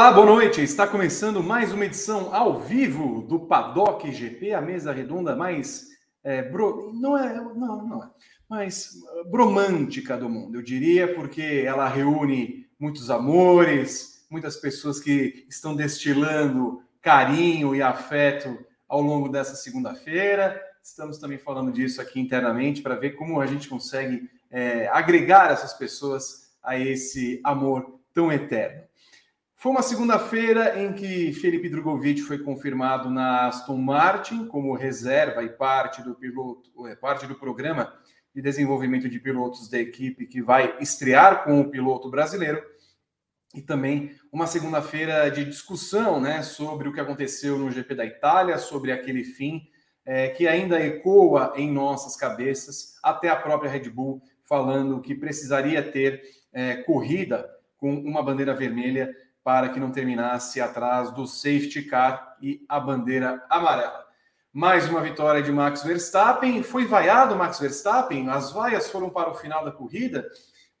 Olá, boa noite. Está começando mais uma edição ao vivo do Paddock GP, a mesa redonda mais é, bro... não é, não, não é, mais bromântica do mundo, eu diria, porque ela reúne muitos amores, muitas pessoas que estão destilando carinho e afeto ao longo dessa segunda-feira. Estamos também falando disso aqui internamente para ver como a gente consegue é, agregar essas pessoas a esse amor tão eterno. Foi uma segunda-feira em que Felipe Drogovic foi confirmado na Aston Martin como reserva e parte do piloto, é, parte do programa de desenvolvimento de pilotos da equipe que vai estrear com o piloto brasileiro. E também uma segunda-feira de discussão né, sobre o que aconteceu no GP da Itália, sobre aquele fim é, que ainda ecoa em nossas cabeças, até a própria Red Bull falando que precisaria ter é, corrida com uma bandeira vermelha para que não terminasse atrás do safety car e a bandeira amarela. Mais uma vitória de Max Verstappen. Foi vaiado Max Verstappen? As vaias foram para o final da corrida?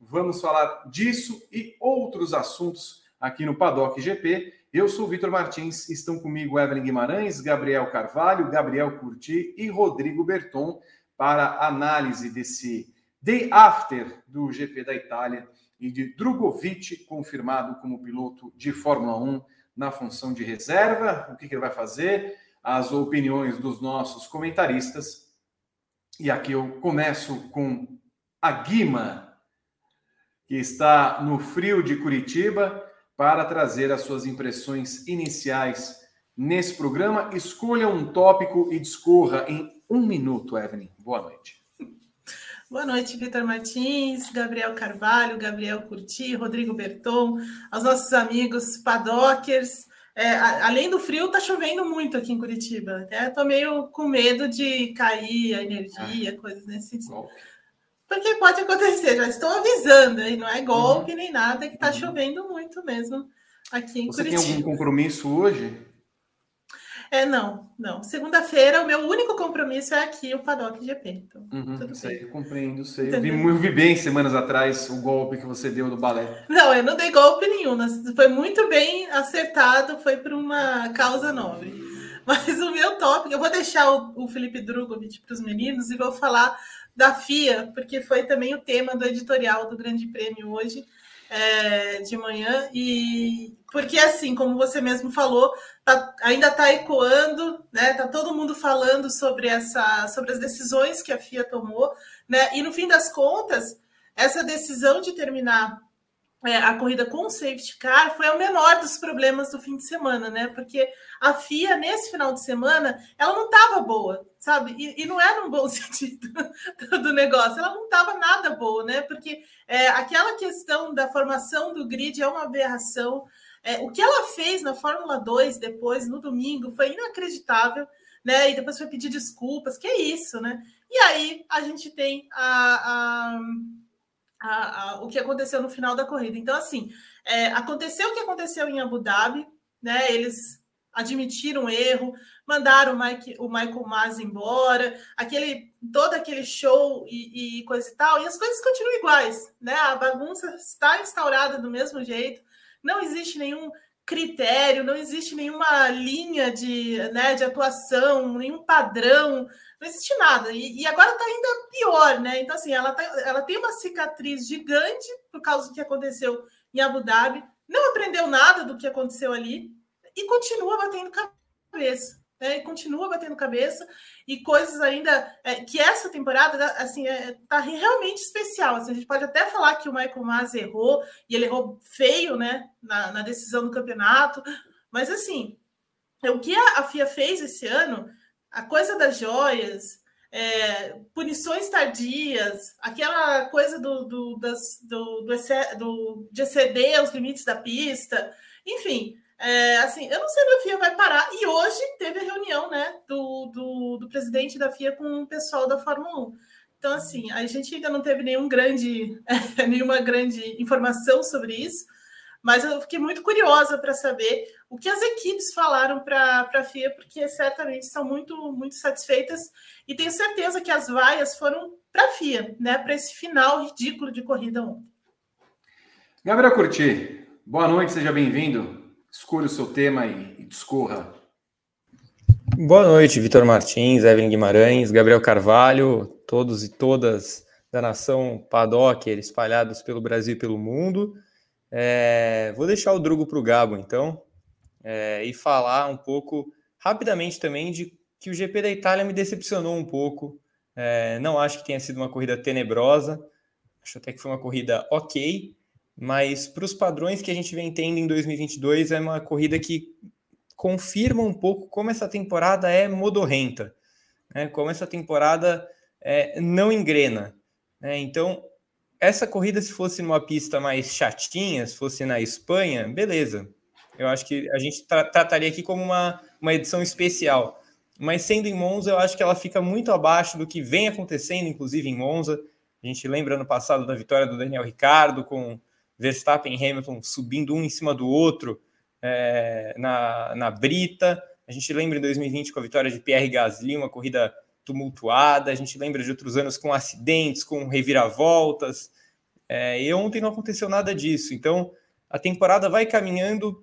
Vamos falar disso e outros assuntos aqui no Paddock GP. Eu sou Vitor Martins, estão comigo Evelyn Guimarães, Gabriel Carvalho, Gabriel Curti e Rodrigo Berton para análise desse day after do GP da Itália e de Drogovic, confirmado como piloto de Fórmula 1 na função de reserva. O que, que ele vai fazer? As opiniões dos nossos comentaristas. E aqui eu começo com a Guima, que está no frio de Curitiba, para trazer as suas impressões iniciais nesse programa. Escolha um tópico e discorra em um minuto, Evelyn. Boa noite. Boa noite, Vitor Martins, Gabriel Carvalho, Gabriel Curti, Rodrigo Berton, aos nossos amigos paddockers. É, além do frio, tá chovendo muito aqui em Curitiba. Até tô meio com medo de cair a energia, ah, coisas nesse sentido. Porque pode acontecer, já estou avisando, aí não é golpe uhum. nem nada, que tá uhum. chovendo muito mesmo aqui em Você Curitiba. Você tem algum compromisso hoje? É, não, não. Segunda-feira, o meu único compromisso é aqui, o Paddock GP. Então, uhum, sei, bem. compreendo, sei. Eu vi, eu vi, bem semanas atrás o golpe que você deu do balé. Não, eu não dei golpe nenhum. Foi muito bem acertado, foi por uma causa nobre. Mas o meu tópico, eu vou deixar o, o Felipe Drogovic para os meninos e vou falar da FIA, porque foi também o tema do editorial do Grande Prêmio hoje é, de manhã, e porque assim, como você mesmo falou, tá, ainda está ecoando, né? Tá todo mundo falando sobre essa, sobre as decisões que a FIA tomou, né? E no fim das contas, essa decisão de terminar é, a corrida com o safety car foi o menor dos problemas do fim de semana, né? Porque a FIA, nesse final de semana, ela não estava boa, sabe? E, e, não era um bom sentido do negócio, ela não estava nada boa, né? Porque é, aquela questão da formação do grid é uma aberração. É, o que ela fez na Fórmula 2 depois, no domingo, foi inacreditável, né? E depois foi pedir desculpas, que é isso, né? E aí a gente tem a, a a, a, o que aconteceu no final da corrida. Então, assim, é, aconteceu o que aconteceu em Abu Dhabi, né? Eles admitiram erro, mandaram o, Mike, o Michael Mas embora, aquele todo aquele show e, e, coisa e tal, e as coisas continuam iguais, né? A bagunça está instaurada do mesmo jeito, não existe nenhum critério, não existe nenhuma linha de, né, de atuação, nenhum padrão não existe nada. E, e agora está ainda pior, né? Então, assim, ela, tá, ela tem uma cicatriz gigante por causa do que aconteceu em Abu Dhabi, não aprendeu nada do que aconteceu ali e continua batendo cabeça. Né? E continua batendo cabeça e coisas ainda é, que essa temporada assim é, tá realmente especial. Assim, a gente pode até falar que o Michael Mas errou e ele errou feio, né, na, na decisão do campeonato, mas assim, o que a, a FIA fez esse ano a coisa das joias, é, punições tardias, aquela coisa do, do, das, do, do, do, de exceder os limites da pista, enfim, é, assim, eu não sei se a FIA vai parar. E hoje teve a reunião né, do, do, do, presidente da FIA com o pessoal da Fórmula 1. Então, assim, a gente ainda não teve nenhum grande, nenhuma grande informação sobre isso, Mas eu fiquei muito curiosa para saber o que as equipes falaram para a FIA, porque certamente são muito, muito satisfeitas e tenho certeza que as vaias foram para a FIA, né, para esse final ridículo de corrida ontem. Gabriel Curti, boa noite, seja bem-vindo. Escolha o seu tema e, e discorra. Boa noite, Vitor Martins, Evelyn Guimarães, Gabriel Carvalho, todos e todas da nação Paddocker espalhados pelo Brasil e pelo mundo. É, vou deixar o Drugo para o Gabo, então, é, e falar um pouco rapidamente também de que o GP da Itália me decepcionou um pouco. É, não acho que tenha sido uma corrida tenebrosa, acho até que foi uma corrida ok, mas para os padrões que a gente vem tendo em 2022, é uma corrida que confirma um pouco como essa temporada é modorrenta, né? como essa temporada é, não engrena. Né? Então, essa corrida, se fosse numa pista mais chatinha, se fosse na Espanha, beleza. Eu acho que a gente tra trataria aqui como uma, uma edição especial. Mas sendo em Monza, eu acho que ela fica muito abaixo do que vem acontecendo, inclusive em Monza. A gente lembra no passado da vitória do Daniel Ricardo, com Verstappen e Hamilton subindo um em cima do outro é, na, na Brita. A gente lembra em 2020 com a vitória de Pierre Gasly, uma corrida tumultuada, a gente lembra de outros anos com acidentes, com reviravoltas, é, e ontem não aconteceu nada disso. Então, a temporada vai caminhando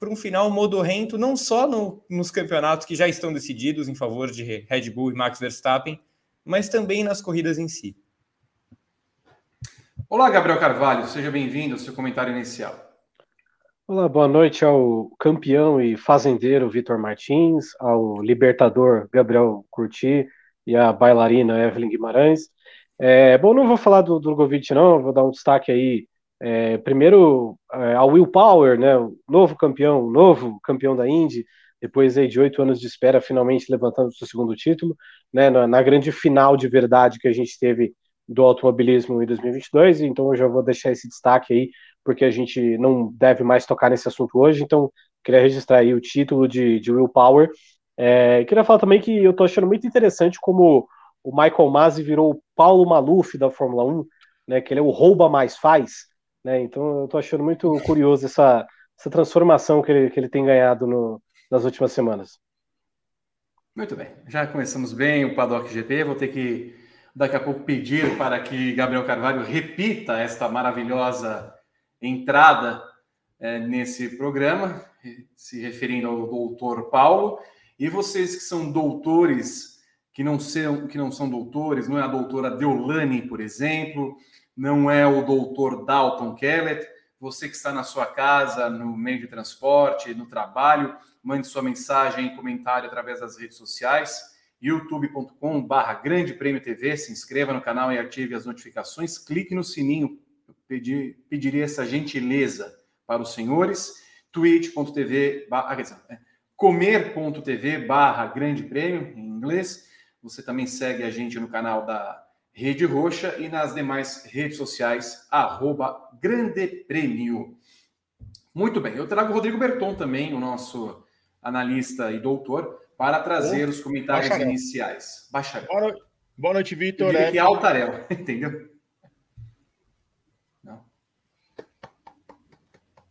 para um final modorrento, não só no, nos campeonatos que já estão decididos em favor de Red Bull e Max Verstappen, mas também nas corridas em si. Olá, Gabriel Carvalho, seja bem-vindo ao seu comentário inicial. Olá, boa noite ao campeão e fazendeiro Vitor Martins, ao libertador Gabriel Curti e à bailarina Evelyn Guimarães. É, bom, não vou falar do Drogovic, não, vou dar um destaque aí. É, primeiro, é, ao Will Power, né, o novo campeão, novo campeão da Indy, depois aí, de oito anos de espera, finalmente levantando o seu segundo título, né, na, na grande final de verdade que a gente teve do automobilismo em 2022, então eu já vou deixar esse destaque aí porque a gente não deve mais tocar nesse assunto hoje, então queria registrar aí o título de, de Willpower. É, queria falar também que eu estou achando muito interessante como o Michael Masi virou o Paulo Maluf da Fórmula 1, né, que ele é o rouba mais faz, né, então eu estou achando muito curioso essa, essa transformação que ele, que ele tem ganhado no, nas últimas semanas. Muito bem, já começamos bem o Paddock GP, vou ter que daqui a pouco pedir para que Gabriel Carvalho repita esta maravilhosa entrada é, nesse programa, se referindo ao doutor Paulo. E vocês que são doutores, que não são, que não são doutores, não é a doutora Deolane, por exemplo, não é o doutor Dalton Kellett, você que está na sua casa, no meio de transporte, no trabalho, mande sua mensagem e comentário através das redes sociais, youtube.com/barra Grande Prêmio TV, se inscreva no canal e ative as notificações, clique no sininho pedir, pediria essa gentileza para os senhores. twitch.tv barra, é, comer.tv barra grande prêmio, em inglês. Você também segue a gente no canal da Rede Roxa e nas demais redes sociais, arroba grande prêmio. Muito bem, eu trago o Rodrigo Berton também, o nosso analista e doutor, para trazer os comentários bacharel. iniciais. Bacharel. Boa noite, Boa noite Vitor. É... Que altarel, entendeu?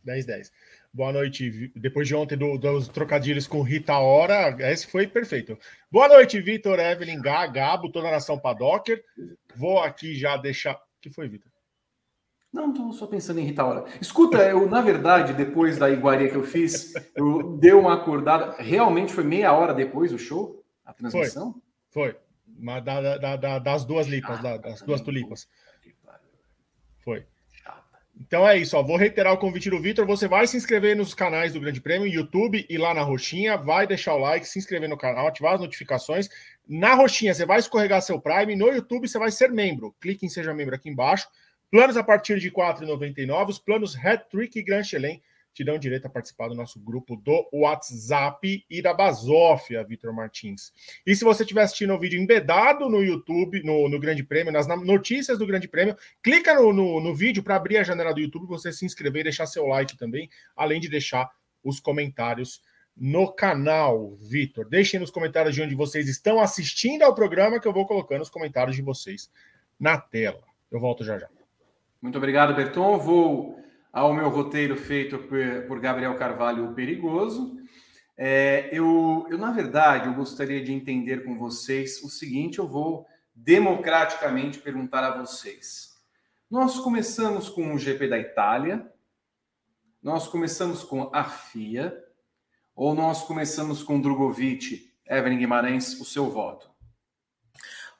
10, 10. Boa noite. Depois de ontem do, dos trocadilhos com Rita Hora, esse foi perfeito. Boa noite, Vitor, Evelyn, Gá, Gabo, toda a nação Padocker. Vou aqui já deixar. O que foi, Vitor? Não, estou só pensando em Rita Hora. Escuta, eu, na verdade, depois da iguaria que eu fiz, eu dei uma acordada. Realmente foi meia hora depois do show? A transmissão? Foi. foi. Da, da, da, das duas lipas, ah, das duas tulipas. Foi. Então é isso, ó. Vou reiterar o convite do Vitor. Você vai se inscrever nos canais do Grande Prêmio, YouTube e lá na roxinha. Vai deixar o like, se inscrever no canal, ativar as notificações. Na roxinha, você vai escorregar seu Prime. No YouTube, você vai ser membro. Clique em Seja Membro aqui embaixo. Planos a partir de R$ 4,99. Os planos Hat Trick e Grand Chelem te dão direito a participar do nosso grupo do WhatsApp e da Basófia, Vitor Martins. E se você estiver assistindo o vídeo embedado no YouTube, no, no Grande Prêmio, nas notícias do Grande Prêmio, clica no, no, no vídeo para abrir a janela do YouTube, você se inscrever e deixar seu like também, além de deixar os comentários no canal, Vitor. Deixem nos comentários de onde vocês estão assistindo ao programa, que eu vou colocando os comentários de vocês na tela. Eu volto já já. Muito obrigado, Berton. Vou ao meu roteiro feito por, Gabriel Carvalho, o Perigoso. É, eu, eu, na verdade, eu gostaria de entender com vocês o seguinte: eu vou democraticamente perguntar a vocês. Nós começamos com o GP da Itália, nós começamos com a FIA, ou nós começamos com Drogovic, Evelyn Guimarães, o seu voto?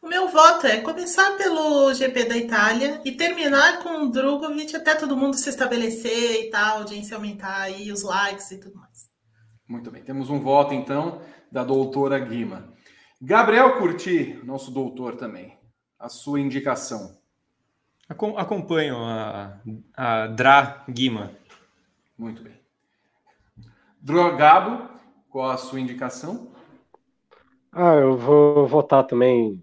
O meu voto é começar pelo GP da Itália e terminar com o Drogovic até todo mundo se estabelecer e tal, a audiência aumentar e os likes e tudo mais. Muito bem, temos um voto então da doutora Guima. Gabriel Curti, nosso doutor também, a sua indicação. Acompanho a, a Dra Guima. Muito bem. Drogabo, qual a sua indicação? Ah, eu vou votar também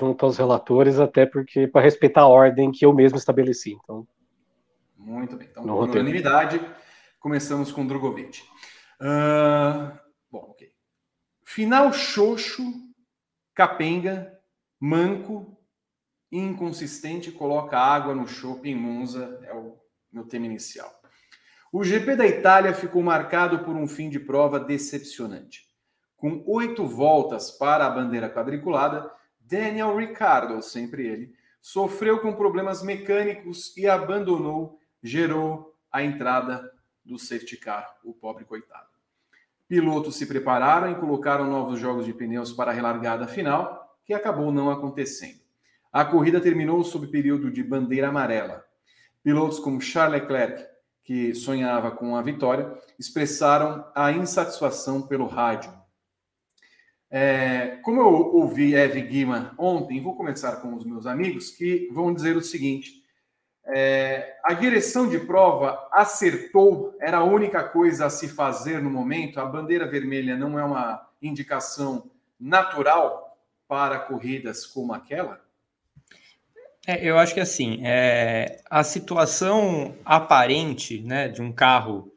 junto aos relatores, até porque para respeitar a ordem que eu mesmo estabeleci. Então, muito bem. Então, por unanimidade, começamos com Drogovic. Uh, bom, ok. Final xoxo, capenga, manco, inconsistente, coloca água no shopping Monza, é o meu tema inicial. O GP da Itália ficou marcado por um fim de prova decepcionante. Com oito voltas para a bandeira quadriculada, Daniel Ricciardo, sempre ele, sofreu com problemas mecânicos e abandonou, gerou a entrada do safety car, o pobre coitado. Pilotos se prepararam e colocaram novos jogos de pneus para a relargada final, que acabou não acontecendo. A corrida terminou sob período de bandeira amarela. Pilotos como Charles Leclerc, que sonhava com a vitória, expressaram a insatisfação pelo rádio. É, como eu ouvi Eve Guima ontem, vou começar com os meus amigos que vão dizer o seguinte: é, a direção de prova acertou, era a única coisa a se fazer no momento. A bandeira vermelha não é uma indicação natural para corridas como aquela? É, eu acho que assim, é, a situação aparente né, de um carro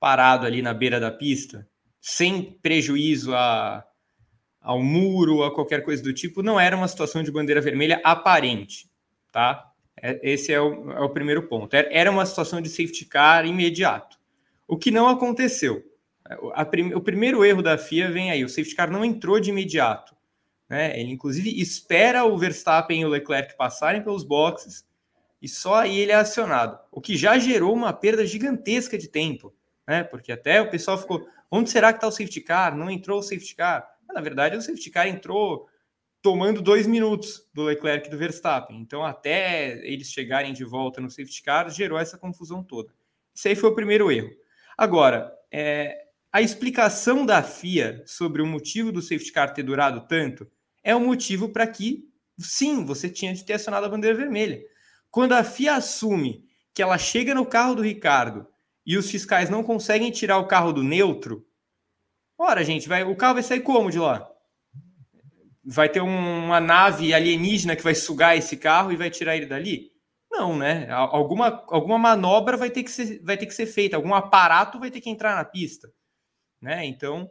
parado ali na beira da pista, sem prejuízo a ao muro, a qualquer coisa do tipo, não era uma situação de bandeira vermelha aparente, tá? É, esse é o, é o primeiro ponto. Era uma situação de safety car imediato. O que não aconteceu. Prim, o primeiro erro da FIA vem aí. O safety car não entrou de imediato. Né? Ele, inclusive, espera o Verstappen e o Leclerc passarem pelos boxes e só aí ele é acionado. O que já gerou uma perda gigantesca de tempo. Né? Porque até o pessoal ficou: onde será que está o safety car? Não entrou o safety car. Na verdade, o safety car entrou tomando dois minutos do Leclerc e do Verstappen. Então, até eles chegarem de volta no safety car, gerou essa confusão toda. Isso aí foi o primeiro erro. Agora, é, a explicação da FIA sobre o motivo do safety car ter durado tanto é o motivo para que, sim, você tinha de ter acionado a bandeira vermelha. Quando a FIA assume que ela chega no carro do Ricardo e os fiscais não conseguem tirar o carro do neutro, Ora, gente, vai, o carro vai sair como de lá? Vai ter um, uma nave alienígena que vai sugar esse carro e vai tirar ele dali? Não, né? Alguma, alguma manobra vai ter, que ser, vai ter que ser feita, algum aparato vai ter que entrar na pista. Né? Então,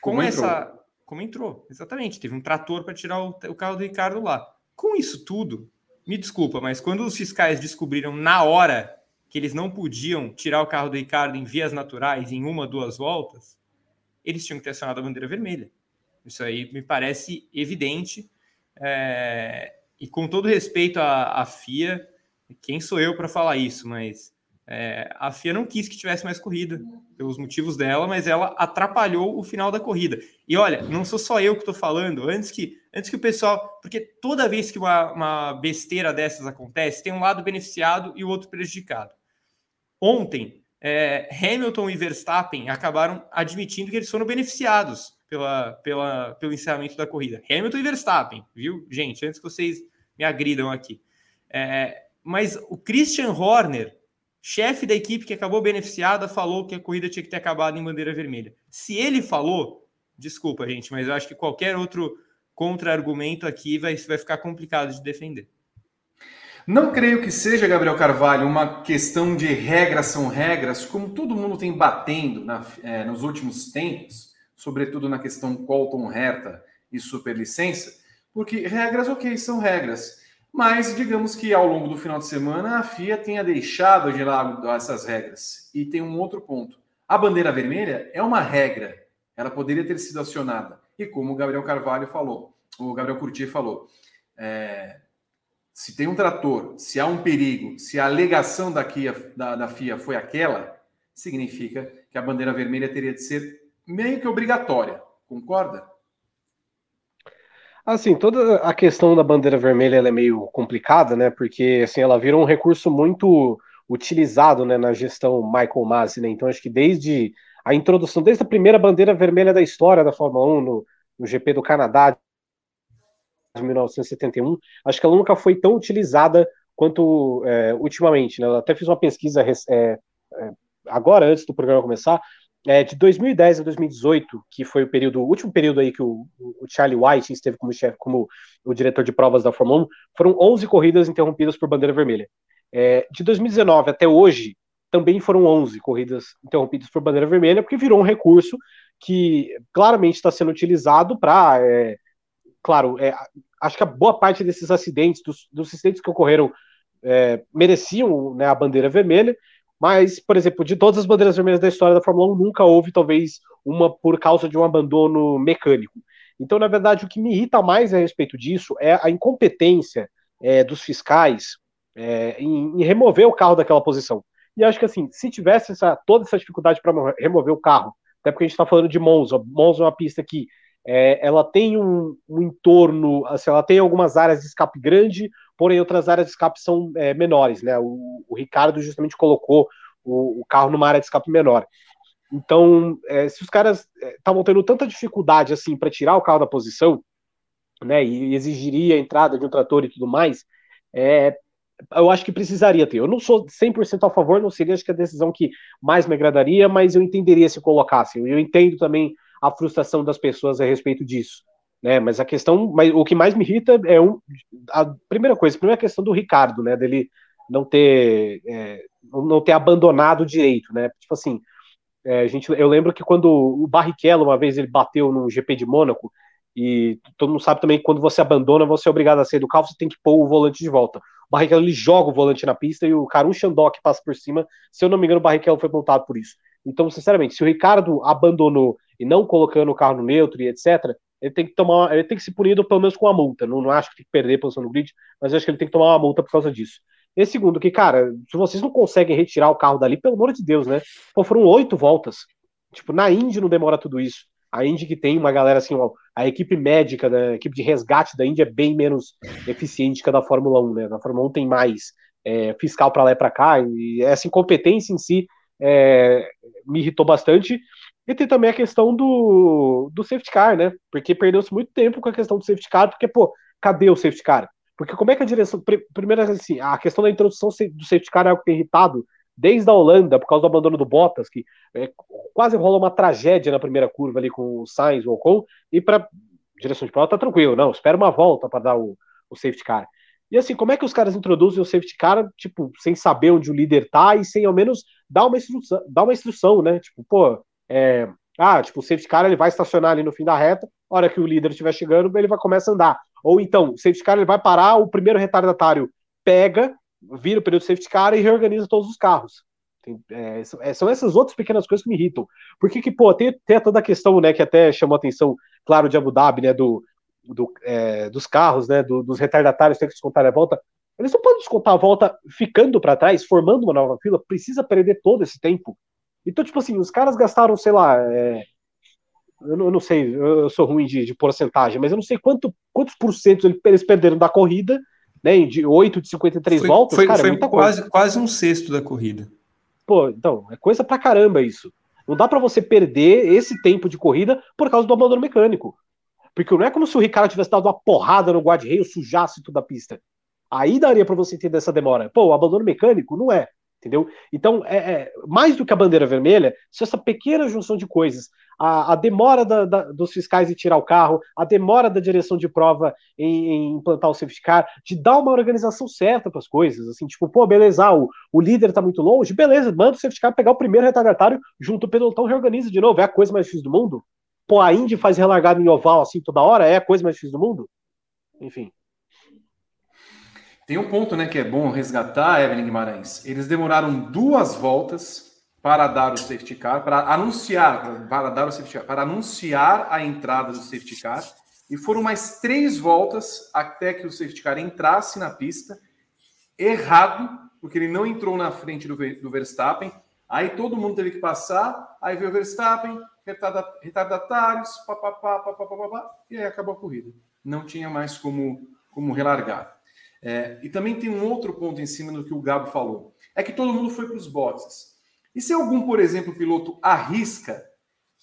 como, essa. Como entrou, exatamente. Teve um trator para tirar o, o carro do Ricardo lá. Com isso tudo, me desculpa, mas quando os fiscais descobriram na hora que eles não podiam tirar o carro do Ricardo em vias naturais em uma, duas voltas, eles tinham que ter acionado a bandeira vermelha. Isso aí me parece evidente. É, e com todo respeito à, à FIA, quem sou eu para falar isso? Mas é, a FIA não quis que tivesse mais corrida, pelos motivos dela, mas ela atrapalhou o final da corrida. E olha, não sou só eu que estou falando, antes que, antes que o pessoal. Porque toda vez que uma, uma besteira dessas acontece, tem um lado beneficiado e o outro prejudicado. Ontem, é, Hamilton e Verstappen acabaram admitindo que eles foram beneficiados pela, pela, pelo encerramento da corrida. Hamilton e Verstappen, viu? Gente, antes que vocês me agridam aqui. É, mas o Christian Horner, chefe da equipe que acabou beneficiada, falou que a corrida tinha que ter acabado em bandeira vermelha. Se ele falou, desculpa, gente, mas eu acho que qualquer outro contra-argumento aqui vai, vai ficar complicado de defender. Não creio que seja, Gabriel Carvalho, uma questão de regras são regras, como todo mundo tem batendo na, é, nos últimos tempos, sobretudo na questão Colton Herta e superlicença, porque regras, ok, são regras, Mas digamos que ao longo do final de semana a FIA tenha deixado de lado essas regras. E tem um outro ponto. A bandeira vermelha é uma regra. Ela poderia ter sido acionada. E como o Gabriel Carvalho falou, o Gabriel Curti falou, é, se tem um trator, se há um perigo, se a alegação da, FIA, da, da FIA foi aquela, significa que a bandeira vermelha teria de ser meio que obrigatória. Concorda? Assim, toda a questão da bandeira vermelha é meio complicada, né? Porque assim, ela virou um recurso muito utilizado né, na gestão Michael Masi, né? Então acho que desde a introdução, desde a primeira bandeira vermelha da história da Fórmula 1 no, no GP do Canadá de 1971, acho que ela nunca foi tão utilizada quanto é, ultimamente. Né? Eu até fiz uma pesquisa é, é, agora, antes do programa começar, é, de 2010 a 2018, que foi o período, o último período aí que o, o Charlie White esteve como chefe, como o diretor de provas da Fórmula 1, foram 11 corridas interrompidas por bandeira vermelha. É, de 2019 até hoje, também foram 11 corridas interrompidas por bandeira vermelha, porque virou um recurso que claramente está sendo utilizado para, é, claro, é, acho que a boa parte desses acidentes, dos, dos acidentes que ocorreram, é, mereciam né, a bandeira vermelha, mas, por exemplo, de todas as bandeiras vermelhas da história da Fórmula 1, nunca houve, talvez, uma por causa de um abandono mecânico. Então, na verdade, o que me irrita mais a respeito disso é a incompetência é, dos fiscais é, em, em, remover o carro daquela posição. E acho que, assim, se tivesse essa, toda essa dificuldade para remover o carro, até porque a gente está falando de Monza, Monza é uma pista que é, ela tem um, um, entorno, assim, ela tem algumas áreas de escape grande, porém outras áreas de escape são é, menores, né? O, o, Ricardo justamente colocou o, o, carro numa área de escape menor. Então, é, se os caras estavam é, tendo tanta dificuldade assim para tirar o carro da posição, né, e exigiria a entrada de um trator e tudo mais, é, eu acho que precisaria ter. Eu não sou 100% a favor, não seria acho que a decisão que mais me agradaria, mas eu entenderia se colocassem. Eu entendo também a frustração das pessoas a respeito disso. Né? Mas a questão, mas o que mais me irrita é um, a primeira coisa, a primeira questão do Ricardo, né? Dele não ter é, não ter abandonado direito, né? Tipo assim, é, gente, eu lembro que quando o Barrichello uma vez ele bateu no GP de Mônaco e todo mundo sabe também que quando você abandona você é obrigado a sair do carro, você tem que pôr o volante de volta. O Barrichello ele joga o volante na pista e o Karun Shandok passa por cima. Se eu não me engano, o Barrichello foi montado por isso. Então, sinceramente, se o Ricardo abandonou e não colocando o carro no neutro e etc., ele tem que tomar, ele tem que ser punido pelo menos com uma multa. Não, não acho que tem que perder a posição no grid, mas acho que ele tem que tomar uma multa por causa disso. E segundo, que, cara, se vocês não conseguem retirar o carro dali, pelo amor de Deus, né? Pô, foram oito voltas. Tipo, na Indy não demora tudo isso. A Indy que tem uma galera assim, ó, a equipe médica, da a equipe de resgate da Indy é bem menos eficiente que a da Fórmula 1, né? Na Fórmula 1 tem mais é, fiscal para lá e para cá, e essa incompetência em si é, me irritou bastante. E tem também a questão do, do safety car, né? Porque perdeu-se muito tempo com a questão do safety car, porque, pô, cadê o safety car? Porque como é que a direção. Primeiro, assim, a questão da introdução do safety car é algo que tem irritado desde a Holanda, por causa do abandono do Bottas, que é, quase rola uma tragédia na primeira curva ali com o Sainz, o Ocon, e para direção de prova tá tranquilo, não, espera uma volta para dar o, o safety car. E assim, como é que os caras introduzem o safety car, tipo, sem saber onde o líder tá e sem ao menos dar uma instrução, dar uma instrução, né? Tipo, pô, é, ah, tipo, o safety car ele vai estacionar ali no fim da reta, a hora que o líder estiver chegando, ele vai começar a andar. Ou então, o safety car ele vai parar, o primeiro retardatário pega, vira o período safety car e reorganiza todos os carros. É, é, são essas outras pequenas coisas que me irritam. Porque que, pô, tem, tem toda a questão, né, que até chamou a atenção, claro, de Abu Dhabi, né, do, do, é, dos carros, né, do, dos retardatários ter que descontar a volta. Eles não podem descontar a volta ficando para trás, formando uma nova fila, precisa perder todo esse tempo. Então, tipo assim, os caras gastaram, sei lá, é, eu, não, eu, não, sei, eu sou ruim de, de, porcentagem, mas eu não sei quanto, quantos por cento eles perderam da corrida, né, de 8 de 53 foi, voltas, foi, cara, é foi é quase, coisa. quase um sexto da corrida. Pô, então, é coisa pra caramba isso. Não dá para você perder esse tempo de corrida por causa do abandono mecânico. Porque não é como se o Ricardo tivesse dado uma porrada no guarda-reio, sujasse toda a pista. Aí daria para você entender essa demora. Pô, o abandono mecânico não é entendeu? Então, é, é, mais do que a bandeira vermelha, se essa pequena junção de coisas, a, a demora da, da, dos fiscais de tirar o carro, a demora da direção de prova em, em implantar o safety car, de dar uma organização certa para as coisas, assim, tipo, pô, beleza, ah, o, o líder tá muito longe, beleza, manda o safety car pegar o primeiro retardatário junto o pelotão, reorganiza de novo, é a coisa mais difícil do mundo? Pô, a Indy faz relargado em oval assim toda hora, é a coisa mais difícil do mundo? Enfim. Tem um ponto, né, que é bom resgatar, Evelyn Guimarães. Eles demoraram duas voltas para dar o safety car, para anunciar, para dar o safety car, para anunciar a entrada do safety car, e foram mais três voltas até que o safety car entrasse na pista, errado, porque ele não entrou na frente do, do Verstappen. Aí todo mundo teve que passar, aí veio o Verstappen, retardatários, papapá, papapá, e aí acabou a corrida. Não tinha mais como, como relargar. É, e também tem um outro ponto em cima do que o Gabo falou. É que todo mundo foi para os boxes. E se algum, por exemplo, piloto arrisca,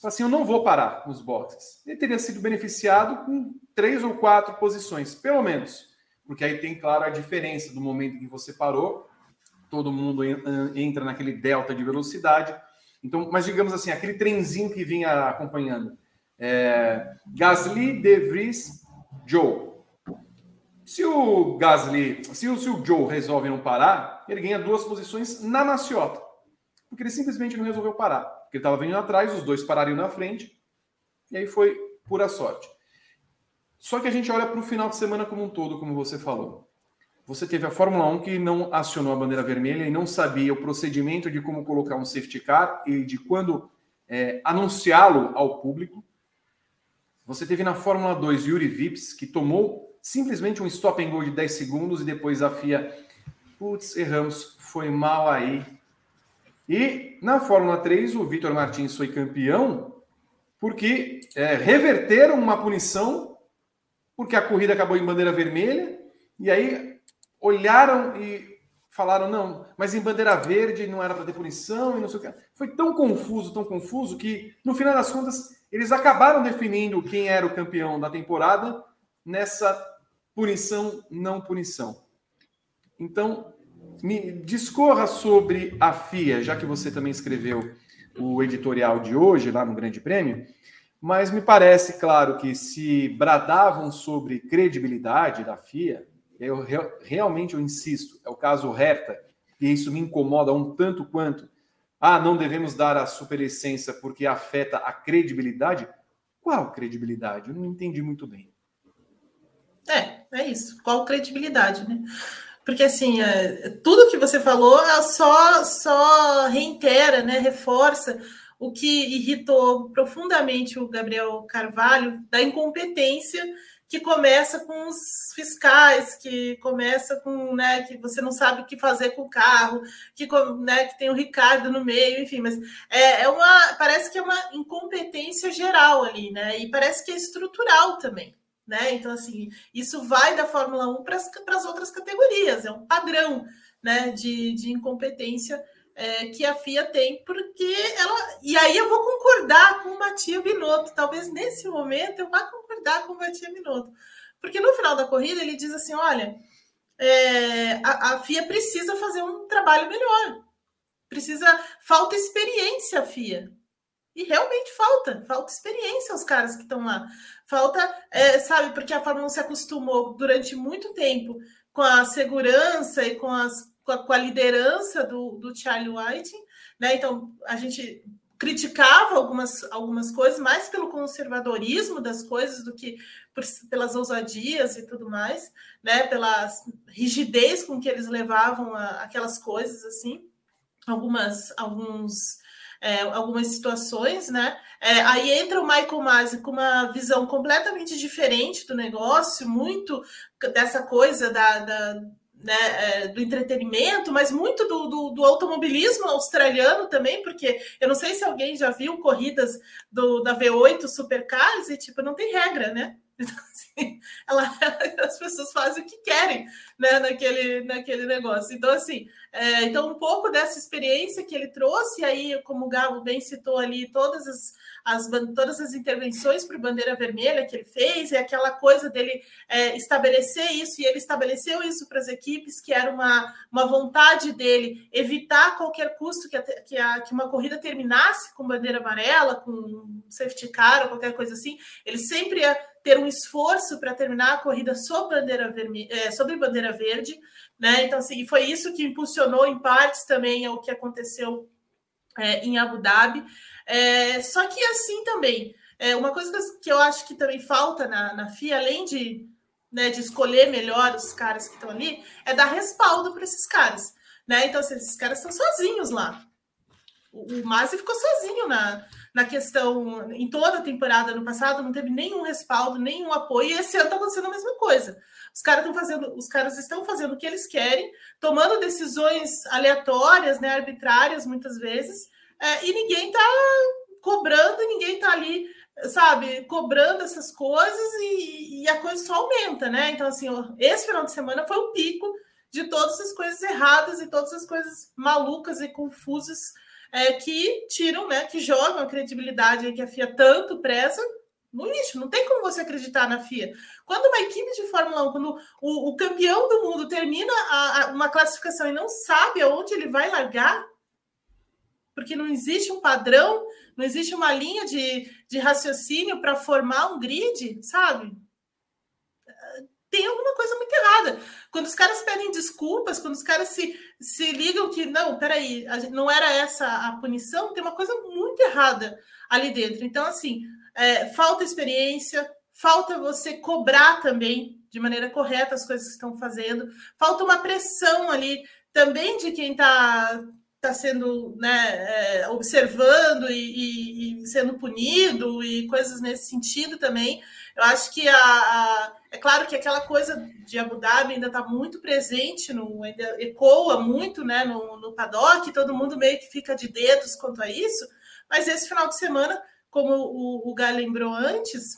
assim, eu não vou parar nos boxes, ele teria sido beneficiado com três ou quatro posições, pelo menos. Porque aí tem, claro, a diferença do momento que você parou, todo mundo entra naquele delta de velocidade. Então, mas digamos assim, aquele trenzinho que vinha acompanhando. É, Gasly, De Vries, Joe. Se o Gasly, se o, se o Joe resolve não parar, ele ganha duas posições na maciota. Porque ele simplesmente não resolveu parar. Porque ele estava vindo atrás, os dois parariam na frente, e aí foi pura sorte. Só que a gente olha para o final de semana como um todo, como você falou. Você teve a Fórmula 1 que não acionou a bandeira vermelha e não sabia o procedimento de como colocar um safety car e de quando é, anunciá-lo ao público. Você teve na Fórmula 2 Yuri Vips, que tomou simplesmente um stop and go de 10 segundos e depois a FIA, putz, erramos, foi mal aí. E na Fórmula 3, o Vitor Martins foi campeão porque é, reverteram uma punição, porque a corrida acabou em bandeira vermelha, e aí olharam e falaram, não, mas em bandeira verde não era para ter punição e não sei o que. Foi tão confuso, tão confuso, que no final das contas eles acabaram definindo quem era o campeão da temporada nessa punição, não punição. Então, me discorra sobre a FIA, já que você também escreveu o editorial de hoje lá no Grande Prêmio, mas me parece claro que se bradavam sobre credibilidade da FIA, eu realmente eu insisto, é o caso Herta, e isso me incomoda um tanto quanto. Ah, não devemos dar a superlicença porque afeta a credibilidade. Qual credibilidade? Eu não entendi muito bem. É, é isso. Qual credibilidade, né? Porque assim, é, tudo que você falou é só, só reitera, né? Reforça o que irritou profundamente o Gabriel Carvalho da incompetência que começa com os fiscais, que começa com, né, que você não sabe o que fazer com o carro, que, né, que tem o Ricardo no meio, enfim, mas é, é uma, parece que é uma incompetência geral ali, né, e parece que é estrutural também. Né? Então, assim, isso vai da Fórmula 1 para as outras categorias, é um padrão né, de, de incompetência é, que a FIA tem, porque ela. E aí eu vou concordar com o Matia Binotto. Talvez nesse momento eu vá concordar com o Matia Binotto. Porque no final da corrida ele diz assim: olha, é, a, a FIA precisa fazer um trabalho melhor. Precisa. Falta experiência FIA. E realmente falta, falta experiência aos caras que estão lá. Falta, é, sabe, porque a Fórmula 1 se acostumou durante muito tempo com a segurança e com, as, com, a, com a liderança do, do Charlie White, né? Então a gente criticava algumas, algumas coisas mais pelo conservadorismo das coisas do que por, pelas ousadias e tudo mais, né? Pela rigidez com que eles levavam a, aquelas coisas assim, algumas alguns é, algumas situações, né? É, aí entra o Michael Masi com uma visão completamente diferente do negócio, muito dessa coisa da, da né, é, do entretenimento, mas muito do, do, do, automobilismo australiano também, porque eu não sei se alguém já viu corridas do, da V8 Supercars e tipo, não tem regra, né? Então, assim, ela, as pessoas fazem o que querem né, naquele, naquele negócio. Então, assim, é, então um pouco dessa experiência que ele trouxe, aí, como o Gabo bem citou ali, todas as, as, todas as intervenções para bandeira vermelha que ele fez, e aquela coisa dele é, estabelecer isso, e ele estabeleceu isso para as equipes, que era uma, uma vontade dele evitar qualquer custo que, a, que, a, que uma corrida terminasse com bandeira amarela, com safety car ou qualquer coisa assim. Ele sempre ia ter um esforço para terminar a corrida sob bandeira, vermelha, é, sobre bandeira verde, né? Então, assim, foi isso que impulsionou em partes também o que aconteceu é, em Abu Dhabi. É, só que assim também, é, uma coisa que eu acho que também falta na, na FIA, além de né, de escolher melhor os caras que estão ali, é dar respaldo para esses caras. Né? Então, assim, esses caras estão sozinhos lá. O, o Masi ficou sozinho na, na questão, em toda a temporada no passado, não teve nenhum respaldo, nenhum apoio, e esse ano está acontecendo a mesma coisa. Os caras estão fazendo, os caras estão fazendo o que eles querem, tomando decisões aleatórias, né, arbitrárias muitas vezes, é, e ninguém está cobrando, ninguém está ali, sabe, cobrando essas coisas e, e, a coisa só aumenta, né? Então, assim, esse final de semana foi o pico de todas as coisas erradas e todas as coisas malucas e confusas é, que tiram, né, que jogam a credibilidade que a FIA tanto preza no lixo. Não tem como você acreditar na FIA. Quando uma equipe de Fórmula 1, quando o, o campeão do mundo termina a, a, uma classificação e não sabe aonde ele vai largar, porque não existe um padrão, não existe uma linha de, de raciocínio para formar um grid, sabe? Tem alguma coisa muito errada. Quando os caras pedem desculpas, quando os caras se, se ligam que, não, peraí, não era essa a punição, tem uma coisa muito errada ali dentro. Então, assim, é, falta experiência, falta você cobrar também de maneira correta as coisas que estão fazendo, falta uma pressão ali também de quem está tá sendo né, é, observando e, e, e, sendo punido e coisas nesse sentido também. Eu acho que a, a é claro que aquela coisa de Abu Dhabi ainda está muito presente, no, ainda ecoa muito né, no, no paddock, todo mundo meio que fica de dedos quanto a isso, mas esse final de semana, como o, o Guy lembrou antes,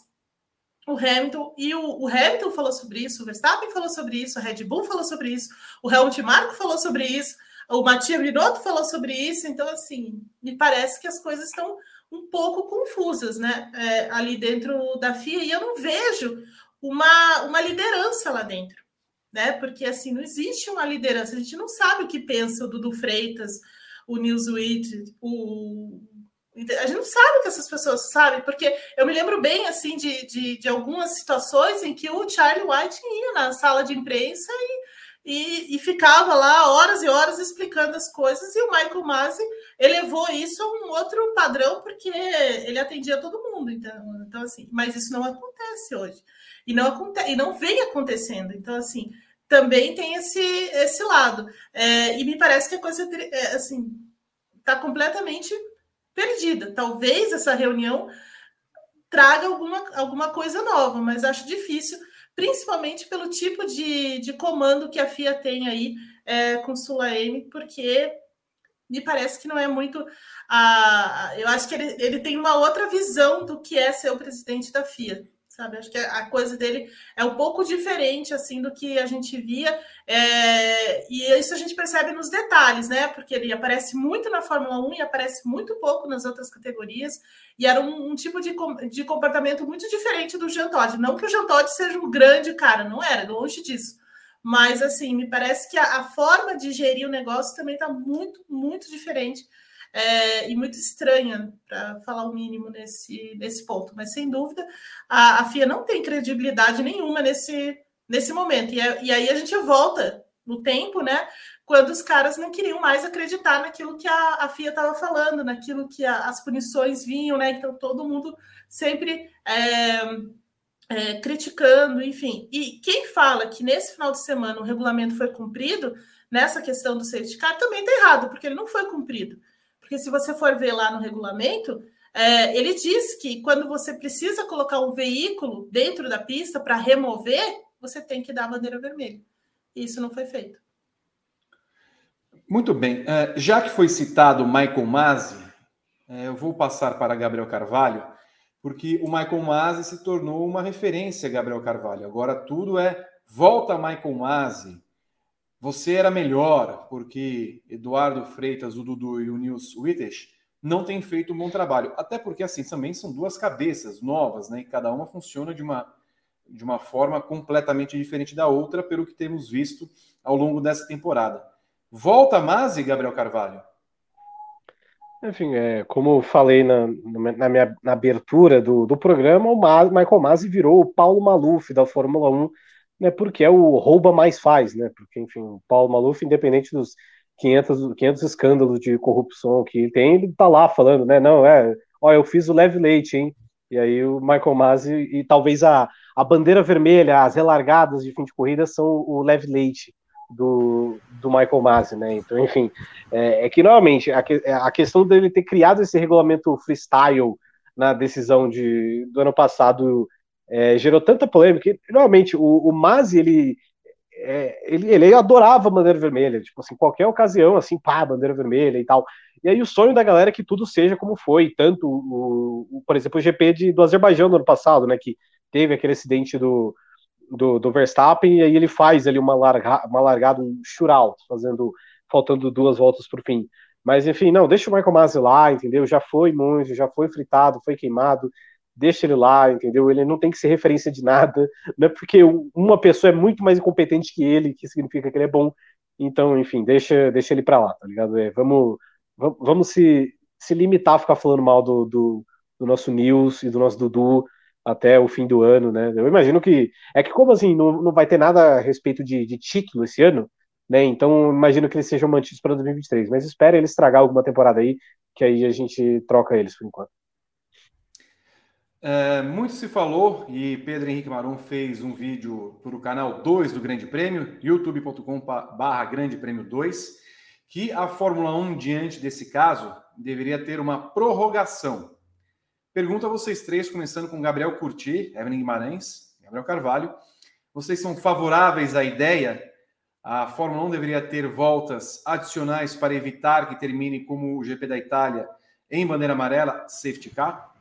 o Hamilton e o, o, Hamilton falou sobre isso, o Verstappen falou sobre isso, a Red Bull falou sobre isso, o Helmut Marko falou sobre isso, o Matias Binotto falou sobre isso, então assim, me parece que as coisas estão um pouco confusas, né, é, ali dentro da FIA, e eu não vejo uma, uma liderança lá dentro, né? Porque assim não existe uma liderança. A gente não sabe o que pensa o Dudu Freitas, o Newsweek, o a gente não sabe o que essas pessoas sabem, porque eu me lembro bem assim de, de, de, algumas situações em que o Charlie White ia na sala de imprensa e, e, e, ficava lá horas e horas explicando as coisas, e o Michael Masi elevou isso a um outro padrão, porque ele atendia todo mundo. Então, então assim, mas isso não acontece hoje e não acontece e não vem acontecendo. Então, assim, também tem esse esse lado. É, e me parece que a coisa é, assim está completamente perdida. Talvez essa reunião traga alguma, alguma coisa nova, mas acho difícil, principalmente pelo tipo de, de comando que a FIA tem aí é, com Sulaime, porque me parece que não é muito. A, eu acho que ele, ele tem uma outra visão do que é ser o presidente da FIA sabe? Acho que a coisa dele é um pouco diferente assim do que a gente via, é... e isso a gente percebe nos detalhes, né? Porque ele aparece muito na Fórmula 1 e aparece muito pouco nas outras categorias, e era um, um tipo de, de comportamento muito diferente do Jean Todt. Não que o Jean Todt seja um grande cara, não era, longe disso. Mas assim, me parece que a, a forma de gerir o negócio também está muito, muito diferente é, e muito estranha, para falar o mínimo nesse, nesse ponto. Mas, sem dúvida, a, a FIA não tem credibilidade nenhuma nesse, nesse momento. E, é, e aí a gente volta no tempo, né? Quando os caras não queriam mais acreditar naquilo que a, a FIA estava falando, naquilo que a, as punições vinham, né? Então todo mundo sempre é, é, criticando, enfim. E quem fala que nesse final de semana o regulamento foi cumprido, nessa questão do safety car, também está errado, porque ele não foi cumprido. Porque se você for ver lá no regulamento, é, ele diz que quando você precisa colocar um veículo dentro da pista para remover, você tem que dar a bandeira vermelha. E isso não foi feito. Muito bem. Uh, já que foi citado Michael Masi, uh, eu vou passar para Gabriel Carvalho, porque o Michael Masi se tornou uma referência, Gabriel Carvalho. Agora tudo é volta Michael Masi, você era melhor porque Eduardo Freitas, o Dudu e o Nils Witters não têm feito um bom trabalho. Até porque, assim, também são duas cabeças novas, né? E cada uma funciona de uma, de uma forma completamente diferente da outra, pelo que temos visto ao longo dessa temporada. Volta Masi, Gabriel Carvalho? Enfim, é, como eu falei na, na, minha, na abertura do, do programa, o Michael Masi virou o Paulo Maluf da Fórmula 1 né, porque é o rouba mais faz, né? Porque, enfim, o Paulo Maluf, independente dos 500, 500 escândalos de corrupção que ele tem, ele tá lá falando, né? Não, é, ó, eu fiz o leve leite, hein? E aí o Michael Masi e talvez a, a bandeira vermelha, as relargadas de fim de corrida são o leve leite do, do Michael Masi, né? Então, enfim, é, é que normalmente a, a, questão dele ter criado esse regulamento freestyle na decisão de, do ano passado é, gerou tanta polêmica que normalmente o, o Masi ele, é, ele, ele adorava bandeira vermelha, tipo assim, qualquer ocasião, assim, pá, bandeira vermelha e tal. E aí o sonho da galera é que tudo seja como foi, tanto o, o por exemplo, o GP de, do Azerbaijão no ano passado, né, que teve aquele acidente do, do, do Verstappen, e aí ele faz ali uma, larga, uma largada, um shootout, fazendo, faltando duas voltas por fim. Mas enfim, não, deixa o Michael Masi lá, entendeu? Já foi muito, já foi fritado, foi queimado, deixa ele lá, entendeu? Ele não tem que ser referência de nada, não é porque uma pessoa é muito mais incompetente que ele, que significa que ele é bom. Então, enfim, deixa, deixa ele pra lá, tá ligado? É, vamos, vamos se, se limitar a ficar falando mal do, do, do nosso News e do nosso Dudu até o fim do ano, né? Eu imagino que. É que, como assim, não, não vai ter nada a respeito de, de título esse ano, né? Então, imagino que eles sejam mantidos para 2023. Mas espera eles estragar alguma temporada aí, que aí a gente troca eles por enquanto. É, muito se falou, e Pedro Henrique Marum fez um vídeo para o canal 2 do Grande Prêmio, youtube.com/barra Grande Prêmio 2, que a Fórmula 1, diante desse caso, deveria ter uma prorrogação. Pergunto a vocês três, começando com Gabriel Curti, Evelyn Guimarães, Gabriel Carvalho. Vocês são favoráveis à ideia? A Fórmula 1 deveria ter voltas adicionais para evitar que termine como o GP da Itália em bandeira amarela, safety car?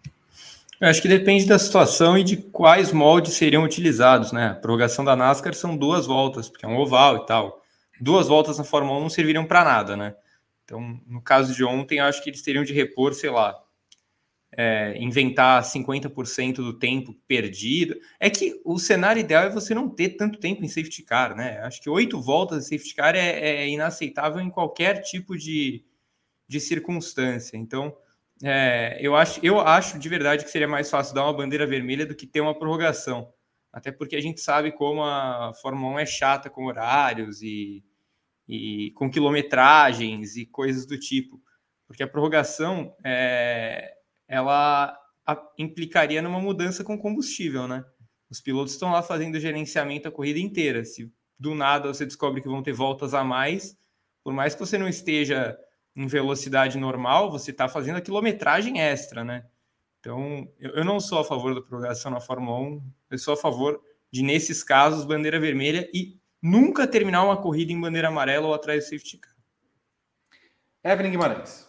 Eu acho que depende da situação e de quais moldes seriam utilizados, né? A prorrogação da NASCAR são duas voltas, porque é um oval e tal. Duas voltas na Fórmula 1 não serviriam para nada, né? Então, no caso de ontem, acho que eles teriam de repor, sei lá, é, inventar 50% do tempo perdido. É que o cenário ideal é você não ter tanto tempo em safety car, né? Acho que oito voltas em safety car é, é inaceitável em qualquer tipo de, de circunstância. Então, é, eu, acho, eu acho de verdade que seria mais fácil dar uma bandeira vermelha do que ter uma prorrogação. Até porque a gente sabe como a Fórmula 1 é chata com horários e, e com quilometragens e coisas do tipo. Porque a prorrogação é, ela implicaria numa mudança com combustível, né? Os pilotos estão lá fazendo gerenciamento a corrida inteira. Se do nada você descobre que vão ter voltas a mais, por mais que você não esteja em velocidade normal, você está fazendo a quilometragem extra, né? Então, eu, não sou a favor da prorrogação na Fórmula 1, eu sou a favor de, nesses casos, bandeira vermelha e nunca terminar uma corrida em bandeira amarela ou atrás do safety car. Evelyn Guimarães.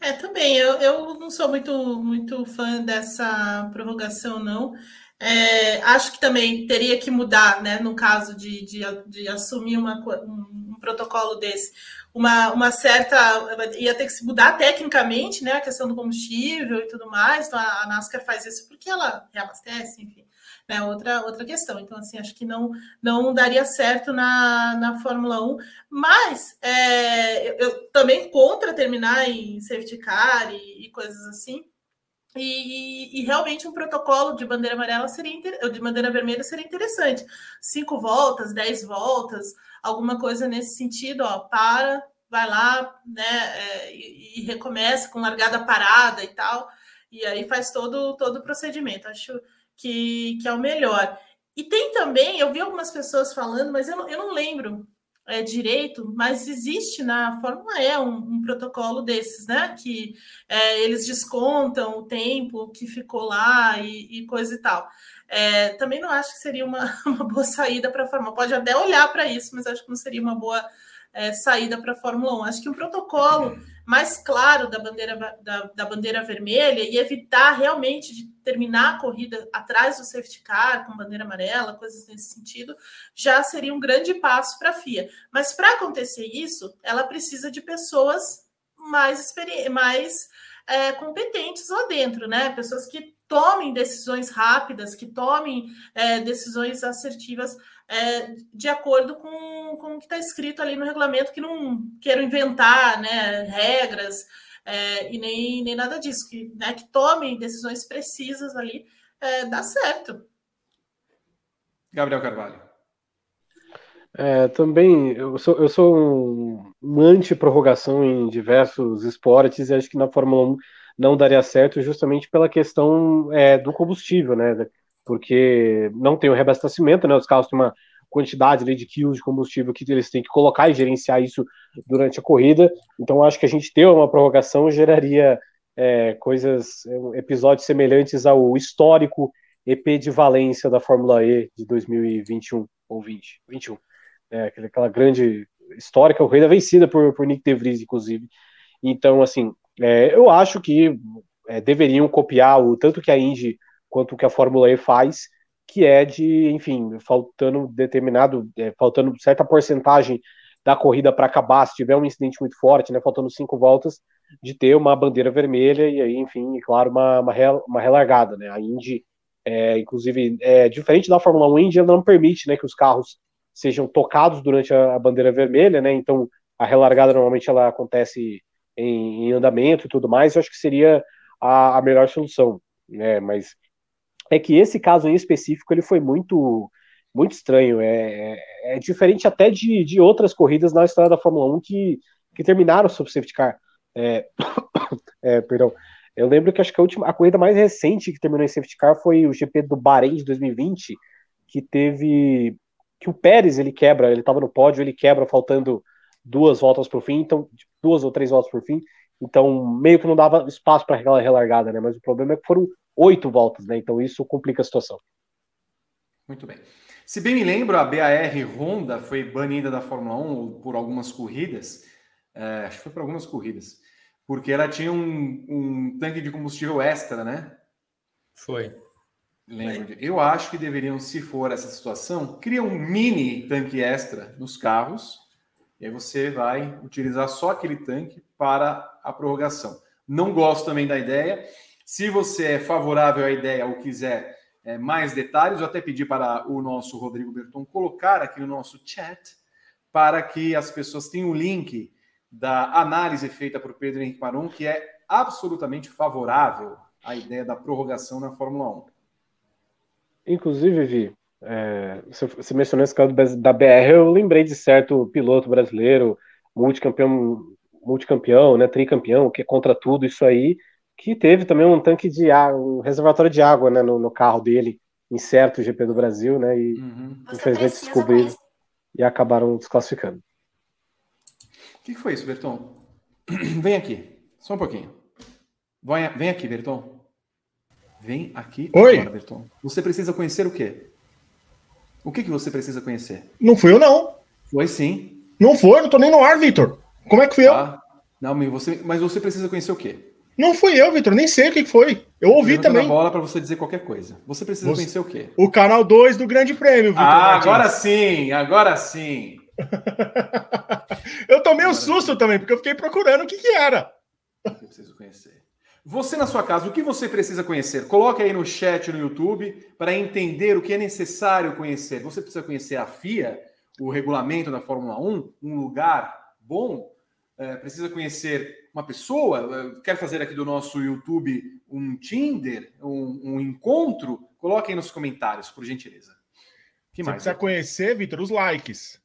É, também, eu, eu não sou muito, muito fã dessa prorrogação, não. É, acho que também teria que mudar, né, no caso de, de, de assumir uma, um, um protocolo desse uma, uma certa. ia ter que se mudar tecnicamente, né? A questão do combustível e tudo mais. Então a, NASCAR faz isso porque ela reabastece, enfim. Né, outra, outra questão. Então, assim, acho que não, não daria certo na, na Fórmula 1, mas é, eu, eu, também contra terminar em safety car e, e coisas assim. E, e, realmente um protocolo de bandeira amarela seria de bandeira vermelha seria interessante. Cinco voltas, dez voltas, alguma coisa nesse sentido, ó, para, vai lá, né, é, e, e, recomeça com largada parada e tal, e aí faz todo, todo o procedimento. Acho que, que é o melhor. E tem também, eu vi algumas pessoas falando, mas eu não, eu não lembro é, direito, mas existe na Fórmula E um, um protocolo desses, né? Que é, eles descontam o tempo que ficou lá e, e coisa e tal. É, também não acho que seria uma, uma boa saída para a Fórmula. Pode até olhar para isso, mas acho que não seria uma boa é, saída para a Fórmula 1. Acho que um protocolo mais claro da bandeira, da, da, bandeira vermelha e evitar realmente de terminar a corrida atrás do safety car com bandeira amarela, coisas nesse sentido, já seria um grande passo para a FIA. Mas para acontecer isso, ela precisa de pessoas mais, mais é, competentes lá dentro, né? Pessoas que tomem decisões rápidas, que tomem é, decisões assertivas é, de acordo com, com o que está escrito ali no regulamento, que não queiram inventar né, regras é, e nem, nem nada disso, que, né, que tomem decisões precisas ali, é, dá certo. Gabriel Carvalho. É, também, eu sou, eu sou um, um anti-prorrogação em diversos esportes e acho que na Fórmula 1 não daria certo justamente pela questão é, do combustível, né? Porque não tem o reabastecimento, né? Os carros têm uma quantidade ali, de quilos de combustível que eles têm que colocar e gerenciar isso durante a corrida. Então, acho que a gente ter uma prorrogação geraria é, coisas, é, episódios semelhantes ao histórico EP de Valência da Fórmula E de 2021 ou 20, 21. É, aquela grande histórica corrida vencida por, por Nick De Vries, inclusive. Então, assim, é, eu acho que é, deveriam copiar o tanto que a Indy quanto que a Fórmula E faz, que é de, enfim, faltando determinado, é, faltando certa porcentagem da corrida para acabar, se tiver um incidente muito forte, né, faltando cinco voltas, de ter uma bandeira vermelha e aí, enfim, claro, uma, uma, uma relargada, né? A Indy, é, inclusive, é, diferente da Fórmula 1, a Indy não permite, né, que os carros sejam tocados durante a, a bandeira vermelha, né? Então, a relargada normalmente ela acontece em, em andamento e tudo mais. Eu acho que seria a, a melhor solução, né? Mas é que esse caso em específico ele foi muito muito estranho. É, é, é diferente até de, de outras corridas na história da Fórmula 1 que, que terminaram sob safety car. É, é, perdão. Eu lembro que acho que a última a corrida mais recente que terminou em safety car foi o GP do Bahrein de 2020, que teve que o Pérez ele quebra, ele estava no pódio, ele quebra faltando duas voltas para o fim, então duas ou três voltas por fim, então meio que não dava espaço para aquela relargada, né? Mas o problema é que foram oito voltas, né? Então isso complica a situação. Muito bem. Se bem me lembro, a BAR Honda foi banida da Fórmula 1 por algumas corridas, é, acho que foi por algumas corridas, porque ela tinha um, um tanque de combustível extra, né? Foi. Lembro. Eu acho que deveriam, se for essa situação, criar um mini tanque extra nos carros, e aí você vai utilizar só aquele tanque para a prorrogação. Não gosto também da ideia. Se você é favorável à ideia ou quiser é, mais detalhes, eu até pedi para o nosso Rodrigo Berton colocar aqui no nosso chat para que as pessoas tenham o link da análise feita por Pedro Henrique Maron, que é absolutamente favorável à ideia da prorrogação na Fórmula 1. Inclusive, Vi, é, você mencionou esse caso da BR, eu lembrei de certo piloto brasileiro, multicampeão, multicampeão, né, tricampeão, que é contra tudo isso aí, que teve também um tanque de água, um reservatório de água né, no, no carro dele, em certo GP do Brasil, né? E uhum. infelizmente descobriram mais. e acabaram desclassificando. O que, foi isso, Berton? Vem aqui, só um pouquinho. Vem aqui, Berton. Vem aqui Oi. agora, Berton. Você precisa conhecer o quê? O que, que você precisa conhecer? Não fui eu, não. Foi sim. Não foi, não tô nem no ar, Vitor. Como é que fui ah, eu? Não, mas você, mas você precisa conhecer o quê? Não fui eu, Vitor, nem sei o que foi. Eu ouvi também. bola para você dizer qualquer coisa. Você precisa você... conhecer o quê? O canal 2 do Grande Prêmio, Vitor. Ah, Martins. agora sim, agora sim. eu tomei um susto também, porque eu fiquei procurando o que, que era. Eu preciso conhecer. Você na sua casa, o que você precisa conhecer? Coloque aí no chat no YouTube para entender o que é necessário conhecer. Você precisa conhecer a FIA, o regulamento da Fórmula 1, um lugar bom. É, precisa conhecer uma pessoa, quer fazer aqui do nosso YouTube um Tinder, um, um encontro, coloquem nos comentários, por gentileza. Que Você mais? precisa conhecer, Vitor, os likes.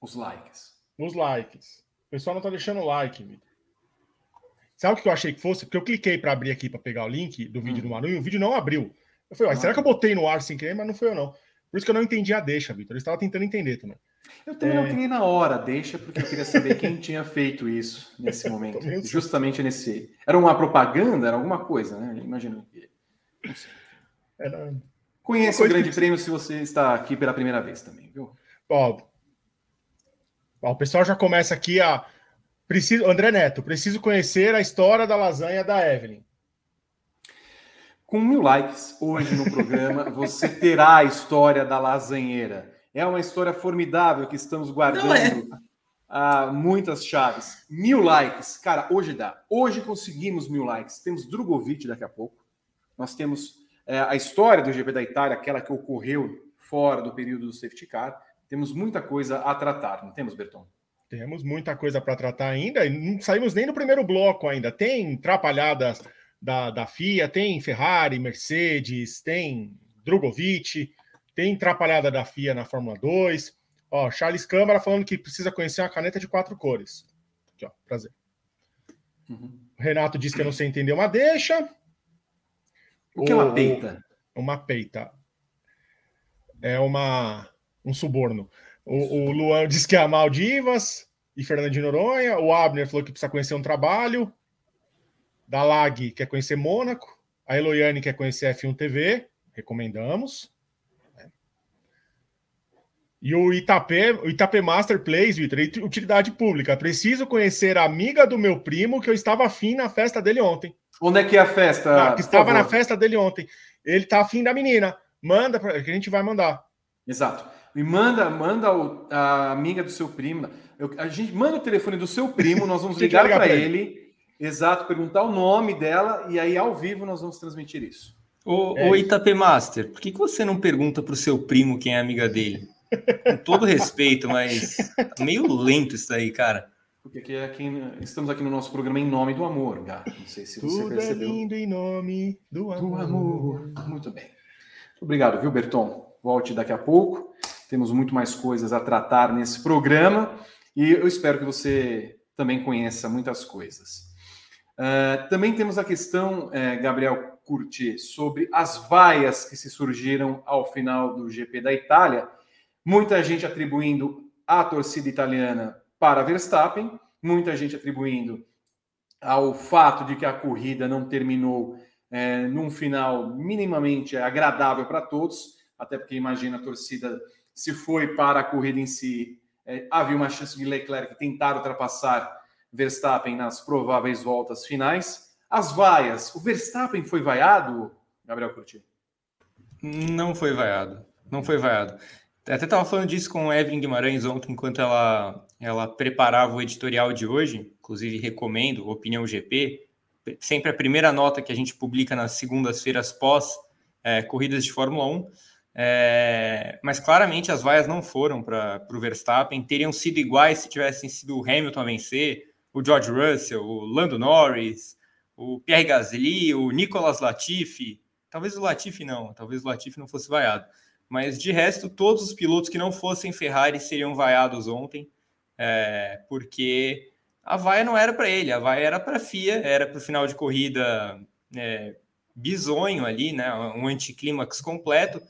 Os likes. Os likes. O pessoal não tá deixando like, Vitor. Sabe o que eu achei que fosse? Porque eu cliquei para abrir aqui para pegar o link do vídeo hum. do Manu e o vídeo não abriu. Eu falei, será que eu botei no ar sem querer? Mas não foi eu, não. Por isso que eu não entendi a deixa, Vitor. Eu estava tentando entender também. Eu também é... não criei na hora, deixa, porque eu queria saber quem tinha feito isso nesse momento. Justamente nesse. Era uma propaganda, era alguma coisa, né? Imagino que. Era... Conheça o Grande que... Prêmio se você está aqui pela primeira vez também, viu? Ó, ó, o pessoal já começa aqui a. Preciso... André Neto, preciso conhecer a história da lasanha da Evelyn. Com mil likes hoje no programa, você terá a história da lasanheira. É uma história formidável que estamos guardando é. ah, muitas chaves. Mil likes. Cara, hoje dá. Hoje conseguimos mil likes. Temos Drogovic daqui a pouco. Nós temos é, a história do GP da Itália, aquela que ocorreu fora do período do safety car. Temos muita coisa a tratar, não temos, Berton? Temos muita coisa para tratar ainda. E não saímos nem do primeiro bloco ainda. Tem trapalhadas da, da FIA, tem Ferrari, Mercedes, tem Drogovic, tem atrapalhada da FIA na Fórmula 2. Ó, Charles Câmara falando que precisa conhecer uma caneta de quatro cores. Aqui, ó, prazer. Uhum. Renato disse que eu não sei entender uma deixa. O que é uma peita? Uma peita. É uma, um suborno. O, o Luan disse que é a Maldivas e Fernando de Noronha. O Abner falou que precisa conhecer um trabalho. Da Lag quer conhecer Mônaco. A Eloiane quer conhecer F1 TV. Recomendamos. E o Itapê, o Itapê Master Plays, Vitor, utilidade pública. Preciso conhecer a amiga do meu primo que eu estava afim na festa dele ontem. Onde é que é a festa? Ah, que estava na festa dele ontem. Ele tá afim da menina. Manda pra, que a gente vai mandar. Exato. E manda, manda o, a amiga do seu primo. Eu, a gente manda o telefone do seu primo, nós vamos ligar, para ele. ele. Exato, perguntar o nome dela e aí ao vivo nós vamos transmitir isso. Ô, é Itapê Master, por que, que você não pergunta para o seu primo quem é amiga dele? Com todo respeito, mas tá meio lento isso daí, cara. Porque aqui, aqui, estamos aqui no nosso programa em nome do amor, gato. Não sei se você Tudo é percebeu. É lindo em nome do amor. do amor. Muito bem. Obrigado, viu, Berton? Volte daqui a pouco. Temos muito mais coisas a tratar nesse programa e eu espero que você também conheça muitas coisas. Uh, também temos a questão, uh, Gabriel Curti, sobre as vaias que se surgiram ao final do GP da Itália Muita gente atribuindo a torcida italiana para Verstappen, muita gente atribuindo ao fato de que a corrida não terminou é, num final minimamente agradável para todos, até porque imagina a torcida se foi para a corrida em si, é, havia uma chance de Leclerc tentar ultrapassar Verstappen nas prováveis voltas finais. As vaias, o Verstappen foi vaiado, Gabriel Curti? Não foi vaiado, não foi vaiado. Até estava falando disso com Evelyn Guimarães ontem, enquanto ela, ela preparava o editorial de hoje. Inclusive, recomendo Opinião GP. Sempre a primeira nota que a gente publica nas segundas-feiras pós é, corridas de Fórmula 1. É, mas claramente as vaias não foram para o Verstappen. Teriam sido iguais se tivessem sido o Hamilton a vencer, o George Russell, o Lando Norris, o Pierre Gasly, o Nicolas Latifi. Talvez o Latifi não, talvez o Latifi não fosse vaiado. Mas de resto, todos os pilotos que não fossem Ferrari seriam vaiados ontem, é, porque a vaia não era para ele, a vaia era para a FIA, era para o final de corrida é, bizonho ali, né? Um anticlímax completo,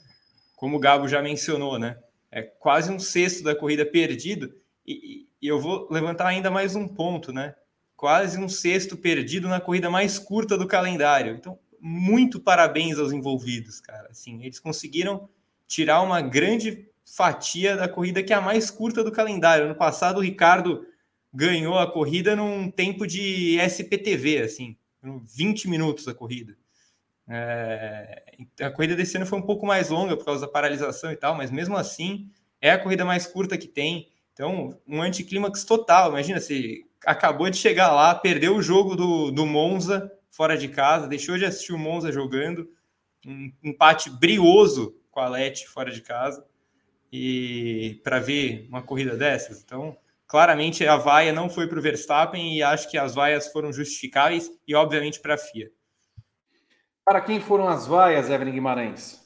como o Gabo já mencionou, né? É quase um sexto da corrida perdido. E, e eu vou levantar ainda mais um ponto, né? Quase um sexto perdido na corrida mais curta do calendário. Então, muito parabéns aos envolvidos, cara. Assim, eles conseguiram tirar uma grande fatia da corrida que é a mais curta do calendário. Ano passado, o Ricardo ganhou a corrida num tempo de SPTV, assim, 20 minutos a corrida. É, a corrida desse ano foi um pouco mais longa por causa da paralisação e tal, mas mesmo assim é a corrida mais curta que tem. Então, um anticlímax total. Imagina se acabou de chegar lá, perdeu o jogo do, do Monza fora de casa, deixou de assistir o Monza jogando, um empate brioso com a Leti fora de casa e para ver uma corrida dessas. Então, claramente a vaia não foi para o Verstappen e acho que as vaias foram justificáveis e obviamente para a FIA. Para quem foram as vaias, Evelyn Guimarães?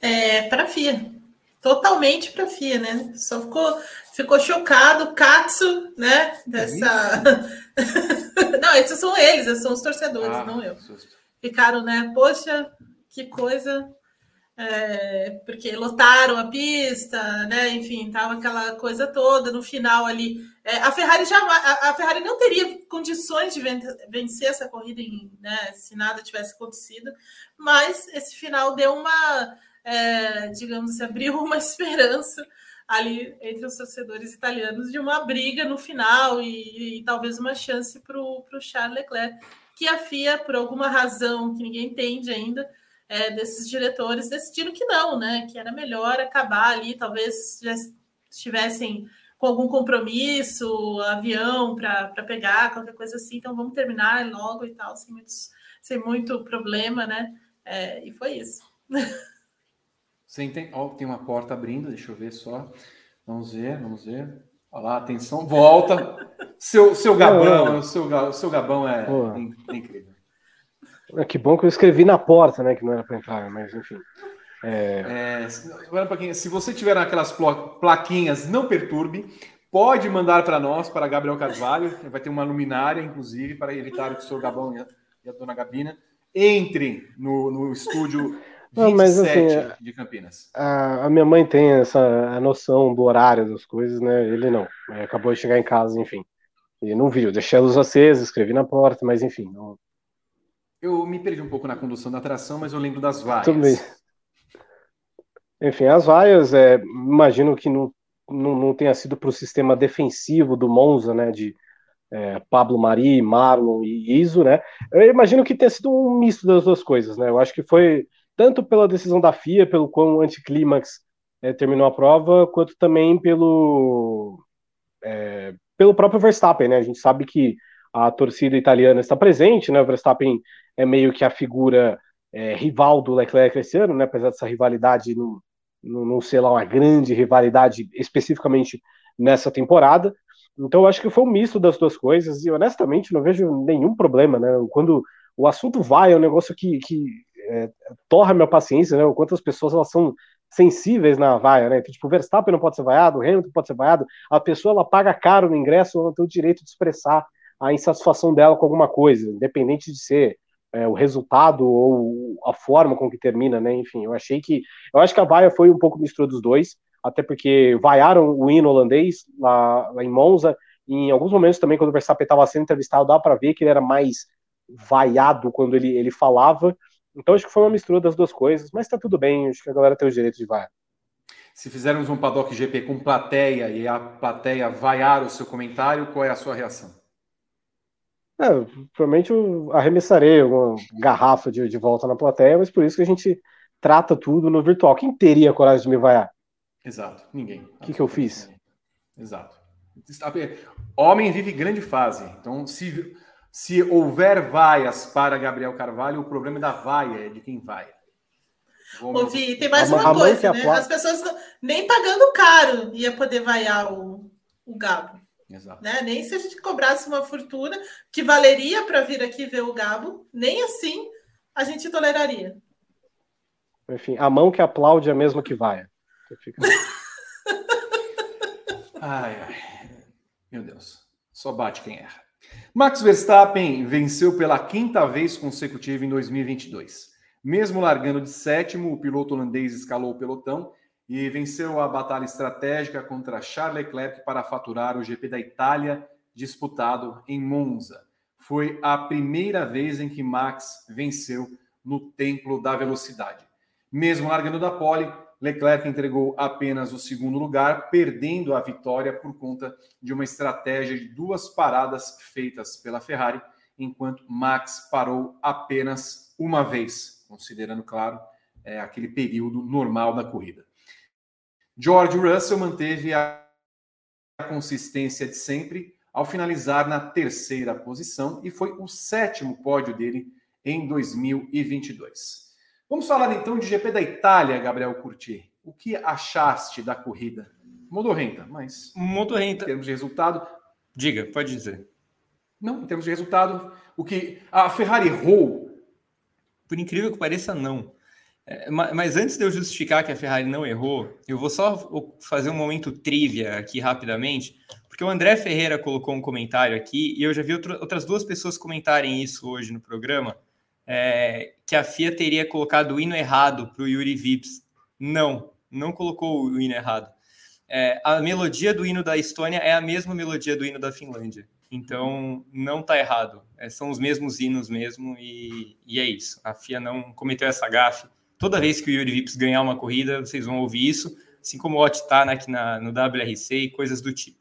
É, para a FIA. Totalmente para a FIA, né? Só ficou, ficou chocado, Katsu, né? Dessa. não, esses são eles, esses são os torcedores, ah, não eu. Ficaram, né? Poxa, que coisa. É, porque lotaram a pista, né? Enfim, tava aquela coisa toda no final ali. É, a Ferrari já a, a, Ferrari não teria condições de vencer essa corrida em, né, se nada tivesse acontecido, mas esse final deu uma, é, digamos assim, abriu uma esperança ali entre os torcedores italianos de uma briga no final e, e talvez uma chance para o Charles Leclerc, que a FIA, por alguma razão que ninguém entende ainda, é, desses diretores decidiram que não, né? Que era melhor acabar ali, talvez já estivessem com algum compromisso, avião para pegar, qualquer coisa assim, então vamos terminar logo e tal, sem, muitos, sem muito problema, né? É, e foi isso. Você tem, oh, tem uma porta abrindo, deixa eu ver só. Vamos ver, vamos ver. Olha lá, atenção, volta. Seu, seu Gabão, o seu, seu Gabão é, é incrível. É, que bom que eu escrevi na porta, né? Que não era para entrar, mas enfim. É... É, se você tiver aquelas plaquinhas, não perturbe, pode mandar para nós, para Gabriel Carvalho. Vai ter uma luminária, inclusive, para evitar que o senhor Gabão e a, e a dona Gabina entrem no, no estúdio 27 Não, mas, assim, de Campinas. A, a, minha mãe tem essa a noção do horário das coisas, né? Ele não. Acabou de chegar em casa, enfim. E não viu. Deixei a luz acesa, escrevi na porta, mas enfim. Não... Eu me perdi um pouco na condução da atração, mas eu lembro das vaias. Tudo bem. Enfim, as vaias, é, imagino que não não, não tenha sido para o sistema defensivo do Monza, né, de é, Pablo Mari, Marlon e Iso, né, eu imagino que tenha sido um misto das duas coisas, né, eu acho que foi tanto pela decisão da FIA, pelo quão anticlímax é, terminou a prova, quanto também pelo, é, pelo próprio Verstappen, né, a gente sabe que a torcida italiana está presente, né, o Verstappen é meio que a figura é, rival do Leclerc esse ano, né, apesar dessa rivalidade não, não, não ser lá uma grande rivalidade especificamente nessa temporada. Então eu acho que foi um misto das duas coisas e honestamente não vejo nenhum problema, né? Quando o assunto vai é um negócio que, que é, torra minha paciência, né? O quanto as pessoas elas são sensíveis na vaia, né? Então, tipo, o Verstappen não pode ser vaiado, o Hamilton pode ser vaiado, a pessoa ela paga caro no ingresso, ela tem o direito de expressar a insatisfação dela com alguma coisa, independente de ser é, o resultado ou a forma com que termina, né? Enfim, eu achei que. Eu acho que a vaia foi um pouco mistura dos dois, até porque vaiaram o hino holandês lá, lá em Monza, e em alguns momentos também, quando o Verstappen estava sendo entrevistado, dá para ver que ele era mais vaiado quando ele, ele falava. Então acho que foi uma mistura das duas coisas, mas tá tudo bem, acho que a galera tem o direito de vaiar. Se fizermos um paddock GP com plateia e a plateia vaiar o seu comentário, qual é a sua reação? É, provavelmente eu arremessarei uma garrafa de, de volta na plateia, mas por isso que a gente trata tudo no virtual. Quem teria coragem de me vaiar? Exato, ninguém. O que, que eu fiz? Exato. Homem vive grande fase. Então, se, se houver vaias para Gabriel Carvalho, o problema é da vaia, é de quem vai. Ouvi, tem mais uma coisa, né? As pessoas nem pagando caro ia poder vaiar o, o Gabo. Exato. Né? Nem se a gente cobrasse uma fortuna que valeria para vir aqui ver o Gabo, nem assim a gente toleraria. Enfim, a mão que aplaude é a mesma que vai. Fica... ai, ai. Meu Deus. Só bate quem erra. Max Verstappen venceu pela quinta vez consecutiva em 2022. Mesmo largando de sétimo, o piloto holandês escalou o pelotão e venceu a batalha estratégica contra Charles Leclerc para faturar o GP da Itália disputado em Monza. Foi a primeira vez em que Max venceu no Templo da Velocidade. Mesmo largando da pole, Leclerc entregou apenas o segundo lugar, perdendo a vitória por conta de uma estratégia de duas paradas feitas pela Ferrari, enquanto Max parou apenas uma vez, considerando, claro, é, aquele período normal da corrida. George Russell manteve a consistência de sempre ao finalizar na terceira posição e foi o sétimo pódio dele em 2022. Vamos falar então de GP da Itália, Gabriel Curti. O que achaste da corrida? Modorrenta, mas. Modorrenta. Em termos de resultado. Diga, pode dizer. Não, em termos de resultado, o que. A Ferrari errou. Por incrível que pareça, não. É, mas antes de eu justificar que a Ferrari não errou, eu vou só fazer um momento trivia aqui rapidamente, porque o André Ferreira colocou um comentário aqui e eu já vi outras duas pessoas comentarem isso hoje no programa, é, que a FIA teria colocado o hino errado para o Yuri Vips. Não, não colocou o hino errado. É, a melodia do hino da Estônia é a mesma melodia do hino da Finlândia. Então, não está errado. É, são os mesmos hinos mesmo e, e, é isso. A FIA não cometeu essa gafe Toda vez que o Yuri Vips ganhar uma corrida, vocês vão ouvir isso, assim como o Ott está né, aqui na, no WRC e coisas do tipo.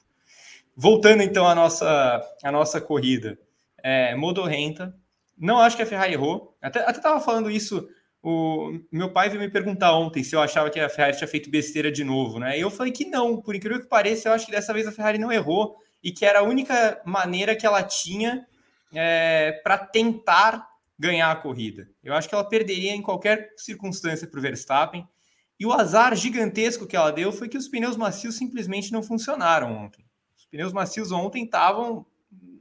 Voltando então à nossa, à nossa corrida, é, modorrenta. Não acho que a Ferrari errou. Até estava falando isso. O meu pai veio me perguntar ontem se eu achava que a Ferrari tinha feito besteira de novo, né? E eu falei que não, por incrível que pareça, eu acho que dessa vez a Ferrari não errou e que era a única maneira que ela tinha é, para tentar ganhar a corrida. Eu acho que ela perderia em qualquer circunstância para o Verstappen. E o azar gigantesco que ela deu foi que os pneus macios simplesmente não funcionaram ontem. Os pneus macios ontem estavam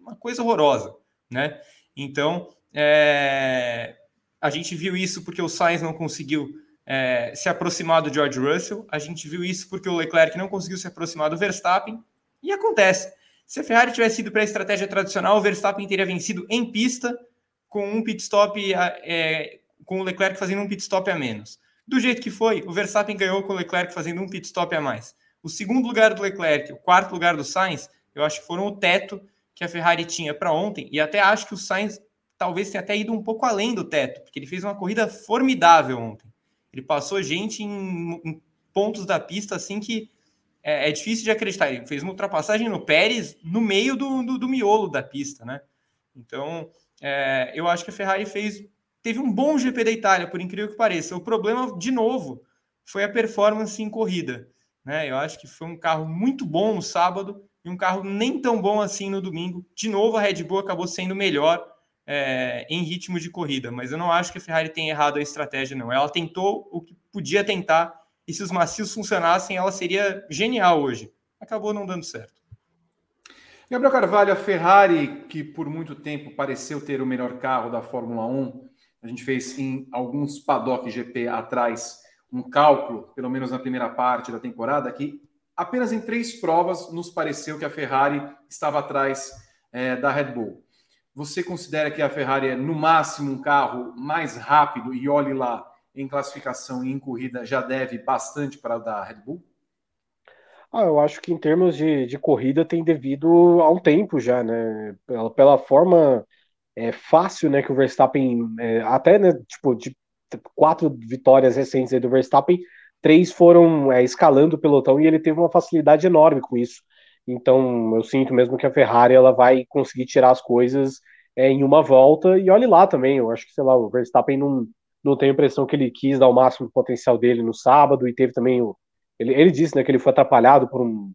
uma coisa horrorosa, né? Então, é... a gente viu isso porque o Sainz não conseguiu é, se aproximar do George Russell, a gente viu isso porque o Leclerc não conseguiu se aproximar do Verstappen, E acontece. Se a Ferrari tivesse ido para a estratégia tradicional, o Verstappen teria vencido em pista com um pit stop, é, com o Leclerc fazendo um pit stop a menos. Do jeito que foi, o Verstappen ganhou com o Leclerc fazendo um pit stop a mais. O segundo lugar do Leclerc, o quarto lugar do Sainz, eu acho que foram o teto que a Ferrari tinha para ontem, e até acho que o Sainz talvez tenha até ido um pouco além do teto, porque ele fez uma corrida formidável ontem. Ele passou gente em, em pontos da pista assim que é, é, difícil de acreditar. Ele fez uma ultrapassagem no Pérez no meio do, do, do miolo da pista, né? Então, é, eu acho que a Ferrari fez teve um bom GP da Itália, por incrível que pareça. O problema, de novo, foi a performance em corrida. Né? Eu acho que foi um carro muito bom no sábado e um carro nem tão bom assim no domingo. De novo, a Red Bull acabou sendo melhor é, em ritmo de corrida, mas eu não acho que a Ferrari tenha errado a estratégia, não. Ela tentou o que podia tentar e se os macios funcionassem, ela seria genial hoje. Acabou não dando certo. Gabriel Carvalho, a Ferrari, que por muito tempo pareceu ter o melhor carro da Fórmula 1, a gente fez em alguns paddock GP atrás um cálculo, pelo menos na primeira parte da temporada, que apenas em três provas nos pareceu que a Ferrari estava atrás é, da Red Bull. Você considera que a Ferrari é no máximo um carro mais rápido e olhe lá em classificação e em corrida já deve bastante para a da Red Bull? Ah, eu acho que em termos de, de corrida tem devido a um tempo já, né? Pela, pela forma é, fácil, né, que o Verstappen, é, até, né, tipo, de quatro vitórias recentes do Verstappen, três foram é, escalando o pelotão e ele teve uma facilidade enorme com isso. Então, eu sinto mesmo que a Ferrari ela vai conseguir tirar as coisas é, em uma volta e olhe lá também. Eu acho que, sei lá, o Verstappen não, não tem a impressão que ele quis dar o máximo do potencial dele no sábado e teve também o. Ele, ele disse né, que ele foi atrapalhado por um,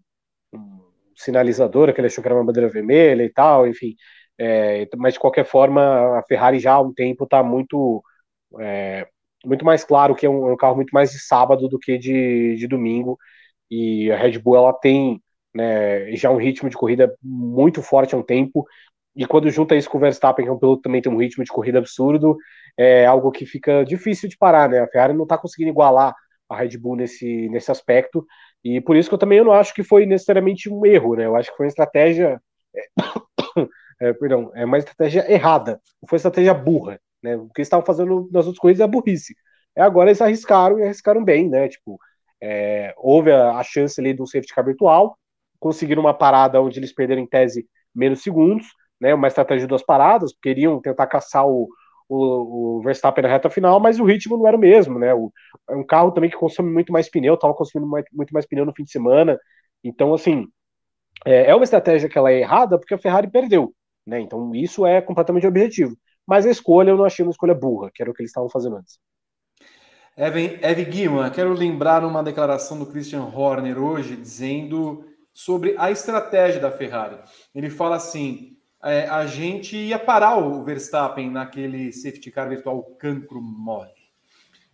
um sinalizador, que ele achou que era uma bandeira vermelha e tal, enfim. É, mas de qualquer forma, a Ferrari já há um tempo está muito, é, muito mais claro que é um, é um, carro muito mais de sábado do que de, de domingo. E a Red Bull ela tem né, já um ritmo de corrida muito forte há um tempo. E quando junta isso com o Verstappen, que é um piloto também tem um ritmo de corrida absurdo, é algo que fica difícil de parar, né? A Ferrari não está conseguindo igualar a Red Bull nesse, nesse aspecto. E por isso que eu também eu não acho que foi necessariamente um erro, né? Eu acho que foi uma estratégia. É, perdão, é uma estratégia errada, não foi estratégia burra, né? O que eles estavam fazendo nas outras coisas é burrice. É, agora eles arriscaram e arriscaram bem, né? Tipo, é, houve a, a, chance ali do safety car virtual, conseguiram uma parada onde eles perderam em tese menos segundos, né? Uma estratégia de duas paradas, queriam tentar caçar o, o, o, Verstappen na reta final, mas o ritmo não era o mesmo, né? O, é um carro também que consome muito mais pneu, estava consumindo mais, muito mais pneu no fim de semana. Então, assim, é, é uma estratégia que ela é errada porque a Ferrari perdeu. Né? Então isso é completamente objetivo. Mas a escolha eu não achei uma escolha burra, que era o que eles estavam fazendo antes. Evan, Evan Guima, quero lembrar uma declaração do Christian Horner hoje, dizendo sobre a estratégia da Ferrari. Ele fala assim: é, a gente ia parar o Verstappen naquele safety car virtual cancro mole.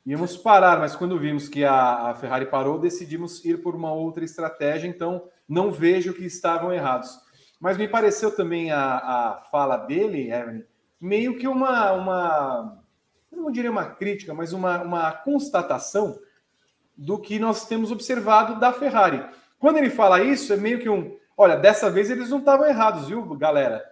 Íamos parar, mas quando vimos que a, a Ferrari parou, decidimos ir por uma outra estratégia, então não vejo que estavam errados. Mas me pareceu também a, a fala dele, Evelyn, meio que uma, uma, não diria uma crítica, mas uma, uma constatação do que nós temos observado da Ferrari. Quando ele fala isso, é meio que um. Olha, dessa vez eles não estavam errados, viu, galera?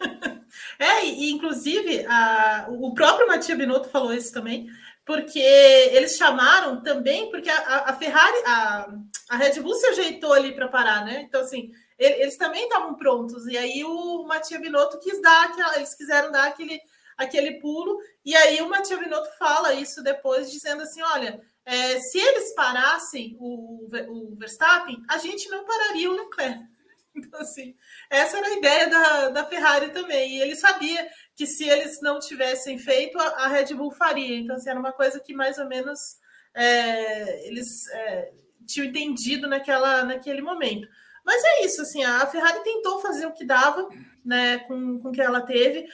É, e inclusive a, o próprio Matia Binotto falou isso também porque eles chamaram também, porque a, a Ferrari, a, a, Red Bull se ajeitou ali para parar, né? Então, assim, eles também estavam prontos. E aí o Matia Binotto quis dar, aquela, eles quiseram dar aquele, aquele pulo. E aí o Matia Binotto fala isso depois, dizendo assim: olha, é, se eles parassem o, o Verstappen, a gente não pararia o Leclerc. Então, assim, essa era a ideia da, da Ferrari também. E ele sabia que se eles não tivessem feito, a, a Red Bull faria. Então, assim, era uma coisa que mais ou menos é, eles é, tinham entendido naquela, naquele momento. Mas é isso, assim, a Ferrari tentou fazer o que dava, né, com, com o que ela teve.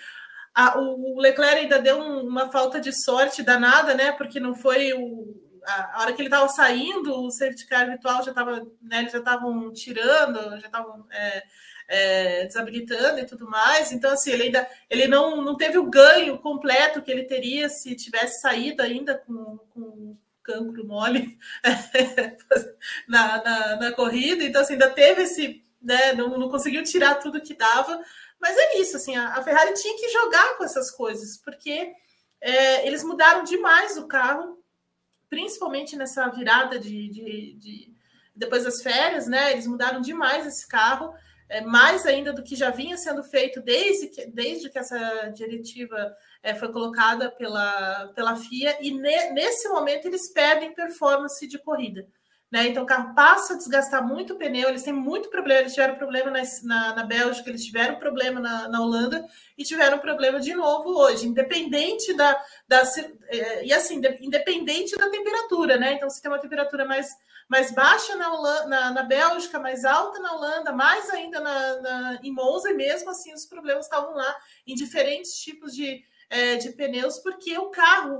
A, o Leclerc ainda deu um, uma falta de sorte danada, né, porque não foi o, a, hora que ele estava saindo, o safety car virtual já estava, né, eles já estavam tirando, já estavam é, é, desabilitando e tudo mais. Então, assim, ele ainda ele não, não teve o ganho completo que ele teria se tivesse saído ainda com, com cancro mole na, na, na, corrida, então assim, ainda teve esse, né, não, não conseguiu tirar tudo que dava, mas é isso, assim, a, a Ferrari tinha que jogar com essas coisas, porque é, eles mudaram demais o carro, principalmente nessa virada de, de, de, depois das férias, né? Eles mudaram demais esse carro, é, mais ainda do que já vinha sendo feito desde que, desde que essa diretiva é, foi colocada pela, pela FIA, e ne, nesse momento eles perdem performance de corrida. Né? Então o carro passa a desgastar muito o pneu, eles têm muito problema, eles tiveram problema na, na, na Bélgica, eles tiveram problema na, na, Holanda e tiveram problema de novo hoje, independente da. da é, e assim, independente da temperatura, né? Então, se tem uma temperatura mais, mais baixa na, Holanda, na, na Bélgica, mais alta na Holanda, mais ainda na, na, em Monza, e mesmo assim os problemas estavam lá em diferentes tipos de é, de pneus, porque o carro,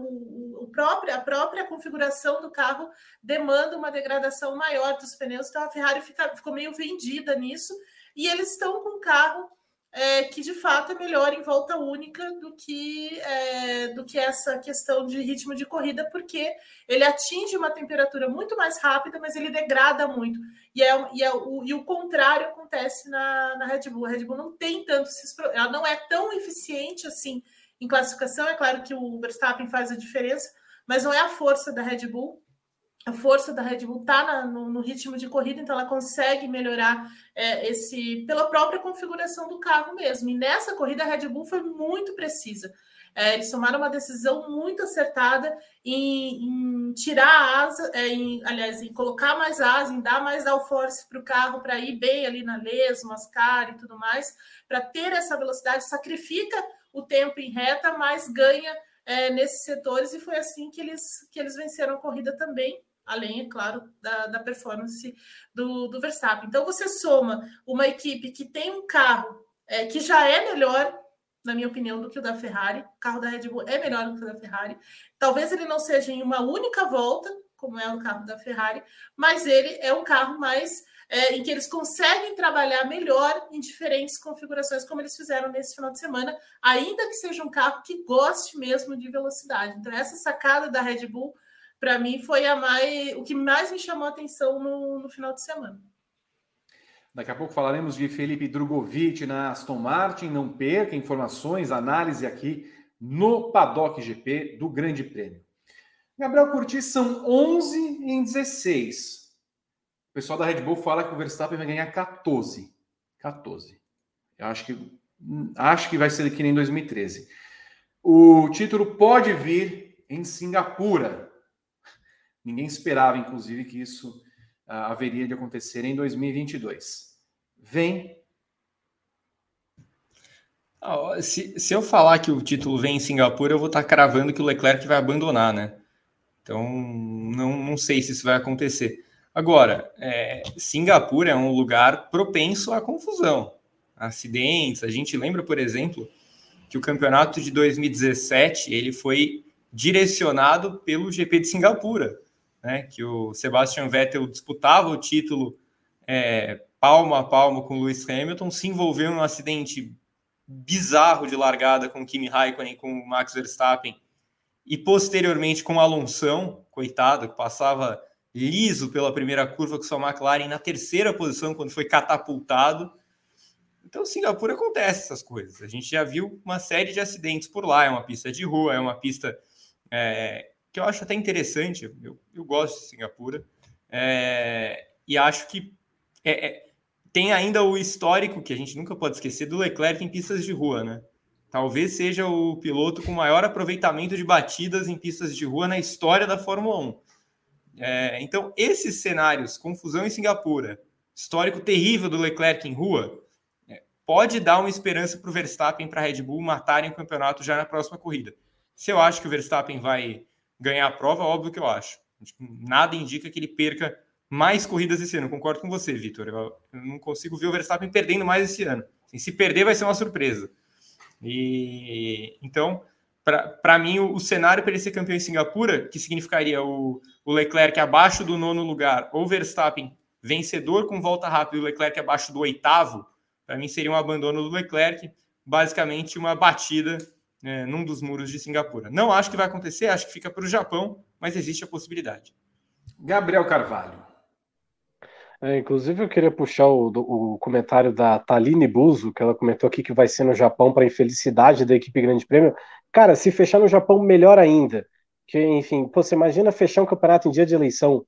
o, próprio, a própria configuração do carro demanda uma degradação maior dos pneus, então a Ferrari fica, ficou meio vendida nisso, e eles estão com um carro é, que de fato é melhor em volta única do que, é, do que essa questão de ritmo de corrida, porque ele atinge uma temperatura muito mais rápida, mas ele degrada muito. E, é, e, é, o, e o contrário acontece na, na Red Bull. A Red Bull não tem tanto, ela não é tão eficiente assim em classificação. É claro que o Verstappen faz a diferença, mas não é a força da Red Bull. A força da Red Bull está no, no, ritmo de corrida, então ela consegue melhorar é, esse pela própria configuração do carro mesmo. E nessa corrida a Red Bull foi muito precisa. É, eles tomaram uma decisão muito acertada em, em tirar a asa, é, em, aliás, em colocar mais asa, em dar mais downforce para o carro para ir bem ali na lesma, mascar e tudo mais, para ter essa velocidade, sacrifica o tempo em reta, mas ganha é, nesses setores, e foi assim que eles, que eles venceram a corrida também, além, é claro, da, da performance do, do Verstappen. Então, você soma uma equipe que tem um carro é, que já é melhor, na minha opinião, do que o da Ferrari. O carro da Red Bull é melhor do que o da Ferrari. Talvez ele não seja em uma única volta, como é o carro da Ferrari, mas ele é um carro mais é, em que eles conseguem trabalhar melhor em diferentes configurações, como eles fizeram nesse final de semana, ainda que seja um carro que goste mesmo de velocidade. Então, essa sacada da Red Bull, para mim, foi a mais, o que mais me chamou a atenção no, no final de semana. Daqui a pouco falaremos de Felipe Drogovic na Aston Martin. Não perca informações, análise aqui no Paddock GP do Grande Prêmio. Gabriel Curti, são 11 em 16 pessoal da Red Bull fala que o Verstappen vai ganhar 14. 14. Eu acho que acho que vai ser que nem 2013. O título pode vir em Singapura. Ninguém esperava, inclusive, que isso uh, haveria de acontecer em 2022. Vem. Se, se eu falar que o título vem em Singapura, eu vou estar cravando que o Leclerc vai abandonar, né? Então, não, não sei se isso vai acontecer. Agora, é, Singapura é um lugar propenso à confusão, acidentes. A gente lembra, por exemplo, que o campeonato de 2017 ele foi direcionado pelo GP de Singapura, né? Que o Sebastian Vettel disputava o título é, palmo a palmo com Lewis Hamilton, se envolveu em um acidente bizarro de largada com Kimi Raikkonen com Max Verstappen e posteriormente com Alonso, coitado, que passava liso pela primeira curva com sua McLaren na terceira posição quando foi catapultado. Então, Singapura acontece essas coisas. A gente já viu uma série de acidentes por lá. É uma pista de rua, é uma pista é, que eu acho até interessante. Eu, eu gosto de Singapura é, e acho que é, é, tem ainda o histórico que a gente nunca pode esquecer do Leclerc em pistas de rua, né? Talvez seja o piloto com maior aproveitamento de batidas em pistas de rua na história da Fórmula 1. É, então, esses cenários, confusão em Singapura, histórico terrível do Leclerc em rua, é, pode dar uma esperança para o Verstappen para a Red Bull matarem o campeonato já na próxima corrida. Se eu acho que o Verstappen vai ganhar a prova, óbvio que eu acho. Nada indica que ele perca mais corridas esse ano. Concordo com você, Vitor. Eu, não consigo ver o Verstappen perdendo mais esse ano. Assim, se perder, vai ser uma surpresa. E então, para mim, o, o cenário para ele ser campeão em Singapura, que significaria o, o Leclerc abaixo do nono lugar, ou Verstappen vencedor com volta rápida e o Leclerc abaixo do oitavo, para mim seria um abandono do Leclerc, basicamente uma batida é, num dos muros de Singapura. Não acho que vai acontecer, acho que fica para o Japão, mas existe a possibilidade. Gabriel Carvalho. É, inclusive, eu queria puxar o, o, comentário da Taline Buzo, que ela comentou aqui que vai ser no Japão para infelicidade da equipe Grande Prêmio. Cara, se fechar no Japão, melhor ainda. Que, enfim, pô, você imagina fechar um campeonato em dia de eleição.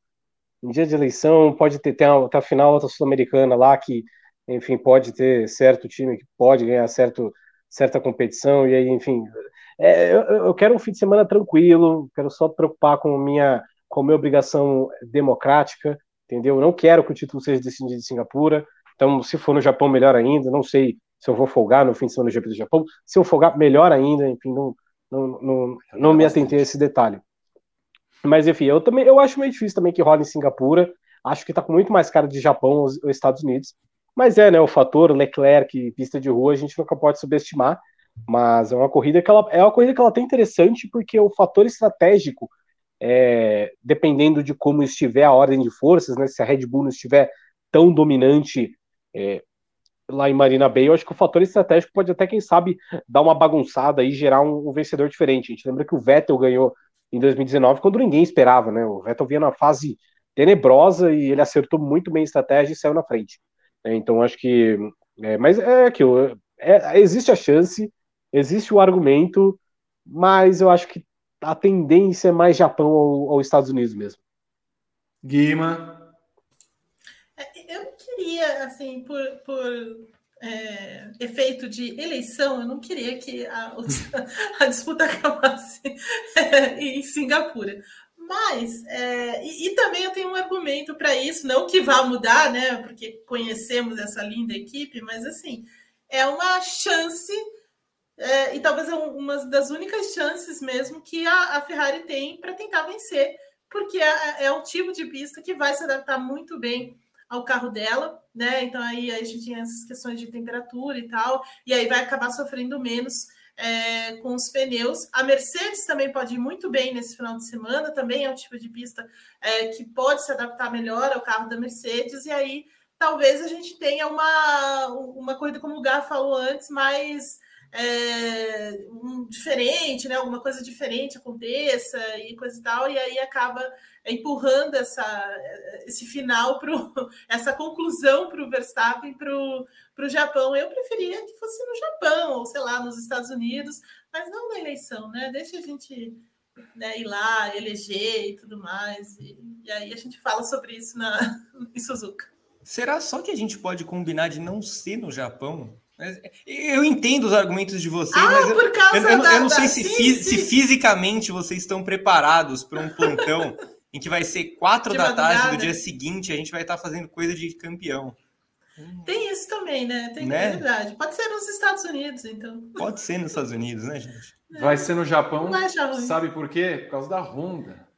Em dia de eleição, pode ter, ter até a final outra sul-americana lá, que, enfim, pode ter certo time que pode ganhar certo, certa competição, e aí, enfim. É, eu, eu quero um fim de semana tranquilo, quero só preocupar com minha, com minha obrigação democrática entendeu? Eu não quero que o título seja decidido em Singapura, então se for no Japão, melhor ainda, não sei se eu vou folgar no fim de semana do GP do Japão, se eu folgar, melhor ainda, enfim, não, não, não, não me atentei a esse detalhe. Mas enfim, eu também eu acho meio difícil também que rola em Singapura, acho que tá com muito mais cara de Japão os Estados Unidos, mas é, né, o fator Leclerc, pista de rua, a gente nunca pode subestimar, mas é uma corrida que ela é uma corrida que ela tem interessante porque o fator estratégico é, dependendo de como estiver a ordem de forças, né, se a Red Bull não estiver tão dominante é, lá em Marina Bay, eu acho que o fator estratégico pode até, quem sabe, dar uma bagunçada e gerar um, um vencedor diferente. A gente lembra que o Vettel ganhou em 2019 quando ninguém esperava, né? O Vettel vinha na fase tenebrosa e ele acertou muito bem a estratégia e saiu na frente. É, então acho que. É, mas é aquilo. É, existe a chance, existe o argumento, mas eu acho que a tendência é mais Japão ou, ou Estados Unidos mesmo. Guima. Queria, assim, por, por é, efeito de eleição, eu não queria que a, a disputa acabasse é, em Singapura. Mas, é, e, e, também eu tenho um argumento para isso, não que vá mudar, né? Porque conhecemos essa linda equipe, mas assim, é uma chance é, e talvez é uma das únicas chances mesmo que a, a Ferrari tem para tentar vencer, porque é, é o tipo de pista que vai se adaptar muito bem ao carro dela, né? Então aí a gente tem essas questões de temperatura e tal, e aí vai acabar sofrendo menos é, com os pneus. A Mercedes também pode ir muito bem nesse final de semana, também é o tipo de pista é, que pode se adaptar melhor ao carro da Mercedes, e aí talvez a gente tenha uma, uma corrida, como o Gar falou antes, mais é, um diferente, né? Alguma coisa diferente aconteça e coisa e tal, e aí acaba empurrando essa, esse final para essa conclusão para o Verstappen para o Japão. Eu preferia que fosse no Japão, ou sei lá, nos Estados Unidos, mas não na eleição, né? Deixa a gente né, ir lá, eleger e tudo mais. E, e aí a gente fala sobre isso na, em Suzuka. Será só que a gente pode combinar de não ser no Japão? Eu entendo os argumentos de vocês, ah, mas eu, eu, eu, da, eu não sei se, sim, sim. se, fisicamente vocês estão preparados para um plantão em que vai ser quatro de da tarde do dia seguinte a gente vai estar fazendo coisa de campeão. Tem isso também, né? Tem né? verdade. Pode ser nos Estados Unidos, então. Pode ser nos Estados Unidos, né, gente? É. Vai ser no Japão. Sabe por quê? Por causa da Honda.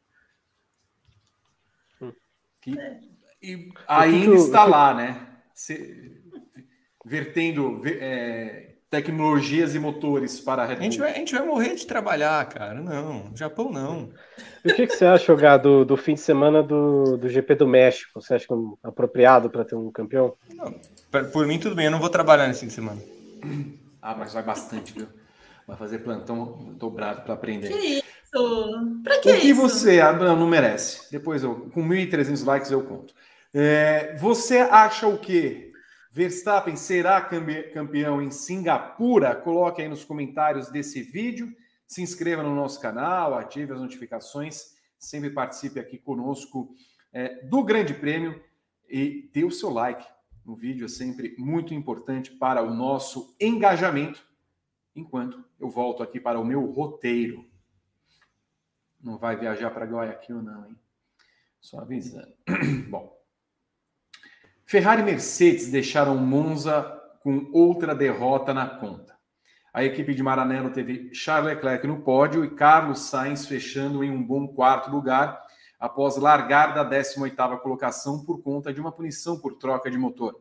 Que, é. E ainda está lá, né? Se, vertendo é, tecnologias e motores para a Red Bull. A gente, vai, a gente vai morrer de trabalhar, cara. Não, Japão não. E o que, que você acha, Gá, do, do fim de semana do, do GP do México? Você acha que é apropriado para ter um campeão? Não, por mim, tudo bem. Eu não vou trabalhar nesse fim de semana. Ah, mas vai bastante, viu? Vai fazer plantão dobrado para aprender. Que isso? Pra que O que isso? você... Ah, não, não merece. Depois, eu, com 1.300 likes, eu conto. É, você acha o quê? Verstappen será campeão em Singapura? Coloque aí nos comentários desse vídeo. Se inscreva no nosso canal, ative as notificações. Sempre participe aqui conosco é, do Grande Prêmio e dê o seu like no vídeo. É sempre muito importante para o nosso engajamento. Enquanto eu volto aqui para o meu roteiro. Não vai viajar para Guayaquil, não, hein? Só avisando. Bom. Ferrari e Mercedes deixaram Monza com outra derrota na conta. A equipe de Maranello teve Charles Leclerc no pódio e Carlos Sainz fechando em um bom quarto lugar após largar da 18ª colocação por conta de uma punição por troca de motor.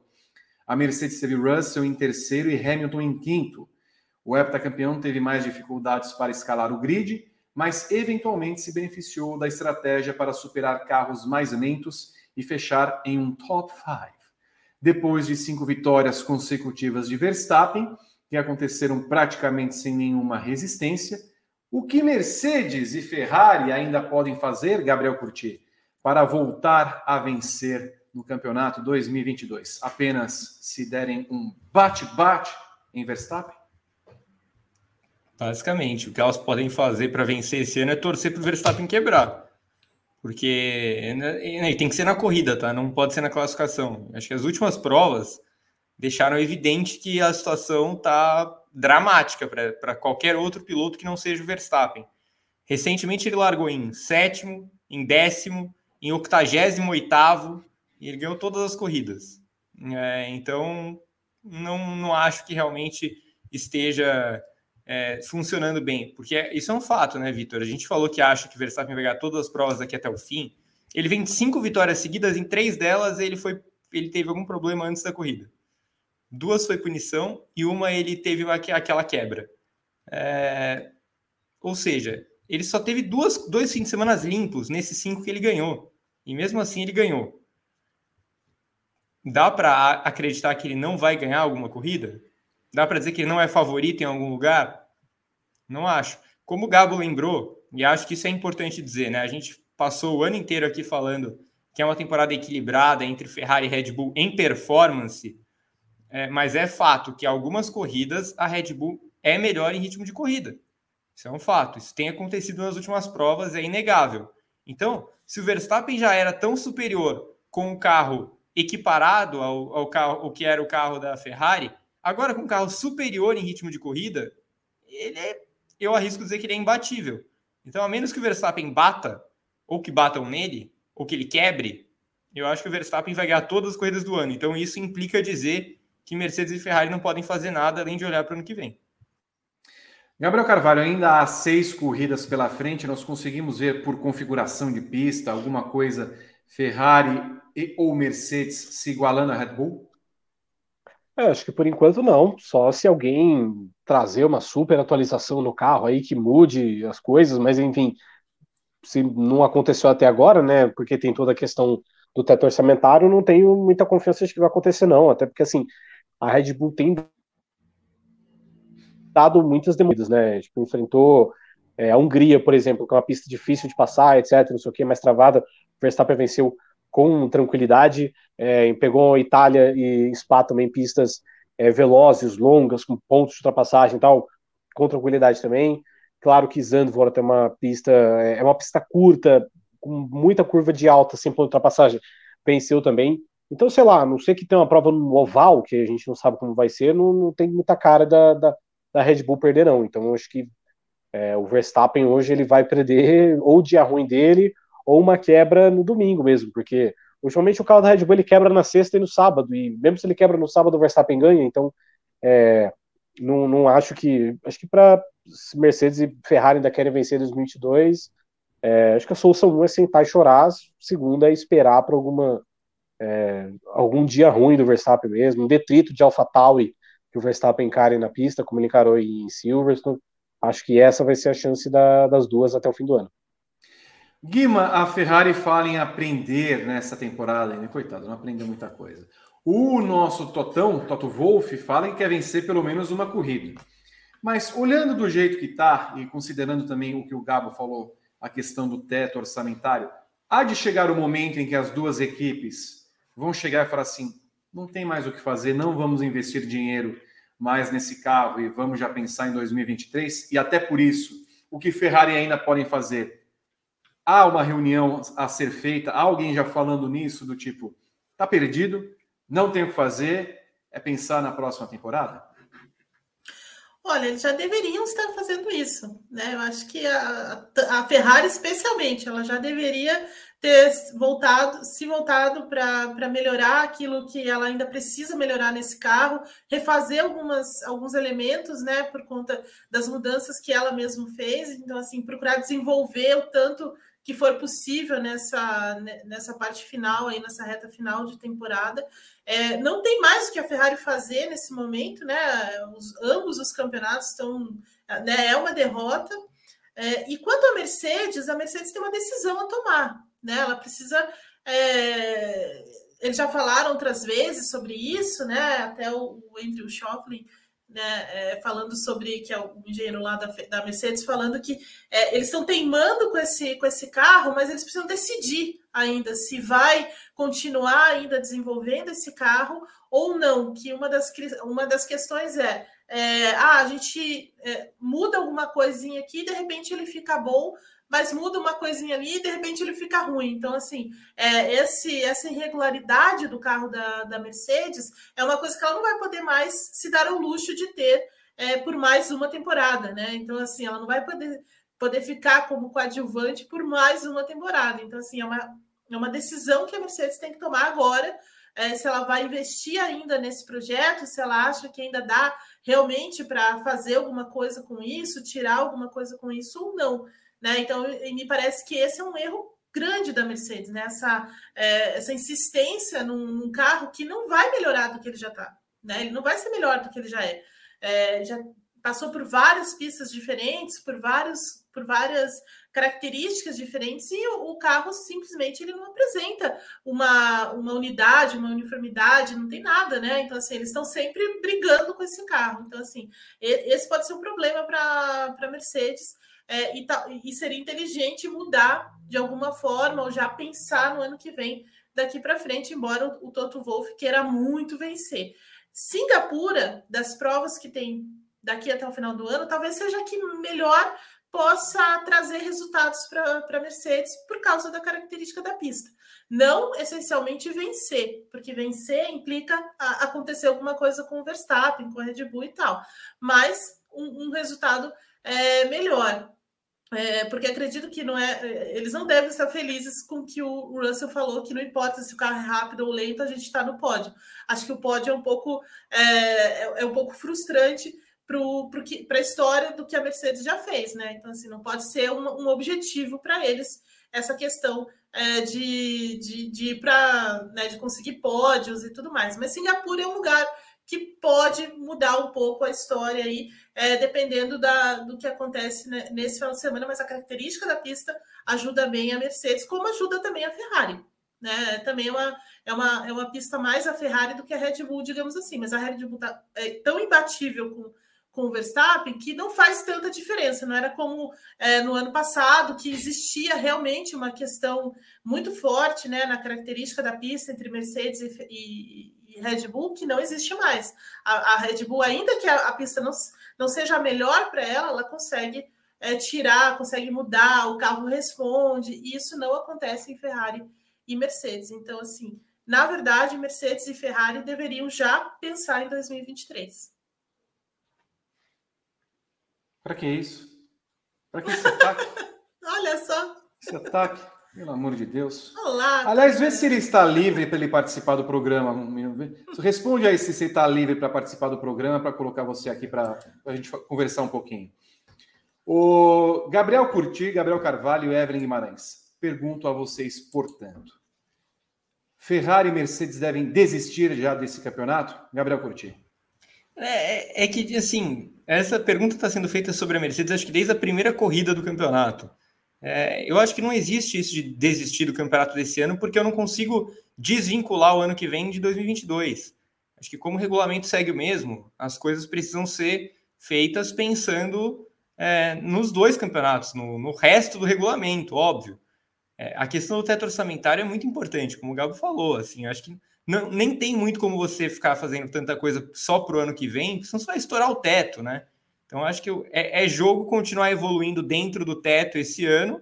A Mercedes teve Russell em terceiro e Hamilton em quinto. O heptacampeão teve mais dificuldades para escalar o grid, mas eventualmente se beneficiou da estratégia para superar carros mais lentos e fechar em um top 5. Depois de cinco vitórias consecutivas de Verstappen, que aconteceram praticamente sem nenhuma resistência. O que Mercedes e Ferrari ainda podem fazer, Gabriel Curti, para voltar a vencer no campeonato 2022? Apenas se derem um bate-bate em Verstappen? Basicamente, o que elas podem fazer para vencer esse ano é torcer para o Verstappen quebrar. Porque né, tem que ser na corrida, tá? Não pode ser na classificação. Acho que as últimas provas deixaram evidente que a situação tá dramática para qualquer outro piloto que não seja o Verstappen. Recentemente ele largou em sétimo, em décimo, em octagésimo oitavo e ele ganhou todas as corridas. É, então não, não acho que realmente esteja é, funcionando bem, porque é, isso é um fato, né, Vitor? A gente falou que acha que o Verstappen vai ganhar todas as provas daqui até o fim. Ele vem de cinco vitórias seguidas, em três delas ele foi, ele teve algum problema antes da corrida. Duas foi punição e uma ele teve aquela quebra. É, ou seja, ele só teve duas, dois fins de semana limpos nesses cinco que ele ganhou. E mesmo assim ele ganhou. Dá para acreditar que ele não vai ganhar alguma corrida? Dá para dizer que ele não é favorito em algum lugar? Não acho. Como o Gabo lembrou, e acho que isso é importante dizer, né? A gente passou o ano inteiro aqui falando que é uma temporada equilibrada entre Ferrari e Red Bull em performance, é, mas é fato que algumas corridas a Red Bull é melhor em ritmo de corrida. Isso é um fato. Isso tem acontecido nas últimas provas, é inegável. Então, se o Verstappen já era tão superior com o carro equiparado ao, ao carro, ao que era o carro da Ferrari, Agora, com um carro superior em ritmo de corrida, ele é, eu arrisco dizer que ele é imbatível. Então, a menos que o Verstappen bata, ou que batam nele, ou que ele quebre, eu acho que o Verstappen vai ganhar todas as corridas do ano. Então, isso implica dizer que Mercedes e Ferrari não podem fazer nada além de olhar para o ano que vem. Gabriel Carvalho, ainda há seis corridas pela frente, nós conseguimos ver por configuração de pista alguma coisa Ferrari e, ou Mercedes se igualando a Red Bull? É, acho que por enquanto não. Só se alguém trazer uma super atualização no carro aí que mude as coisas, mas enfim, se não aconteceu até agora, né? Porque tem toda a questão do teto orçamentário, não tenho muita confiança de que vai acontecer, não. Até porque assim, a Red Bull tem dado muitas demandas, né? Tipo, enfrentou é, a Hungria, por exemplo, que é uma pista difícil de passar, etc., não sei o que, mais travada. Verstappen venceu com tranquilidade. É, pegou Itália e Spa também pistas é, velozes, longas, com pontos de ultrapassagem e tal, com tranquilidade também. Claro que Zandvoort é uma pista, é, é uma pista curta, com muita curva de alta, sem ponto de ultrapassagem, venceu também. Então, sei lá, não sei que tem uma prova no oval, que a gente não sabe como vai ser, não, não tem muita cara da, da, da Red Bull perder, não. Então, acho que é, o Verstappen hoje ele vai perder ou o dia ruim dele, ou uma quebra no domingo mesmo, porque ultimamente o carro da Red Bull ele quebra na sexta e no sábado, e mesmo se ele quebra no sábado, o Verstappen ganha, então é, não, não acho que. Acho que para Mercedes e Ferrari ainda querem vencer 2022, é, acho que a solução 1 um é sentar e chorar, segunda é esperar para alguma. É, algum dia ruim do Verstappen mesmo, um detrito de AlphaTauri que o Verstappen encare na pista, como ele encarou em Silverstone. Acho que essa vai ser a chance da, das duas até o fim do ano. Guima, a Ferrari fala em aprender nessa temporada, né? coitado, não aprendeu muita coisa. O nosso Totão, Toto Wolff, fala que quer vencer pelo menos uma corrida. Mas olhando do jeito que está e considerando também o que o Gabo falou, a questão do teto orçamentário, há de chegar o momento em que as duas equipes vão chegar e falar assim: não tem mais o que fazer, não vamos investir dinheiro mais nesse carro e vamos já pensar em 2023. E até por isso, o que Ferrari ainda podem fazer há uma reunião a ser feita, há alguém já falando nisso, do tipo, tá perdido, não tem o que fazer, é pensar na próxima temporada? Olha, eles já deveriam estar fazendo isso, né? Eu acho que a, a Ferrari, especialmente, ela já deveria ter voltado, se voltado para melhorar aquilo que ela ainda precisa melhorar nesse carro, refazer algumas, alguns elementos, né? Por conta das mudanças que ela mesma fez. Então, assim, procurar desenvolver o tanto que for possível nessa, nessa parte final, aí nessa reta final de temporada. É, não tem mais o que a Ferrari fazer nesse momento, né? Os, ambos os campeonatos estão. Né, é uma derrota. É, e quanto à Mercedes, a Mercedes tem uma decisão a tomar. Né? Ela precisa. É, eles já falaram outras vezes sobre isso, né? Até o, o Andrew Schoflin né, é, falando sobre que é o engenheiro lá da, da Mercedes falando que é, eles estão teimando com esse, com esse carro, mas eles precisam decidir ainda se vai continuar ainda desenvolvendo esse carro ou não. Que uma das, uma das questões é, é ah, a gente é, muda alguma coisinha aqui, de repente ele fica bom, mas muda uma coisinha ali e de repente ele fica ruim. Então, assim, é, esse, essa irregularidade do carro da, da Mercedes é uma coisa que ela não vai poder mais se dar ao luxo de ter é, por mais uma temporada, né? Então, assim, ela não vai poder, poder ficar como coadjuvante por mais uma temporada. Então, assim, é uma, é uma decisão que a Mercedes tem que tomar agora. É, se ela vai investir ainda nesse projeto, se ela acha que ainda dá realmente para fazer alguma coisa com isso, tirar alguma coisa com isso ou não. Né? Então, me parece que esse é um erro grande da Mercedes, né? essa, é, essa insistência num, num, carro que não vai melhorar do que ele já está. Né? Ele não vai ser melhor do que ele já é. é. Já passou por várias pistas diferentes, por, vários, por várias características diferentes e o, o, carro simplesmente ele não apresenta uma, uma unidade, uma uniformidade, não tem nada, né? Então, assim, eles estão sempre brigando com esse carro. Então, assim, esse pode ser um problema para a Mercedes é, e, tá, e seria inteligente mudar de alguma forma ou já pensar no ano que vem daqui para frente, embora o, Toto Wolff queira muito vencer. Singapura, das provas que tem daqui até o final do ano, talvez seja a que melhor possa trazer resultados para a Mercedes por causa da característica da pista. Não essencialmente vencer, porque vencer implica acontecer alguma coisa com o Verstappen, com a Red Bull e tal, mas um, um resultado é, melhor. É, porque acredito que não é, é, eles não devem estar felizes com o que o Russell falou, que não importa se o carro é rápido ou lento, a gente está no pódio. Acho que o pódio é um pouco é, é, é um pouco frustrante para a história do que a Mercedes já fez, né? Então, assim, não pode ser um, um objetivo para eles essa questão é, de, de, de ir para né, de conseguir pódios e tudo mais. Mas Singapura é um lugar que pode mudar um pouco a história aí, é, dependendo da, do que acontece né, nesse final de semana, mas a característica da pista ajuda bem a Mercedes, como ajuda também a Ferrari. Né? Também é uma, é, uma, é uma pista mais a Ferrari do que a Red Bull, digamos assim, mas a Red Bull tá, é tão imbatível com, com o Verstappen que não faz tanta diferença. Não era como é, no ano passado, que existia realmente uma questão muito forte né, na característica da pista entre Mercedes e, e, Red Bull que não existe mais. A, a Red Bull, ainda que a, a, pista não, não seja a melhor para ela, ela consegue é, tirar, consegue mudar, o carro responde, e isso não acontece em Ferrari e Mercedes. Então, assim, na verdade, Mercedes e Ferrari deveriam já pensar em 2023. Para que isso? Para que esse ataque? Olha só. Esse ataque. Pelo amor de Deus. Olá. Aliás, vê se ele está livre para ele participar do programa. Responde aí se você está livre para participar do programa, para colocar você aqui para a gente conversar um pouquinho. O Gabriel Curti, Gabriel Carvalho e Evelyn Guimarães. Pergunto a vocês, portanto. Ferrari e Mercedes devem desistir já desse campeonato? Gabriel Curti. É, é que, assim, essa pergunta está sendo feita sobre a Mercedes, acho que desde a primeira corrida do campeonato. É, eu acho que não existe isso de desistir do campeonato desse ano, porque eu não consigo desvincular o ano que vem de 2022. Acho que, como o regulamento segue o mesmo, as coisas precisam ser feitas pensando é, nos dois campeonatos, no, no, resto do regulamento, óbvio. É, a questão do teto orçamentário é muito importante, como o Gabo falou. Assim, acho que não, nem tem muito como você ficar fazendo tanta coisa só para o ano que vem, senão você vai estourar o teto, né? Então, acho que é, é jogo continuar evoluindo dentro do teto esse ano,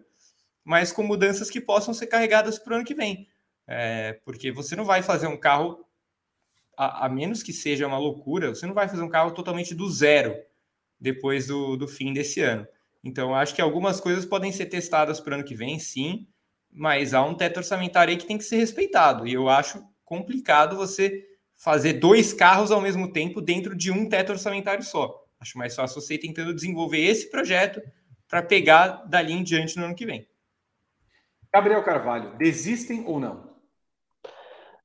mas com mudanças que possam ser carregadas para o ano que vem. É, porque você não vai fazer um carro, a, a, menos que seja uma loucura, você não vai fazer um carro totalmente do zero depois do, do fim desse ano. Então, acho que algumas coisas podem ser testadas para o ano que vem, sim, mas há um teto orçamentário aí que tem que ser respeitado. E eu acho complicado você fazer dois carros ao mesmo tempo dentro de um teto orçamentário só. Acho mais fácil você ir tentando desenvolver esse projeto para pegar dali em diante no ano que vem. Gabriel Carvalho, desistem ou não?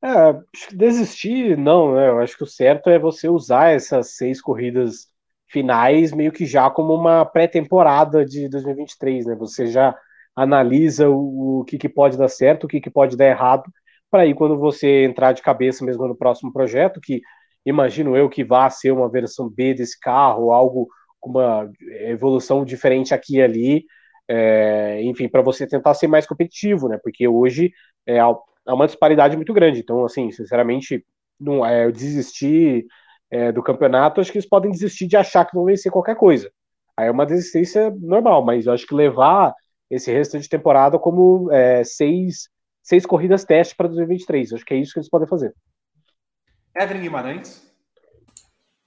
É, desistir, não, né? Eu acho que o certo é você usar essas seis corridas finais meio que já como uma pré-temporada de 2023, né? Você já analisa o, o que, que pode dar certo, o que, que pode dar errado, para aí quando você entrar de cabeça mesmo no próximo projeto, que imagino eu que vá ser uma versão B desse carro, algo com uma evolução diferente aqui e ali, é, enfim, para você tentar ser mais competitivo, né? Porque hoje é, há uma disparidade muito grande. Então, assim, sinceramente, não é, eu desistir é, do campeonato, acho que eles podem desistir de achar que vão vencer qualquer coisa. Aí é uma desistência normal, mas eu acho que levar esse restante de temporada como é, seis, seis corridas teste para 2023. Acho que é isso que eles podem fazer. Evelyn Guimarães.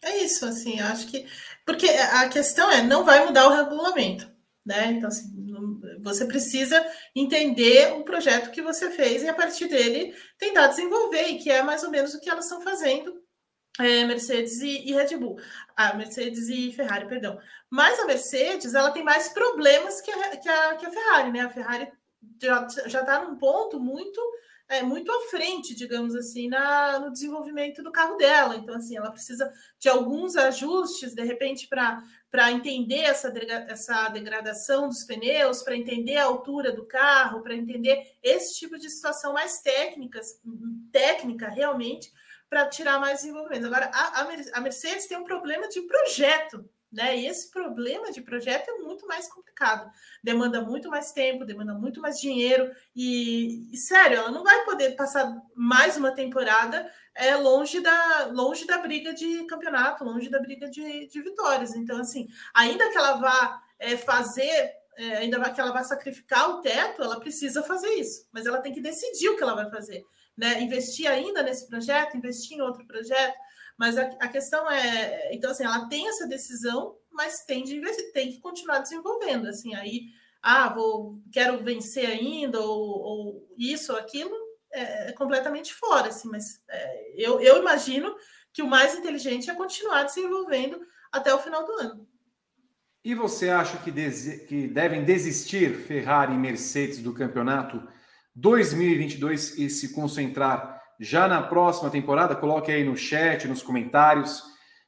É isso, assim, acho que. Porque a questão é, não vai mudar o regulamento, né? Então, assim, você precisa entender o projeto que você fez e, a partir dele, tentar desenvolver, e que é mais ou menos o que elas estão fazendo é, Mercedes e, e, Red Bull. Ah, Mercedes e Ferrari, perdão. Mas a Mercedes, ela tem mais problemas que a, que a, que a Ferrari, né? A Ferrari já está num ponto muito é, muito à frente, digamos assim, na, no desenvolvimento do carro dela. Então, assim, ela precisa de alguns ajustes, de repente, para entender essa, essa degradação dos pneus, para entender a altura do carro, para entender esse tipo de situação mais técnicas, técnica realmente, para tirar mais desenvolvimento. Agora, a, a Mercedes tem um problema de projeto, né? E esse problema de projeto é muito mais complicado, demanda muito mais tempo, demanda muito mais dinheiro, e, e sério, ela não vai poder passar mais uma temporada é, longe, da, longe da briga de campeonato, longe da briga de, de vitórias. Então, assim, ainda que ela vá é, fazer é, ainda que ela vai sacrificar o teto, ela precisa fazer isso, mas ela tem que decidir o que ela vai fazer né, investir ainda nesse projeto, investir em outro projeto, mas a, a, questão é, então assim, ela tem essa decisão, mas tem de tem que continuar desenvolvendo, assim, aí, ah, vou, quero vencer ainda, ou, ou isso ou aquilo, é, é, completamente fora, assim, mas é, eu, eu imagino que o mais inteligente é continuar desenvolvendo até o final do ano. E você acha que, que devem desistir Ferrari e Mercedes do campeonato 2022 e se concentrar já na próxima temporada, coloque aí no chat, nos comentários.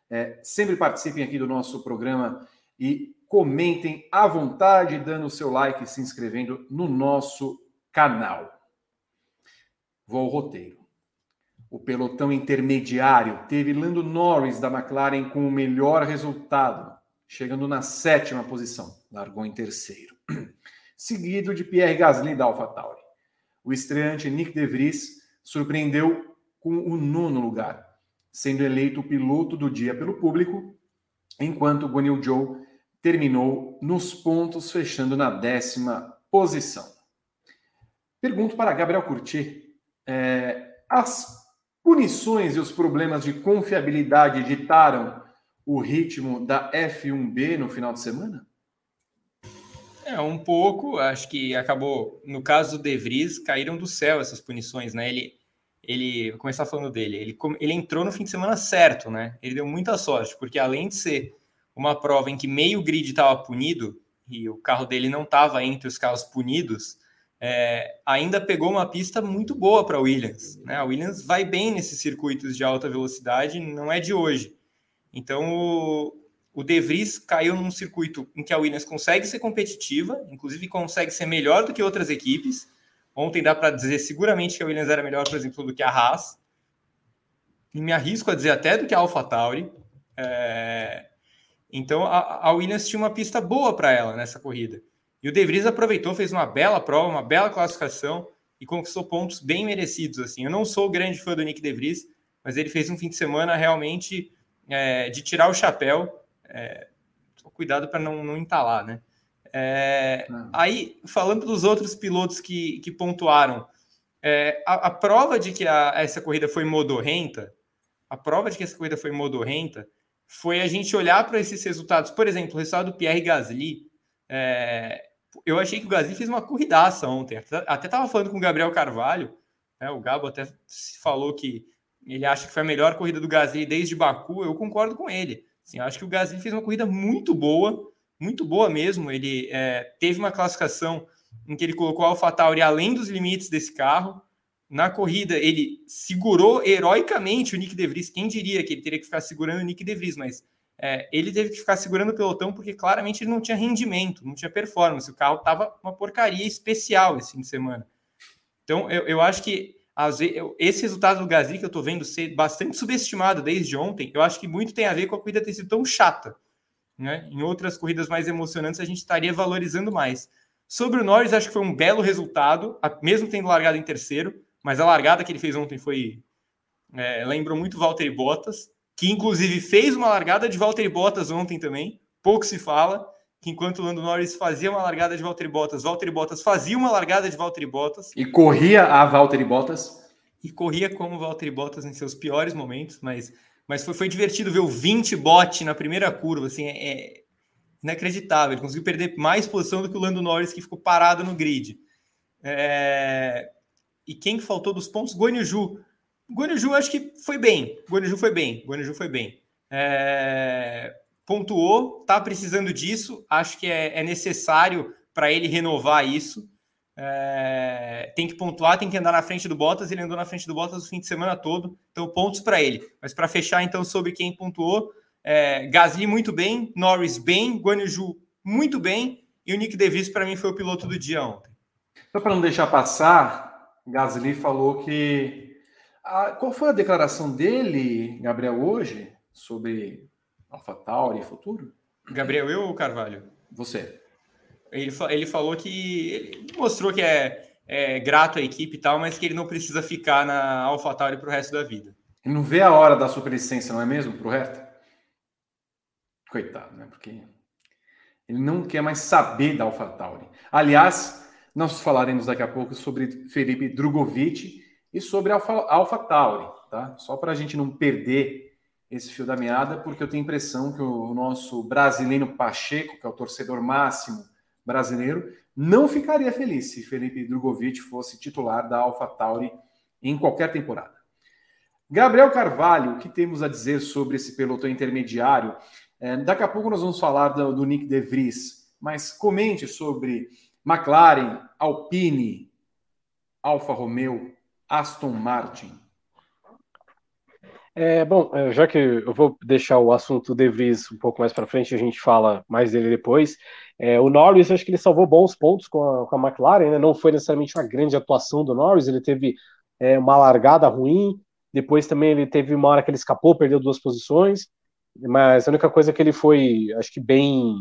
É, sempre participem aqui do nosso programa e comentem à vontade, dando o seu like e se inscrevendo no nosso canal. Vou ao roteiro. O pelotão intermediário teve Lando Norris da McLaren com o melhor resultado, chegando na sétima posição, largou em terceiro. Seguido de Pierre Gasly da AlphaTauri o estreante Nick De Vries surpreendeu com o nono lugar, sendo eleito o piloto do dia pelo público, enquanto Guanil Zhou terminou nos pontos, fechando na décima posição. Pergunto para Gabriel Curti: é, as punições e os problemas de confiabilidade ditaram o ritmo da F1B no final de semana? É, um pouco, acho que acabou, no caso do De Vries, caíram do céu essas punições, né? Ele, ele vou começar falando dele, ele, ele entrou no fim de semana certo, né? Ele deu muita sorte, porque além de ser uma prova em que meio grid estava punido, e o carro dele não estava entre os carros punidos, é, ainda pegou uma pista muito boa para a Williams. Né? A Williams vai bem nesses circuitos de alta velocidade, não é de hoje. Então, o, o De Vries caiu num circuito em que a Williams consegue ser competitiva, inclusive consegue ser melhor do que outras equipes. Ontem dá para dizer seguramente que a Williams era melhor, por exemplo, do que a Haas. E me arrisco a dizer até do que a AlphaTauri. É... Então a, a, Williams tinha uma pista boa para ela nessa corrida. E o De Vries aproveitou, fez uma bela prova, uma bela classificação e conquistou pontos bem merecidos. Assim, eu não sou grande fã do Nick De Vries, mas ele fez um fim de semana realmente é, de tirar o chapéu é, cuidado para não, não entalar, né? É. Aí, falando dos outros pilotos que, que pontuaram, é, a, a, prova de que a, essa corrida foi modorrenta, a prova de que essa corrida foi modorrenta, foi a gente olhar para esses resultados. Por exemplo, o resultado do Pierre Gasly. É, eu achei que o Gasly fez uma corridaça ontem. Até estava falando com o Gabriel Carvalho, né, o Gabo até falou que ele acha que foi a melhor corrida do Gasly desde Baku. Eu concordo com ele. Assim, acho que o Gasly fez uma corrida muito boa, muito boa mesmo. Ele é, teve uma classificação em que ele colocou a AlphaTauri além dos limites desse carro. Na corrida, ele segurou heroicamente o Nick De Vries. Quem diria que ele teria que ficar segurando o Nick De Vries, mas é, ele teve que ficar segurando o pelotão porque claramente ele não tinha rendimento, não tinha performance. O carro estava uma porcaria especial esse fim de semana. Então, eu, eu acho que esse resultado do Gasly que eu estou vendo ser bastante subestimado desde ontem, eu acho que muito tem a ver com a corrida ter sido tão chata. Né? Em outras corridas mais emocionantes, a gente estaria valorizando mais. Sobre o Norris, acho que foi um belo resultado, mesmo tendo largado em terceiro, mas a largada que ele fez ontem foi. É, lembrou muito Valtteri Bottas, que inclusive fez uma largada de Valtteri Bottas ontem também. Pouco se fala que enquanto o Lando Norris fazia uma largada de Valtteri Bottas, Valtteri Bottas fazia uma largada de Valtteri Bottas. E corria a Valtteri Bottas. E corria como Valtteri Bottas em seus piores momentos, mas, mas foi, foi divertido ver o 20 bot na primeira curva, assim, é, é inacreditável. Ele conseguiu perder mais posição do que o Lando Norris, que ficou parado no grid. É... E quem faltou dos pontos? Guanyu Ju. Guanyu Ju acho que foi bem. Guanyu Ju foi bem. Guanyu Ju foi bem. É pontuou, tá precisando disso, acho que é, é necessário para ele renovar isso. É, tem que pontuar, tem que andar na frente do Bottas. Ele andou na frente do Bottas o fim de semana todo, então pontos para ele. Mas para fechar, então, sobre quem pontuou: é, Gasly muito bem, Norris bem, Guanyu muito bem, e o Nick DeVries para mim foi o piloto do dia ontem. Só para não deixar passar, Gasly falou que. A, qual foi a declaração dele, Gabriel, hoje, sobre AlphaTauri futuro? Gabriel, eu ou Carvalho? Você. Ele, ele falou que. Ele mostrou que é, é grato à equipe e tal, mas que ele não precisa ficar na AlphaTauri para o resto da vida. Ele não vê a hora da superlicença, não é mesmo? Para o resto? Coitado, né? Porque ele não quer mais saber da AlphaTauri. Aliás, nós falaremos daqui a pouco sobre Felipe Drogovic e sobre a AlphaTauri, tá? Só para a gente não perder esse fio da meada, porque eu tenho a impressão que o nosso brasileiro Pacheco, que é o torcedor máximo brasileiro, não ficaria feliz se Felipe Drogovic fosse titular da AlphaTauri em qualquer temporada. Gabriel Carvalho, o que temos a dizer sobre esse pelotão intermediário? É, daqui a pouco nós vamos falar do, do Nick De Vries, mas comente sobre McLaren, Alpine, Alfa Romeo, Aston Martin. É, bom, é, já que eu vou deixar o assunto De Vries um pouco mais para frente, a gente fala mais dele depois. É, o Norris, acho que ele salvou bons pontos com a, com a McLaren, né? não foi necessariamente uma grande atuação do Norris, ele teve é, uma largada ruim, depois também ele teve uma hora que ele escapou, perdeu duas posições, mas a única coisa que ele foi, acho que bem,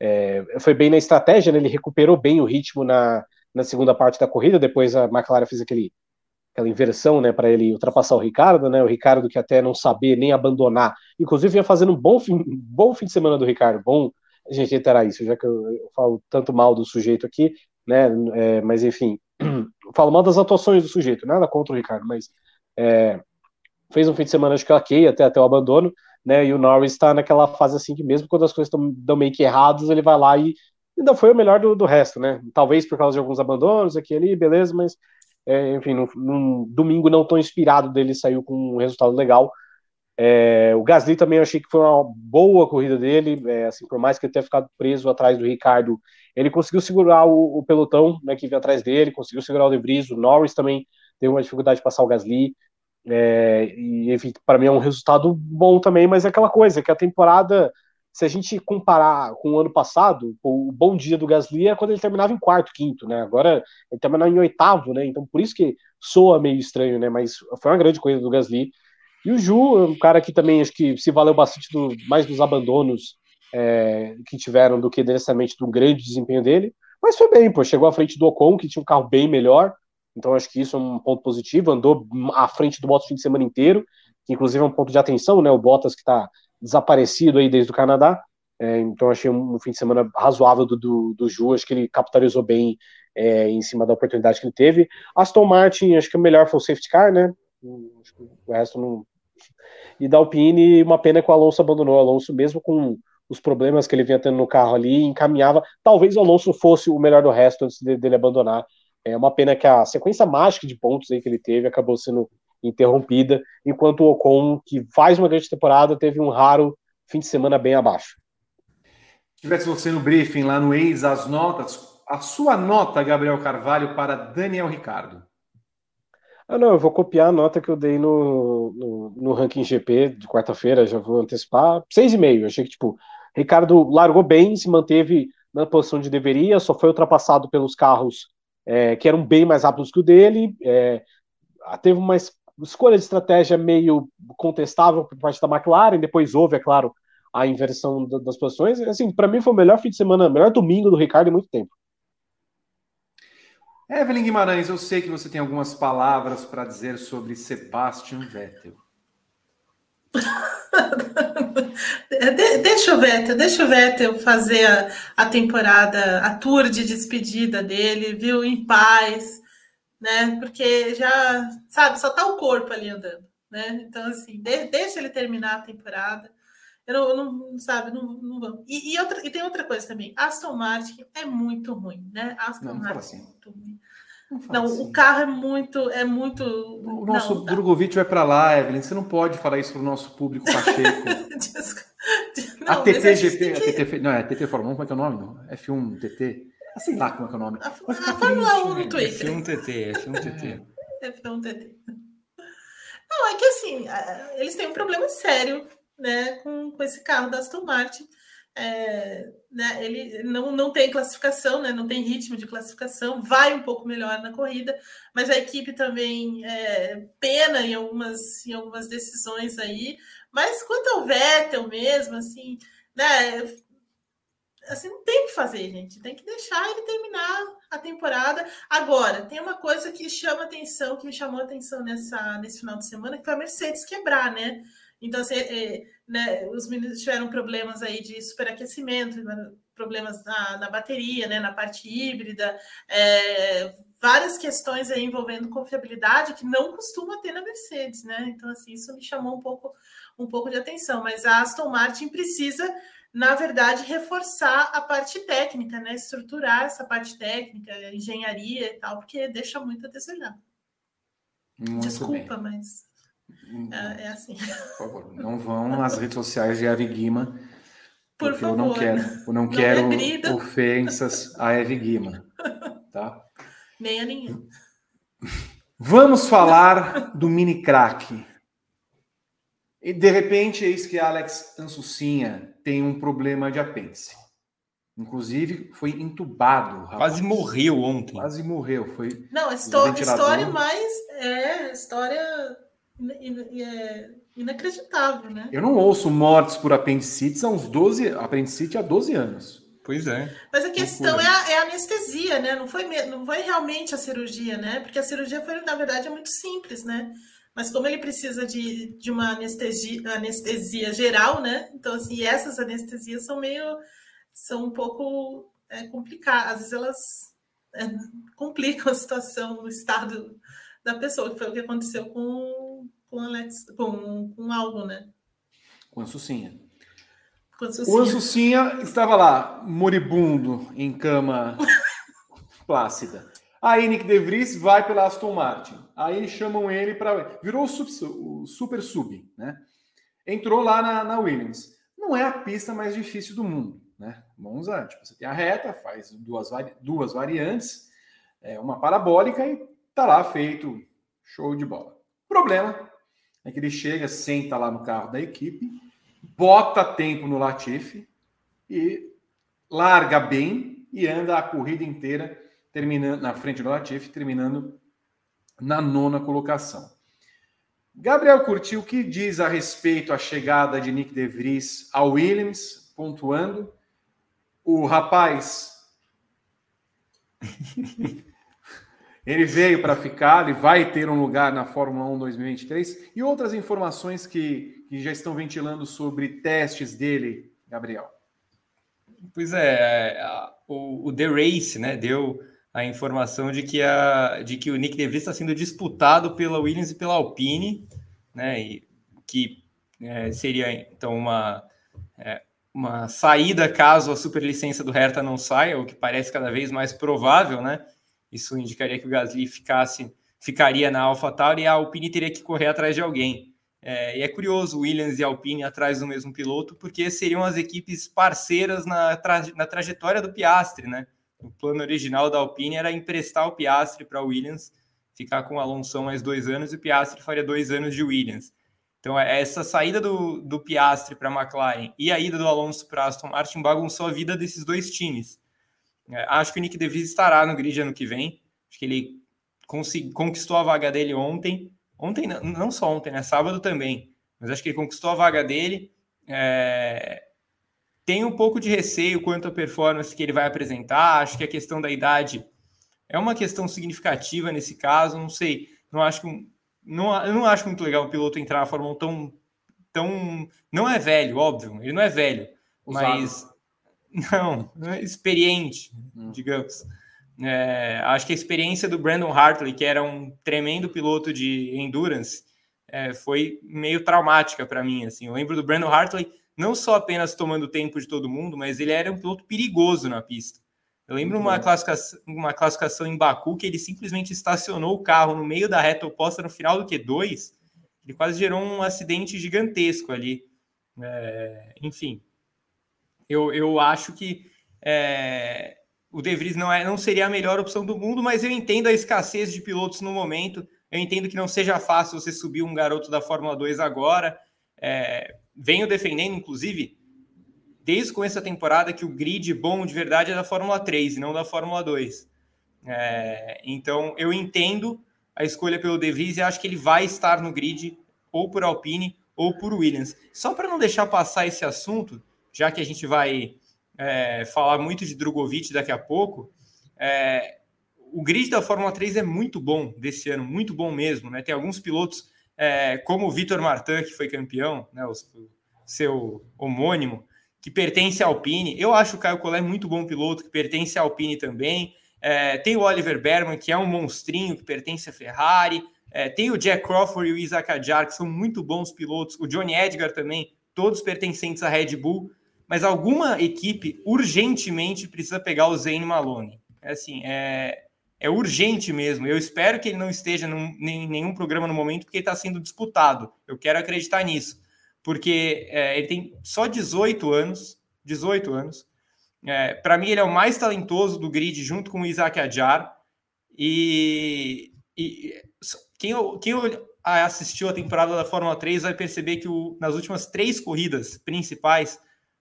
é, foi bem na estratégia, né? ele recuperou bem o ritmo na, na segunda parte da corrida, depois a McLaren fez aquele aquela inversão, né, para ele ultrapassar o Ricardo, né, o Ricardo que até não saber nem abandonar, inclusive vinha fazendo um bom fim, bom fim de semana do Ricardo, bom gente reiterar isso, já que eu, eu falo tanto mal do sujeito aqui, né, é, mas enfim, falo mal das atuações do sujeito, nada contra o Ricardo, mas é, fez um fim de semana acho que ok, até, até o abandono, né, e o Norris está naquela fase assim que mesmo quando as coisas estão meio que erradas, ele vai lá e ainda foi o melhor do, do resto, né, talvez por causa de alguns abandonos aqui ali, beleza, mas é, enfim, num, num, domingo não tão inspirado dele saiu com um resultado legal. É, o Gasly também eu achei que foi uma boa corrida dele, é, assim, por mais que ele tenha ficado preso atrás do Ricardo, ele conseguiu segurar o, o pelotão né, que vinha atrás dele, conseguiu segurar o De Vries, o Norris também teve uma dificuldade de passar o Gasly, é, e enfim, para mim é um resultado bom também, mas é aquela coisa que a temporada se a gente comparar com o ano passado, o bom dia do Gasly é quando ele terminava em quarto, quinto, né? Agora ele terminou em oitavo, né? Então por isso que soa meio estranho, né? Mas foi uma grande coisa do Gasly. E o Ju, um cara que também acho que se valeu bastante do, mais dos abandonos é, que tiveram do que necessariamente do grande desempenho dele. Mas foi bem, pô. Chegou à frente do Ocon, que tinha um carro bem melhor. Então acho que isso é um ponto positivo. Andou à frente do Bottas o fim de semana inteiro, que inclusive é um ponto de atenção, né? O Bottas que está desaparecido aí desde o Canadá. É, então achei um, fim de semana razoável do, do, do Ju, acho que ele capitalizou bem é, em cima da oportunidade que ele teve. Aston Martin, acho que o melhor foi o safety car, né? o resto não. E da Alpine, uma pena que o Alonso abandonou. O Alonso, mesmo com os problemas que ele vinha tendo no carro ali, encaminhava. Talvez o Alonso fosse o melhor do resto antes dele abandonar. É uma pena que a sequência mágica de pontos aí que ele teve acabou sendo interrompida, enquanto o Ocon, que faz uma grande temporada, teve um raro fim de semana bem abaixo. Tivesse você no briefing lá no ex as notas, a sua nota, Gabriel Carvalho, para Daniel Ricardo. Ah, não, eu vou copiar a nota que eu dei no, no, no ranking GP de quarta-feira, já vou antecipar. 6,5. Achei que, tipo, Ricardo largou bem, se manteve na posição de deveria, só foi ultrapassado pelos carros é, que eram bem mais rápidos que o dele. É, teve uma escolha de estratégia meio contestável por parte da McLaren, depois houve, é claro, a inversão das posições. Assim, para mim foi o melhor fim de semana, melhor domingo do Ricardo em muito tempo. Evelyn Guimarães, eu sei que você tem algumas palavras para dizer sobre Sebastian Vettel. De, deixa o Vettel, deixa o Vettel fazer a, a, temporada, a tour de despedida dele, viu, em paz, né? Porque já, sabe, só tá o corpo ali andando, né? Então, assim, de, deixa ele terminar a temporada. Eu não, não sabe, não, não vamos. E, e, outra, e tem outra coisa também. Aston Martin é muito ruim, né? Aston não, Martin assim. é muito ruim. Não, assim. o carro é muito, é muito. O nosso não, tá. Drogovic vai para lá, Evelyn. Você não pode falar isso para o nosso público pacheco. não, a TTGP, a TT, não é TT Fórmula 1, como é que é o nome? Não? F1 TT? Ah, sei lá como é que é o nome. A, a Fórmula 1 no Twitter. F1 TT, F1 TT. F1 TT. Não, é que assim, eles têm um problema sério né, com, com esse carro da Aston Martin. É, né, ele não, não tem classificação, né, não tem ritmo de classificação, vai um pouco melhor na corrida, mas a equipe também é, pena em algumas, em algumas decisões aí. Mas quanto ao Vettel mesmo, assim, né, assim, não tem o que fazer, gente. Tem que deixar ele terminar a temporada. Agora, tem uma coisa que chama atenção, que me chamou atenção nessa, nesse final de semana, que foi a Mercedes quebrar, né? Então, assim, é, né, os meninos tiveram problemas aí de superaquecimento, problemas na, na bateria, né, na parte híbrida, é, várias questões aí envolvendo confiabilidade que não costuma ter na Mercedes, né? Então, assim, isso me chamou um pouco, um pouco de atenção. Mas a Aston Martin precisa, na verdade, reforçar a parte técnica, né? Estruturar essa parte técnica, engenharia e tal, porque deixa muito a desejar. Muito Desculpa, bem. mas é, é, assim. Por favor, não vão nas redes sociais de Eve Guima. Por favor. Eu não quero, eu não, não quero ofensas a Eve Guima. Tá? Nem a ninguém. Vamos falar do mini crack. E de repente, eis que Alex Ansucinha tem um problema de apêndice. Inclusive, foi entubado. Rapaz. Quase morreu ontem. Quase morreu. Foi Não, história mais. É, história é inacreditável, né? Eu não ouço mortes por apendicite há uns 12, apendicite há 12 anos. Pois é. Mas a questão é a, é a, anestesia, né? Não foi, não foi realmente a cirurgia, né? Porque a cirurgia foi, na verdade, é muito simples, né? Mas como ele precisa de, de uma anestesia, anestesia geral, né? Então, assim, essas anestesias são meio. são um pouco é, complicadas. Às vezes elas é, complicam a situação, o estado da pessoa, que foi o que aconteceu com com Alex, com, com algo, né? Com a Sucinha. Com a Sucinha. O Sucinha estava lá, moribundo, em cama plácida. Aí Nick De Vries vai pela Aston Martin. Aí chamam ele para. Virou o, sub, o, super sub, né? Entrou lá na, na, Williams. Não é a pista mais difícil do mundo, né? Monza, tipo, você tem a reta, faz duas, vari, duas variantes, é, uma parabólica e tá lá feito show de bola. Problema é que ele chega, senta lá no carro da equipe, bota tempo no Latifi e larga bem e anda a corrida inteira terminando na frente do Latifi, terminando na nona colocação. Gabriel Curti, o que diz a respeito à chegada de Nick De Vries ao Williams, pontuando? O rapaz Ele veio para ficar, ele vai ter um lugar na Fórmula 1 2023 e outras informações que, que já estão ventilando sobre testes dele, Gabriel. Pois é, o, o The Race né, deu a informação de que, a, de que o Nick DeVries está sendo disputado pela Williams e pela Alpine, né, e que é, seria então uma, é, uma saída caso a superlicença do Hertha não saia, o que parece cada vez mais provável, né? Isso indicaria que o Gasly ficasse, ficaria na AlphaTauri e a Alpine teria que correr atrás de alguém. É, e é curioso Williams e Alpine atrás do mesmo piloto, porque seriam as equipes parceiras na, tra na trajetória do Piastre, né? O plano original da Alpine era emprestar o Piastre para Williams, ficar com o Alonso mais dois anos e o Piastre faria dois anos de Williams. Então, é, essa saída do, do Piastre para a McLaren e a ida do Alonso para Aston Martin bagunçou a vida desses dois times. É, acho que o Nick DeVries estará no grid ano que vem. Acho que ele conquistou a vaga dele ontem. Ontem, não só ontem, né? Sábado também. Mas acho que ele conquistou a vaga dele. É... Tem um pouco de receio quanto à performance que ele vai apresentar. Acho que a questão da idade é uma questão significativa nesse caso. Não sei, não acho que não, eu não acho muito legal o piloto entrar na Fórmula 1 tão, tão. Não é velho, óbvio, ele não é velho, Usado. mas. Não, é experiente, hum. digamos. É, acho que a experiência do Brandon Hartley, que era um tremendo piloto de endurance, é, foi meio traumática para mim. Assim, eu lembro do Brandon Hartley não só apenas tomando tempo de todo mundo, mas ele era um piloto perigoso na pista. Eu lembro uma classificação, uma classificação em Baku que ele simplesmente estacionou o carro no meio da reta oposta no final do Q2. Ele quase gerou um acidente gigantesco ali. É, enfim, eu, eu acho que é, o De Vries não, é, não seria a melhor opção do mundo, mas eu entendo a escassez de pilotos no momento. Eu entendo que não seja fácil você subir um garoto da Fórmula 2 agora. É, venho defendendo, inclusive, desde o começo da temporada que o grid bom de verdade é da Fórmula 3 e não da Fórmula 2. É, então eu entendo a escolha pelo De Vries e acho que ele vai estar no grid ou por Alpine ou por Williams. Só para não deixar passar esse assunto, já que a gente vai é, falar muito de Drogovic daqui a pouco, é, o grid da Fórmula 3 é muito bom desse ano, muito bom mesmo. Né? Tem alguns pilotos, é, como o Vitor Martin, que foi campeão, né, o seu homônimo, que pertence à Alpine. Eu acho o Caio Collet muito bom piloto, que pertence à Alpine também. É, tem o Oliver Berman, que é um monstrinho, que pertence à Ferrari. É, tem o Jack Crawford e o Isaac Adjar, que são muito bons pilotos. O Johnny Edgar também, todos pertencentes à Red Bull. Mas alguma equipe urgentemente precisa pegar o Zane Maloney. É assim, é, é urgente mesmo. Eu espero que ele não esteja num, em nenhum programa no momento, porque está sendo disputado. Eu quero acreditar nisso porque é, ele tem só 18 anos, 18 anos. É, Para mim, ele é o mais talentoso do grid, junto com o Isaac Adjar. E, e quem, quem assistiu a temporada da Fórmula 3 vai perceber que o, nas últimas três corridas principais,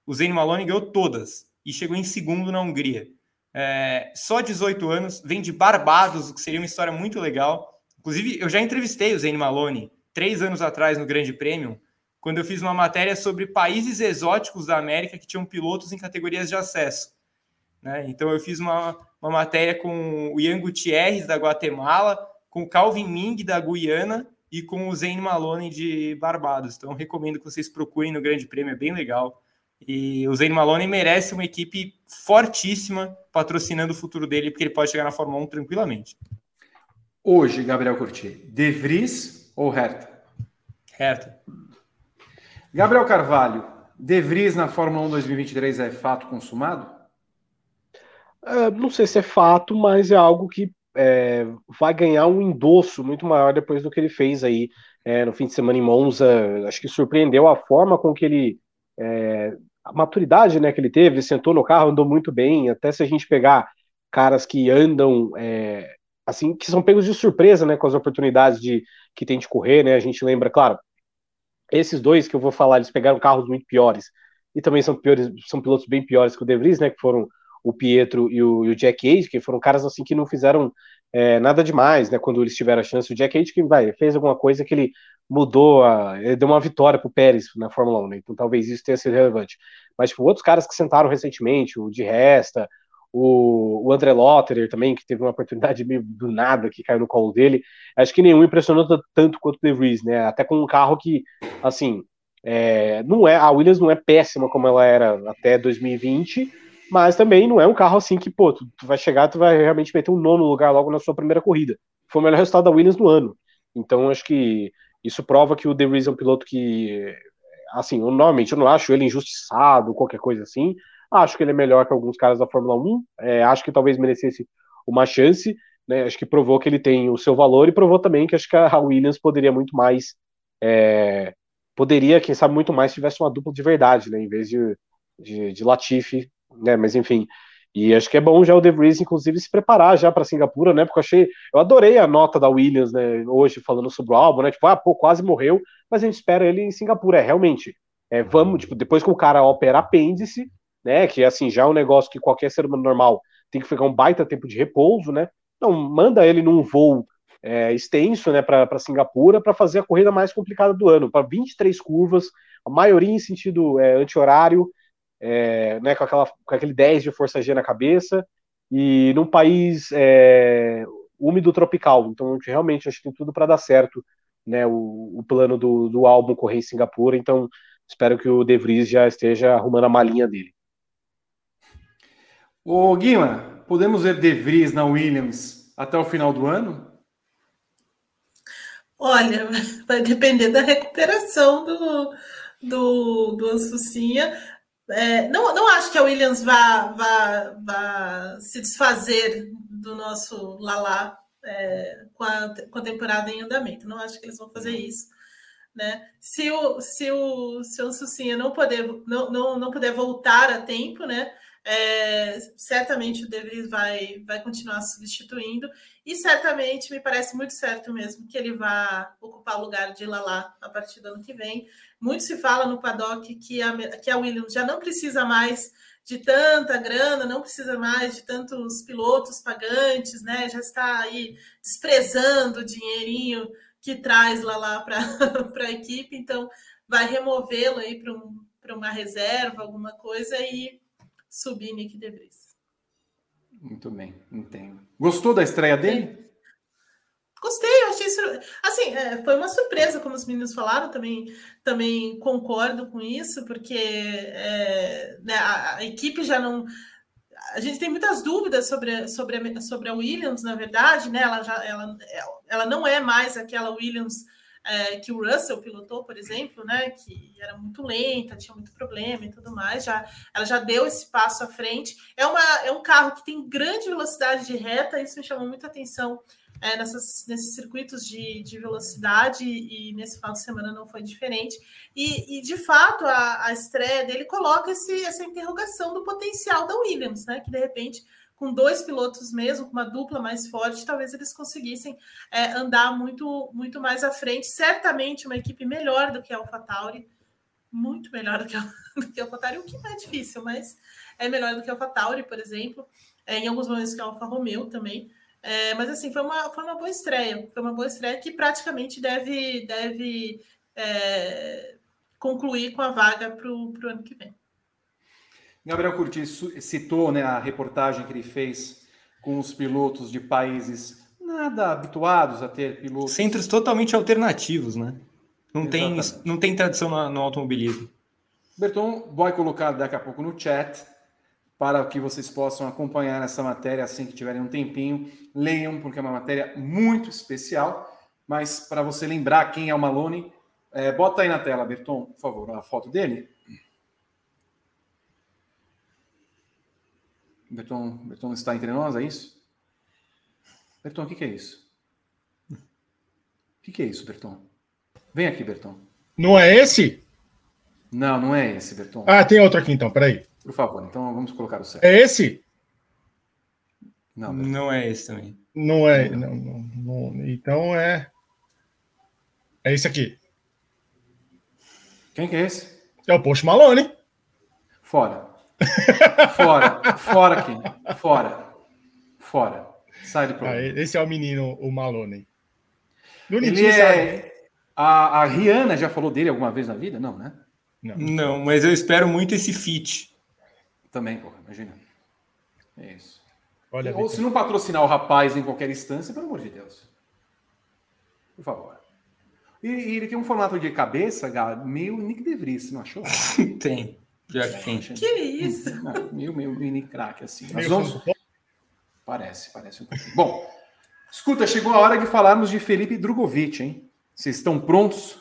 o Zane Maloney ganhou todas e chegou em segundo na Hungria. É, só 18 anos, vem de Barbados, o que seria uma história muito legal. Inclusive, eu já entrevistei o Zane Maloney três anos atrás no Grande Prêmio quando eu fiz uma matéria sobre países exóticos da América que tinham pilotos em categorias de acesso. Né? Então, eu fiz uma, uma matéria com o Ian Gutierrez, da Guatemala, com o Calvin Ming, da Guiana, e com o Zane Malone, de Barbados. Então, recomendo que vocês procurem no Grande Prêmio, é bem legal. E o Zane Malone merece uma equipe fortíssima patrocinando o futuro dele, porque ele pode chegar na Fórmula 1 tranquilamente. Hoje, Gabriel Curti, De Vries ou Hertha? Hertha. Gabriel Carvalho, De Vries na Fórmula 1 2023 é fato consumado? É, não sei se é fato, mas é algo que é, vai ganhar um endosso muito maior depois do que ele fez aí é, no fim de semana em Monza. Acho que surpreendeu a forma com que ele. É, a maturidade né, que ele teve, sentou no carro, andou muito bem. Até se a gente pegar caras que andam é, assim, que são pegos de surpresa né, com as oportunidades de, que tem de correr, né? A gente lembra, claro, esses dois que eu vou falar, eles pegaram carros muito piores e também são piores, são pilotos bem piores que o De Vries, né? Que foram o Pietro e o, e o Jack Age, que foram caras assim que não fizeram é, nada demais, né? Quando eles tiveram a chance, o Jack que vai fez alguma coisa que ele mudou, a, deu uma vitória para o Pérez na Fórmula 1, né? Então talvez isso tenha sido relevante. Mas tipo, outros caras que sentaram recentemente, o de Resta, o, o André Lotterer também, que teve uma oportunidade meio do nada que caiu no colo dele. Acho que nenhum impressionou tanto quanto o De Vries, né? Até com um carro que, assim, é, não é a Williams não é péssima como ela era até 2020, mas também não é um carro assim que, pô, tu, tu vai chegar, tu vai realmente meter um nono lugar logo na sua primeira corrida. Foi o melhor resultado da Williams no ano. Então, acho que isso prova que o De Vries é um piloto que, assim, eu, normalmente eu não acho ele injustiçado, qualquer coisa assim, Acho que ele é melhor que alguns caras da Fórmula 1. É, acho que talvez merecesse uma chance. Né? Acho que provou que ele tem o seu valor e provou também que acho que a Williams poderia muito mais. É, poderia, quem sabe, muito mais se tivesse uma dupla de verdade, né? Em vez de, de, de Latifi, né? Mas enfim. E acho que é bom já o De Vries, inclusive, se preparar já para Singapura, né? Porque eu achei. Eu adorei a nota da Williams, né? Hoje, falando sobre o álbum, né? Tipo, ah, pô, quase morreu, mas a gente espera ele em Singapura. É realmente. É, vamos, tipo, depois que o cara opera apêndice, né? Que assim, já é um negócio que qualquer ser humano normal tem que ficar um baita tempo de repouso, né? Então, manda ele num voo é, extenso né, para Singapura para fazer a corrida mais complicada do ano, para 23 curvas, a maioria em sentido é, anti-horário, é, né, com, aquela, com aquele 10 de força G na cabeça, e num país é, úmido tropical. Então, realmente, acho que tem tudo para dar certo né, o, o, plano do, do álbum correr em Singapura. Então, espero que o De Vries já esteja arrumando a malinha dele. Ô, Guima, podemos ver De Vries na Williams até o final do ano? Olha, vai depender da recuperação do, do, do Ansucinha. É, não, não acho que a Williams vá, vá, vá se desfazer do nosso Lala é, com, a, com a temporada em andamento. Não acho que eles vão fazer isso. Né? Se o se o, se o Sucinha não poder não, não, não puder voltar a tempo, né? É, certamente o De Vries vai, vai continuar substituindo e certamente me parece muito certo mesmo que ele vá ocupar o lugar de Lala a partir do ano que vem. Muito se fala no paddock que a, que a Williams já não precisa mais de tanta grana, não precisa mais de tantos pilotos pagantes, né? Já está aí desprezando o dinheirinho que traz lá para a equipe, então vai removê-lo aí para um, uma reserva, alguma coisa, e subir Nick De Vries. Muito bem, entendo. Gostou da estreia dele? Gostei, eu achei. Assim, é, foi uma surpresa, como os meninos falaram, também, também concordo com isso, porque é, né, a, a, equipe já não. A gente tem muitas dúvidas sobre, sobre, a, sobre a Williams, na verdade, né? Ela, já, ela, ela não é mais aquela Williams é, que o Russell pilotou, por exemplo, né? Que era muito lenta, tinha muito problema e tudo mais. Já, ela já deu esse passo à frente. É, uma, é um carro que tem grande velocidade de reta, isso me chamou muita atenção é, nessas, nesses circuitos de, de velocidade e nesse final de semana não foi diferente. E, e de fato, a, a estreia dele coloca esse, essa interrogação do potencial da Williams, né? Que de repente, com dois pilotos mesmo, com uma dupla mais forte, talvez eles conseguissem é, andar muito, muito mais à frente. Certamente uma equipe melhor do que a AlphaTauri, muito melhor do que a, do que a AlphaTauri, o que não é difícil, mas é melhor do que a AlphaTauri, por exemplo. É, em alguns momentos que a Alfa Romeo também. É, mas assim, foi uma, foi uma boa estreia. Foi uma boa estreia que praticamente deve, deve é, concluir com a vaga para o ano que vem. Gabriel Curti citou né, a reportagem que ele fez com os pilotos de países nada habituados a ter pilotos. Centros totalmente alternativos, né? Não, tem, não tem tradição no, no automobilismo. Berton vai colocar daqui a pouco no chat para que vocês possam acompanhar essa matéria assim que tiverem um tempinho. Leiam, porque é uma matéria muito especial. Mas para você lembrar quem é o Malone, é, bota aí na tela, Berton, por favor, a foto dele. Berton, Berton está entre nós, é isso? Berton, o que, que é isso? O que, que é isso, Berton? Vem aqui, Berton. Não é esse? Não, não é esse, Berton. Ah, tem outro aqui então, peraí. Por favor, então vamos colocar o certo. É esse? Não, não é esse também. Não é. Não, não, não, então é. É esse aqui. Quem que é esse? É o Post Malone. Fora. Fora. Fora aqui. Fora. Fora. Sai do programa. Ah, esse é o menino, o Malone. Ele é... A, a Rihanna já falou dele alguma vez na vida? Não, né? Não. Não, mas eu espero muito esse fit. Também, porra, imagina. É isso. Olha, Ou se não patrocinar o rapaz em qualquer instância, pelo amor de Deus. Por favor. E, e ele tem um formato de cabeça, meio Nick DeVries, não achou? tem. Já tem. Que isso? Não, meio, meio mini crack, assim. Mas vamos... Parece, parece um pouquinho. Bom, escuta, chegou a hora de falarmos de Felipe Drogovic, hein? Vocês estão prontos?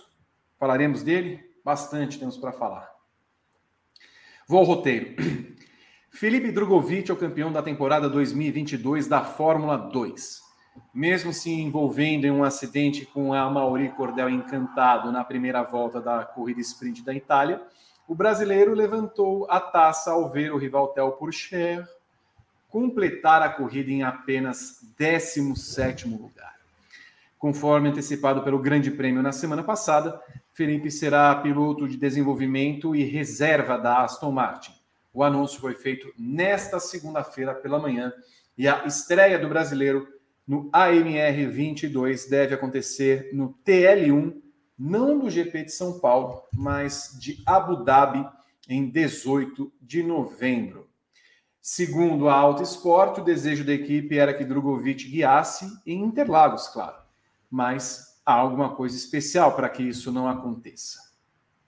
Falaremos dele? Bastante temos para falar. Vou ao roteiro. Felipe Drogovic é o campeão da temporada 2022 da Fórmula 2. Mesmo se envolvendo em um acidente com a Mauri Cordel encantado na primeira volta da corrida sprint da Itália, o brasileiro levantou a taça ao ver o rival Theo Pourchaire completar a corrida em apenas 17º lugar. Conforme antecipado pelo Grande Prêmio na semana passada, Felipe será piloto de desenvolvimento e reserva da Aston Martin. O anúncio foi feito nesta segunda-feira pela manhã e a estreia do brasileiro no AMR 22 deve acontecer no TL1, não do GP de São Paulo, mas de Abu Dhabi em 18 de novembro. Segundo a Auto Esporte, o desejo da equipe era que Drogovic guiasse em Interlagos, claro, mas há alguma coisa especial para que isso não aconteça.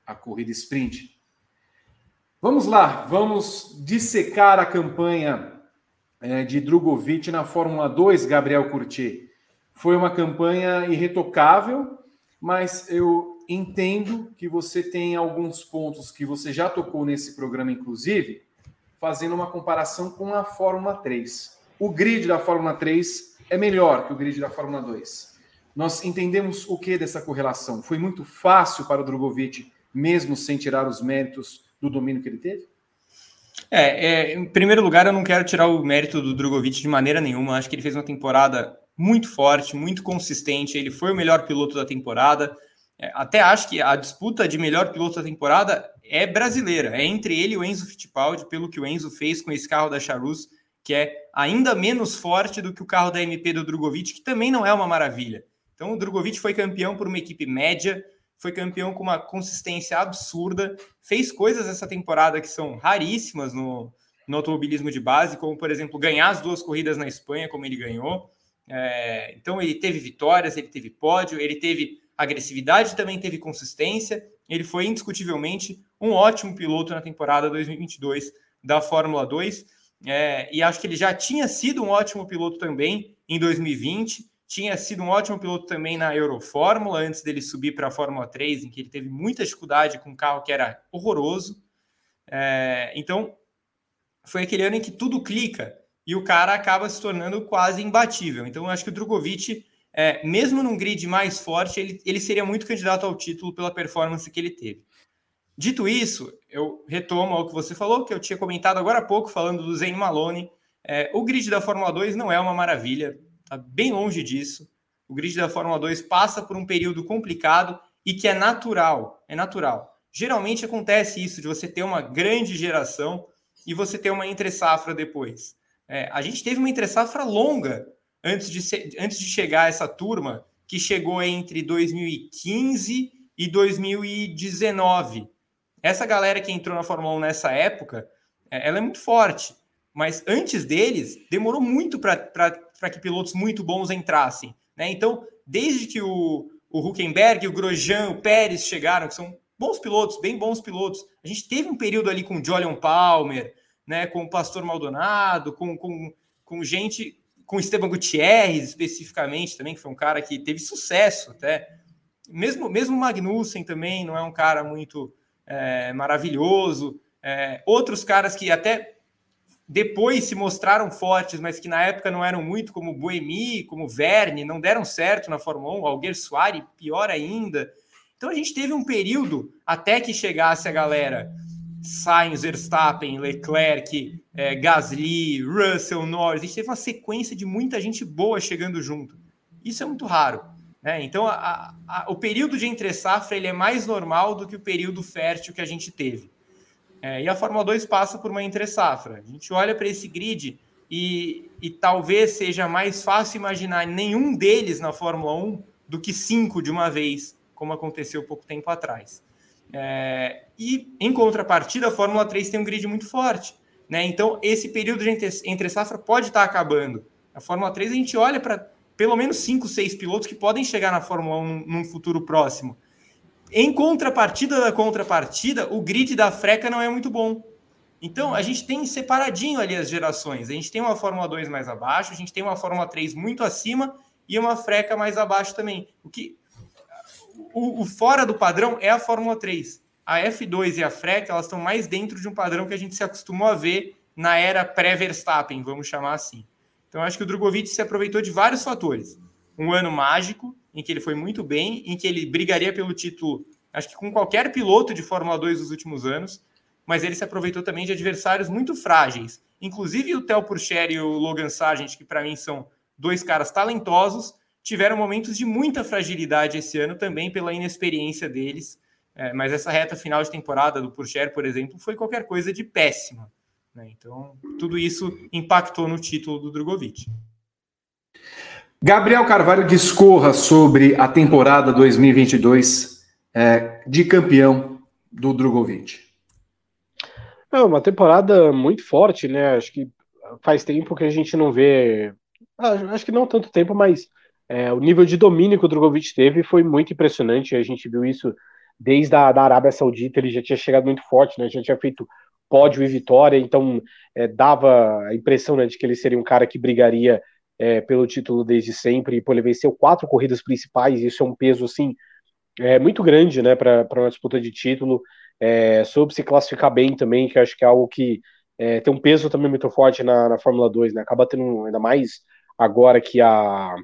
A corrida sprint. Vamos lá, vamos dissecar a campanha é, de Drogovic na Fórmula 2, Gabriel Curti. Foi uma campanha irretocável, mas eu entendo que você tem alguns pontos que você já tocou nesse programa, inclusive, fazendo uma comparação com a Fórmula 3. O grid da Fórmula 3 é melhor que o grid da Fórmula 2. Nós entendemos o que dessa correlação? Foi muito fácil para o Drogovic, mesmo sem tirar os méritos do domínio que ele teve? É, é, em primeiro lugar, eu não quero tirar o mérito do Drogovic de maneira nenhuma. Acho que ele fez uma temporada muito forte, muito consistente. Ele foi o melhor piloto da temporada. É, até acho que a disputa de melhor piloto da temporada é brasileira. É entre ele e o Enzo Fittipaldi, pelo que o Enzo fez com esse carro da Charus, que é ainda menos forte do que o carro da MP do Drogovic, que também não é uma maravilha. Então, o Drogovic foi campeão por uma equipe média, foi campeão com uma consistência absurda, fez coisas essa temporada que são raríssimas no, no automobilismo de base, como, por exemplo, ganhar as duas corridas na Espanha, como ele ganhou. É, então, ele teve vitórias, ele teve pódio, ele teve agressividade, também teve consistência. Ele foi indiscutivelmente um ótimo piloto na temporada 2022 da Fórmula 2. É, e acho que ele já tinha sido um ótimo piloto também em 2020 tinha sido um ótimo piloto também na Eurofórmula, antes dele subir para a Fórmula 3, em que ele teve muita dificuldade com um carro que era horroroso. É, então, foi aquele ano em que tudo clica e o cara acaba se tornando quase imbatível. Então, eu acho que o Drogovic, é, mesmo num grid mais forte, ele, ele seria muito candidato ao título pela performance que ele teve. Dito isso, eu retomo ao que você falou, que eu tinha comentado agora há pouco, falando do Zane Malone. É, o grid da Fórmula 2 não é uma maravilha está bem longe disso. O grid da Fórmula 2 passa por um período complicado e que é natural, é natural. Geralmente acontece isso de você ter uma grande geração e você ter uma entre safra depois. É, a gente teve uma entre safra longa antes de, ser, antes de chegar essa turma que chegou entre 2015 e 2019. Essa galera que entrou na Fórmula 1 nessa época, é, ela é muito forte. Mas antes deles, demorou muito para que pilotos muito bons entrassem. Né? Então, desde que o, o Huckenberg, o Grosjean, o Pérez chegaram, que são bons pilotos, bem bons pilotos, a gente teve um período ali com o Julian Palmer, né, com o Pastor Maldonado, com, com, com gente, com Esteban Gutierrez especificamente também, que foi um cara que teve sucesso até. Mesmo, mesmo Magnussen também não é um cara muito é, maravilhoso. É, outros caras que até depois se mostraram fortes, mas que na época não eram muito, como Boemi, como Verne, não deram certo na Fórmula 1, Alguer Soares, pior ainda. Então a gente teve um período até que chegasse a galera Sainz, Verstappen, Leclerc, é, Gasly, Russell, Norris. A gente teve uma sequência de muita gente boa chegando junto. Isso é muito raro. Né? Então a, a, o período de entre safra ele é mais normal do que o período fértil que a gente teve. É, e a Fórmula 2 passa por uma entre-safra. A gente olha para esse grid e, e talvez seja mais fácil imaginar nenhum deles na Fórmula 1 do que cinco de uma vez, como aconteceu pouco tempo atrás. É, e em contrapartida, a Fórmula 3 tem um grid muito forte. Né? Então, esse período de entre-safra pode estar acabando. A Fórmula 3, a gente olha para pelo menos cinco, seis pilotos que podem chegar na Fórmula 1 num futuro próximo. Em contrapartida da contrapartida, o grid da freca não é muito bom. Então, a gente tem separadinho ali as gerações. A gente tem uma Fórmula 2 mais abaixo, a gente tem uma Fórmula 3 muito acima e uma freca mais abaixo também. O que o, o fora do padrão é a Fórmula 3. A F2 e a freca, elas estão mais dentro de um padrão que a gente se acostumou a ver na era pré-Verstappen, vamos chamar assim. Então, acho que o Drogovic se aproveitou de vários fatores. Um ano mágico, em que ele foi muito bem, em que ele brigaria pelo título, acho que com qualquer piloto de Fórmula 2 dos últimos anos, mas ele se aproveitou também de adversários muito frágeis. Inclusive o Theo Purcher e o Logan Sargent, que para mim são dois caras talentosos, tiveram momentos de muita fragilidade esse ano também pela inexperiência deles. É, mas essa reta final de temporada do Purcher, por exemplo, foi qualquer coisa de péssima. Né? Então, tudo isso impactou no título do Drogovic. Gabriel Carvalho discorra sobre a temporada 2022 é, de campeão do Drogovic. É uma temporada muito forte, né? Acho que faz tempo que a gente não vê. Ah, acho que não tanto tempo, mas é, o nível de domínio que o Drogovic teve foi muito impressionante. A gente viu isso desde a da Arábia Saudita, ele já tinha chegado muito forte, né? Já tinha feito pódio e vitória, então é, dava a impressão né, de que ele seria um cara que brigaria é, pelo título desde sempre. E pô, ele venceu quatro corridas principais, isso é um peso assim é, muito grande né, para uma disputa de título. É, soube se classificar bem também, que acho que é algo que é, tem um peso também muito forte na, na Fórmula 2, né? Acaba tendo ainda mais agora que a,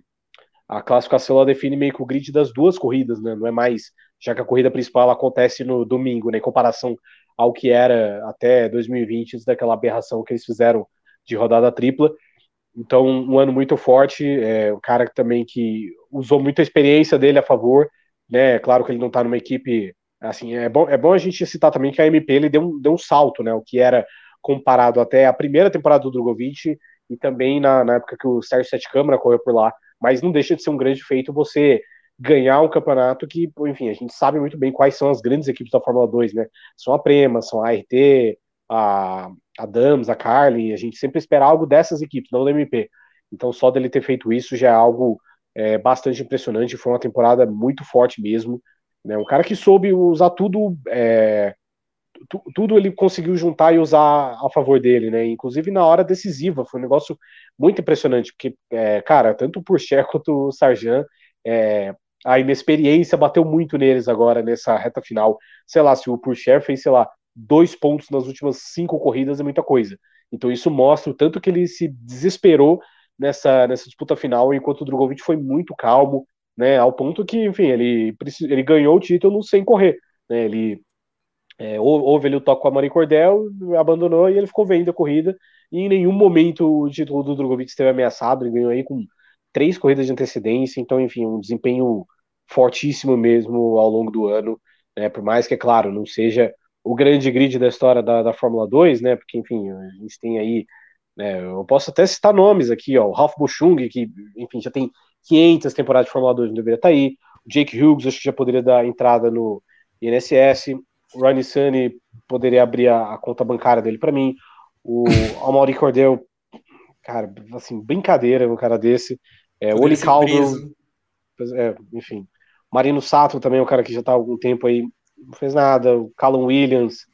a classificação ela define meio que o grid das duas corridas, né? Não é mais, já que a corrida principal acontece no domingo, né? Em comparação ao que era até 2020, daquela aberração que eles fizeram de rodada tripla. Então, um ano muito forte, é, o cara também que usou muita experiência dele a favor, né? Claro que ele não está numa equipe assim, é bom, é bom a gente citar também que a MP ele deu um, deu um salto, né? O que era comparado até a primeira temporada do Drogovic e também na, na época que o Sérgio Sete Câmara correu por lá mas não deixa de ser um grande feito você ganhar um campeonato que, enfim, a gente sabe muito bem quais são as grandes equipes da Fórmula 2, né? São a Prema, são a ART, a, a Dams, a Carly, a gente sempre espera algo dessas equipes, não da MP. Então, só dele ter feito isso já é algo é, bastante impressionante. Foi uma temporada muito forte mesmo. Né? Um cara que soube usar tudo é, tudo ele conseguiu juntar e usar a favor dele, né? Inclusive na hora decisiva, foi um negócio muito impressionante, porque, é, cara, tanto o Purcher quanto o Sarjan, é, a inexperiência bateu muito neles agora nessa reta final. Sei lá, se o Purcher fez, sei lá, dois pontos nas últimas cinco corridas é muita coisa. Então isso mostra o tanto que ele se desesperou nessa, nessa disputa final, enquanto o Drogovic foi muito calmo, né? Ao ponto que, enfim, ele, ele ganhou o título sem correr. Né, ele é, houve ele o toque com a Marie Cordel, abandonou e ele ficou vendo a corrida. E em nenhum momento o título do Drogovic esteve ameaçado. Ele ganhou aí com três corridas de antecedência. Então, enfim, um desempenho fortíssimo mesmo ao longo do ano. Né, por mais que, é claro, não seja o grande grid da história da, da Fórmula 2, né? Porque, enfim, a gente tem aí. Né, eu posso até citar nomes aqui, ó. O Ralph Buchung, que, enfim, já tem 500 temporadas de Fórmula 2, não deveria estar tá aí. O Jake Hughes, acho que já poderia dar entrada no INSS o Ronnie Sunny poderia abrir a, a conta bancária dele para mim. O Amaury Cordel, cara, assim, brincadeira um cara desse. É, o Oli Caldo, é, enfim. Marino Sato também é um cara que já tá há algum tempo aí, não fez nada. O Callum Williams,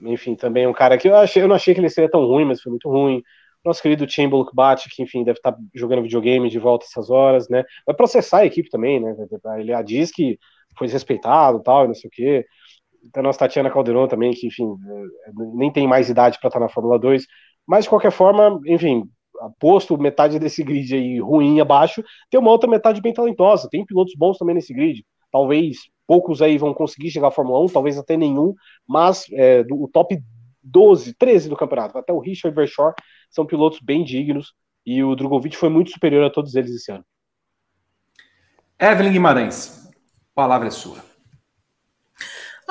enfim, também é um cara que eu, achei, eu não achei que ele seria tão ruim, mas foi muito ruim. Nosso querido Chamberlain Bate, que enfim, deve estar tá jogando videogame de volta essas horas, né? Vai processar a equipe também, né? Ele diz que foi desrespeitado tal, e não sei o quê. Tem a nossa Tatiana Calderon também, que, enfim, é, nem tem mais idade para estar na Fórmula 2. Mas, de qualquer forma, enfim, posto metade desse grid aí ruim abaixo, tem uma outra metade bem talentosa. Tem pilotos bons também nesse grid. Talvez poucos aí vão conseguir chegar à Fórmula 1, talvez até nenhum, mas é, do, o top 12, 13 do campeonato, até o Richard Vershaw, são pilotos bem dignos e o Drogovic foi muito superior a todos eles esse ano. Evelyn Guimarães, palavra é sua.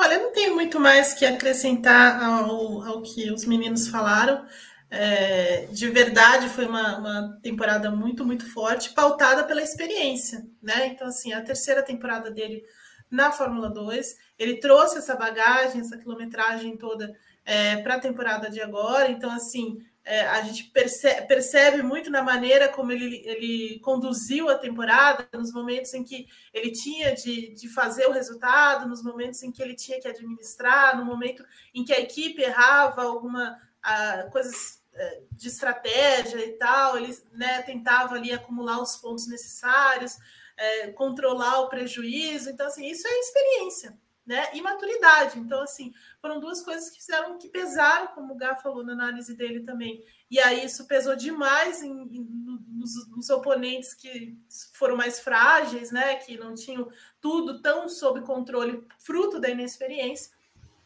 Olha, não tenho muito mais que acrescentar ao, ao que os meninos falaram. É, de verdade, foi uma, uma, temporada muito, muito forte, pautada pela experiência, né? Então, assim, a terceira temporada dele na Fórmula 2, ele trouxe essa bagagem, essa quilometragem toda é, para a temporada de agora. Então, assim, é, a gente percebe, percebe, muito na maneira como ele, ele conduziu a temporada, nos momentos em que ele tinha de, de fazer o resultado, nos momentos em que ele tinha que administrar, no momento em que a equipe errava alguma a, coisas é, de estratégia e tal, ele né, tentava ali acumular os pontos necessários, é, controlar o prejuízo. Então, assim, isso é experiência né? E maturidade. Então, assim, foram duas coisas que fizeram que pesaram, como o Gá falou na análise dele também. E aí isso pesou demais em, em, nos, nos, oponentes que foram mais frágeis, né? Que não tinham tudo tão sob controle, fruto da inexperiência.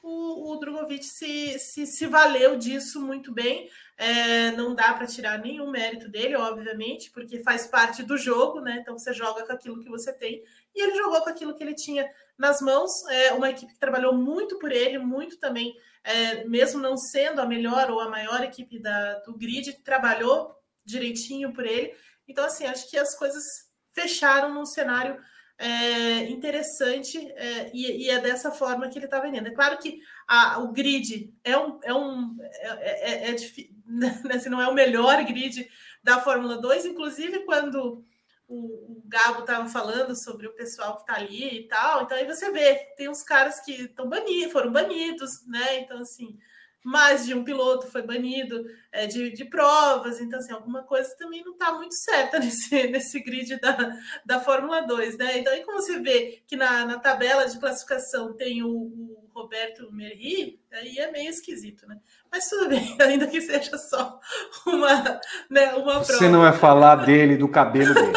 O, o Drogovic se, se, se valeu disso muito bem. É, não dá para tirar nenhum mérito dele, obviamente, porque faz parte do jogo, né? Então você joga com aquilo que você tem. E ele jogou com aquilo que ele tinha nas mãos. É uma equipe que trabalhou muito por ele, muito também, é, mesmo não sendo a melhor ou a maior equipe da, do grid, trabalhou direitinho por ele. Então, assim, acho que as coisas fecharam num cenário é, interessante é, e, e, é dessa forma que ele está vendendo. É claro que a, o grid é um, é um é, é, é né, não é o melhor grid da Fórmula 2, inclusive quando o, o Gabo estava falando sobre o pessoal que está ali e tal, então aí você vê, tem uns caras que estão banidos, foram banidos, né? Então, assim, mais de um piloto foi banido é, de, de provas, então assim, alguma coisa também não está muito certa nesse, nesse grid da, da Fórmula 2, né? Então, aí como você vê que na, na tabela de classificação tem o, o Roberto Merri, aí é meio esquisito, né? Mas tudo bem, ainda que seja só uma, né, uma prova. Você não vai falar dele, do cabelo dele.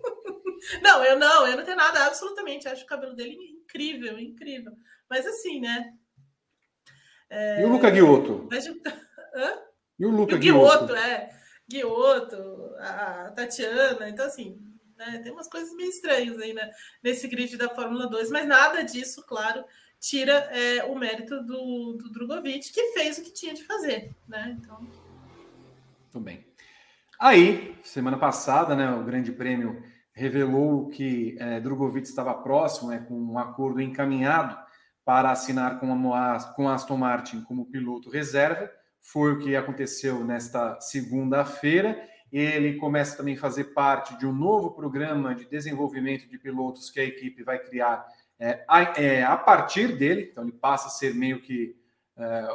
não, eu não, eu não tenho nada, absolutamente. Acho o cabelo dele incrível, incrível. Mas assim, né? É... E o Luca Guiotto? Mas... Hã? E o Luca e o Guiotto, é. Guiotto, a Tatiana, então assim, né, tem umas coisas meio estranhas aí né, nesse grid da Fórmula 2, mas nada disso, claro, tira é, o mérito do, do Drogovic, que fez o que tinha de fazer, né? Então. Tudo bem. Aí, semana passada, né, o Grande Prêmio revelou que é, Drogovic estava próximo, né, com um acordo encaminhado para assinar com a, com a Aston Martin como piloto reserva. Foi o que aconteceu nesta segunda-feira. Ele começa também a fazer parte de um novo programa de desenvolvimento de pilotos que a equipe vai criar é, a, é, a, partir dele, então ele passa a ser meio que é,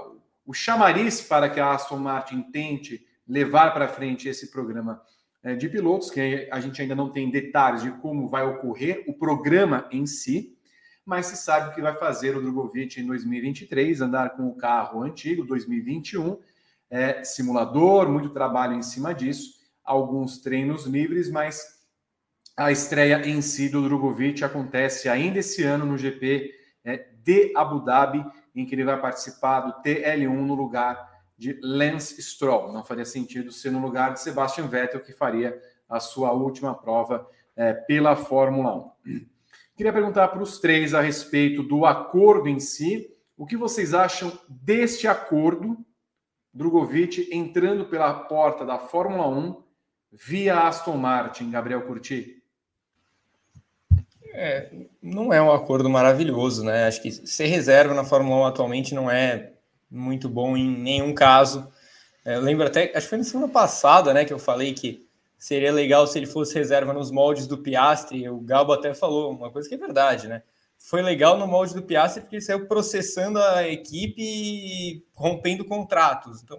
o chamariz para que a Aston Martin tente levar para frente esse programa é, de pilotos, que a gente ainda não tem detalhes de como vai ocorrer o programa em si, mas se sabe o que vai fazer o Drogovic em 2023, andar com o carro antigo, 2021, é, simulador, muito trabalho em cima disso, alguns treinos livres, mas a estreia em si do Drogovic acontece ainda esse ano no GP é, de Abu Dhabi, em que ele vai participar do TL1 no lugar de Lance Stroll. Não faria sentido ser no lugar de Sebastian Vettel, que faria a sua última prova é, pela Fórmula 1. Queria perguntar para os três a respeito do acordo em si. O que vocês acham deste acordo, Drogovic entrando pela porta da Fórmula 1 via Aston Martin, Gabriel Curti? É, não é um acordo maravilhoso, né? Acho que ser reserva na Fórmula 1 atualmente não é muito bom em nenhum caso. É, eu lembro até, acho que foi na semana passada, né, que eu falei que seria legal se ele fosse reserva nos moldes do Piastri. O Galbo até falou uma coisa que é verdade, né? Foi legal no molde do Piastri porque ele saiu processando a equipe e rompendo contratos. Então,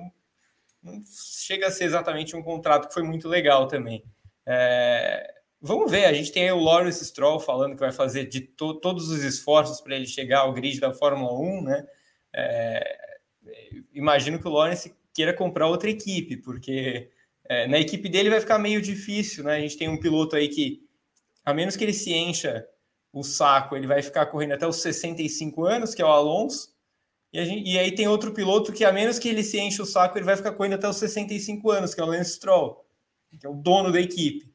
não chega a ser exatamente um contrato que foi muito legal também. É, Vamos ver, a gente tem o Lawrence Stroll falando que vai fazer de to todos os esforços para ele chegar ao grid da Fórmula 1, né? É, imagino que o Lawrence queira comprar outra equipe, porque é, na equipe dele vai ficar meio difícil, né? A gente tem um piloto aí que, a menos que ele se encha o saco, ele vai ficar correndo até os 65 anos, que é o Alonso, e, gente, e aí tem outro piloto que, a menos que ele se encha o saco, ele vai ficar correndo até os 65 anos, que é o Lance Stroll, que é o dono da equipe.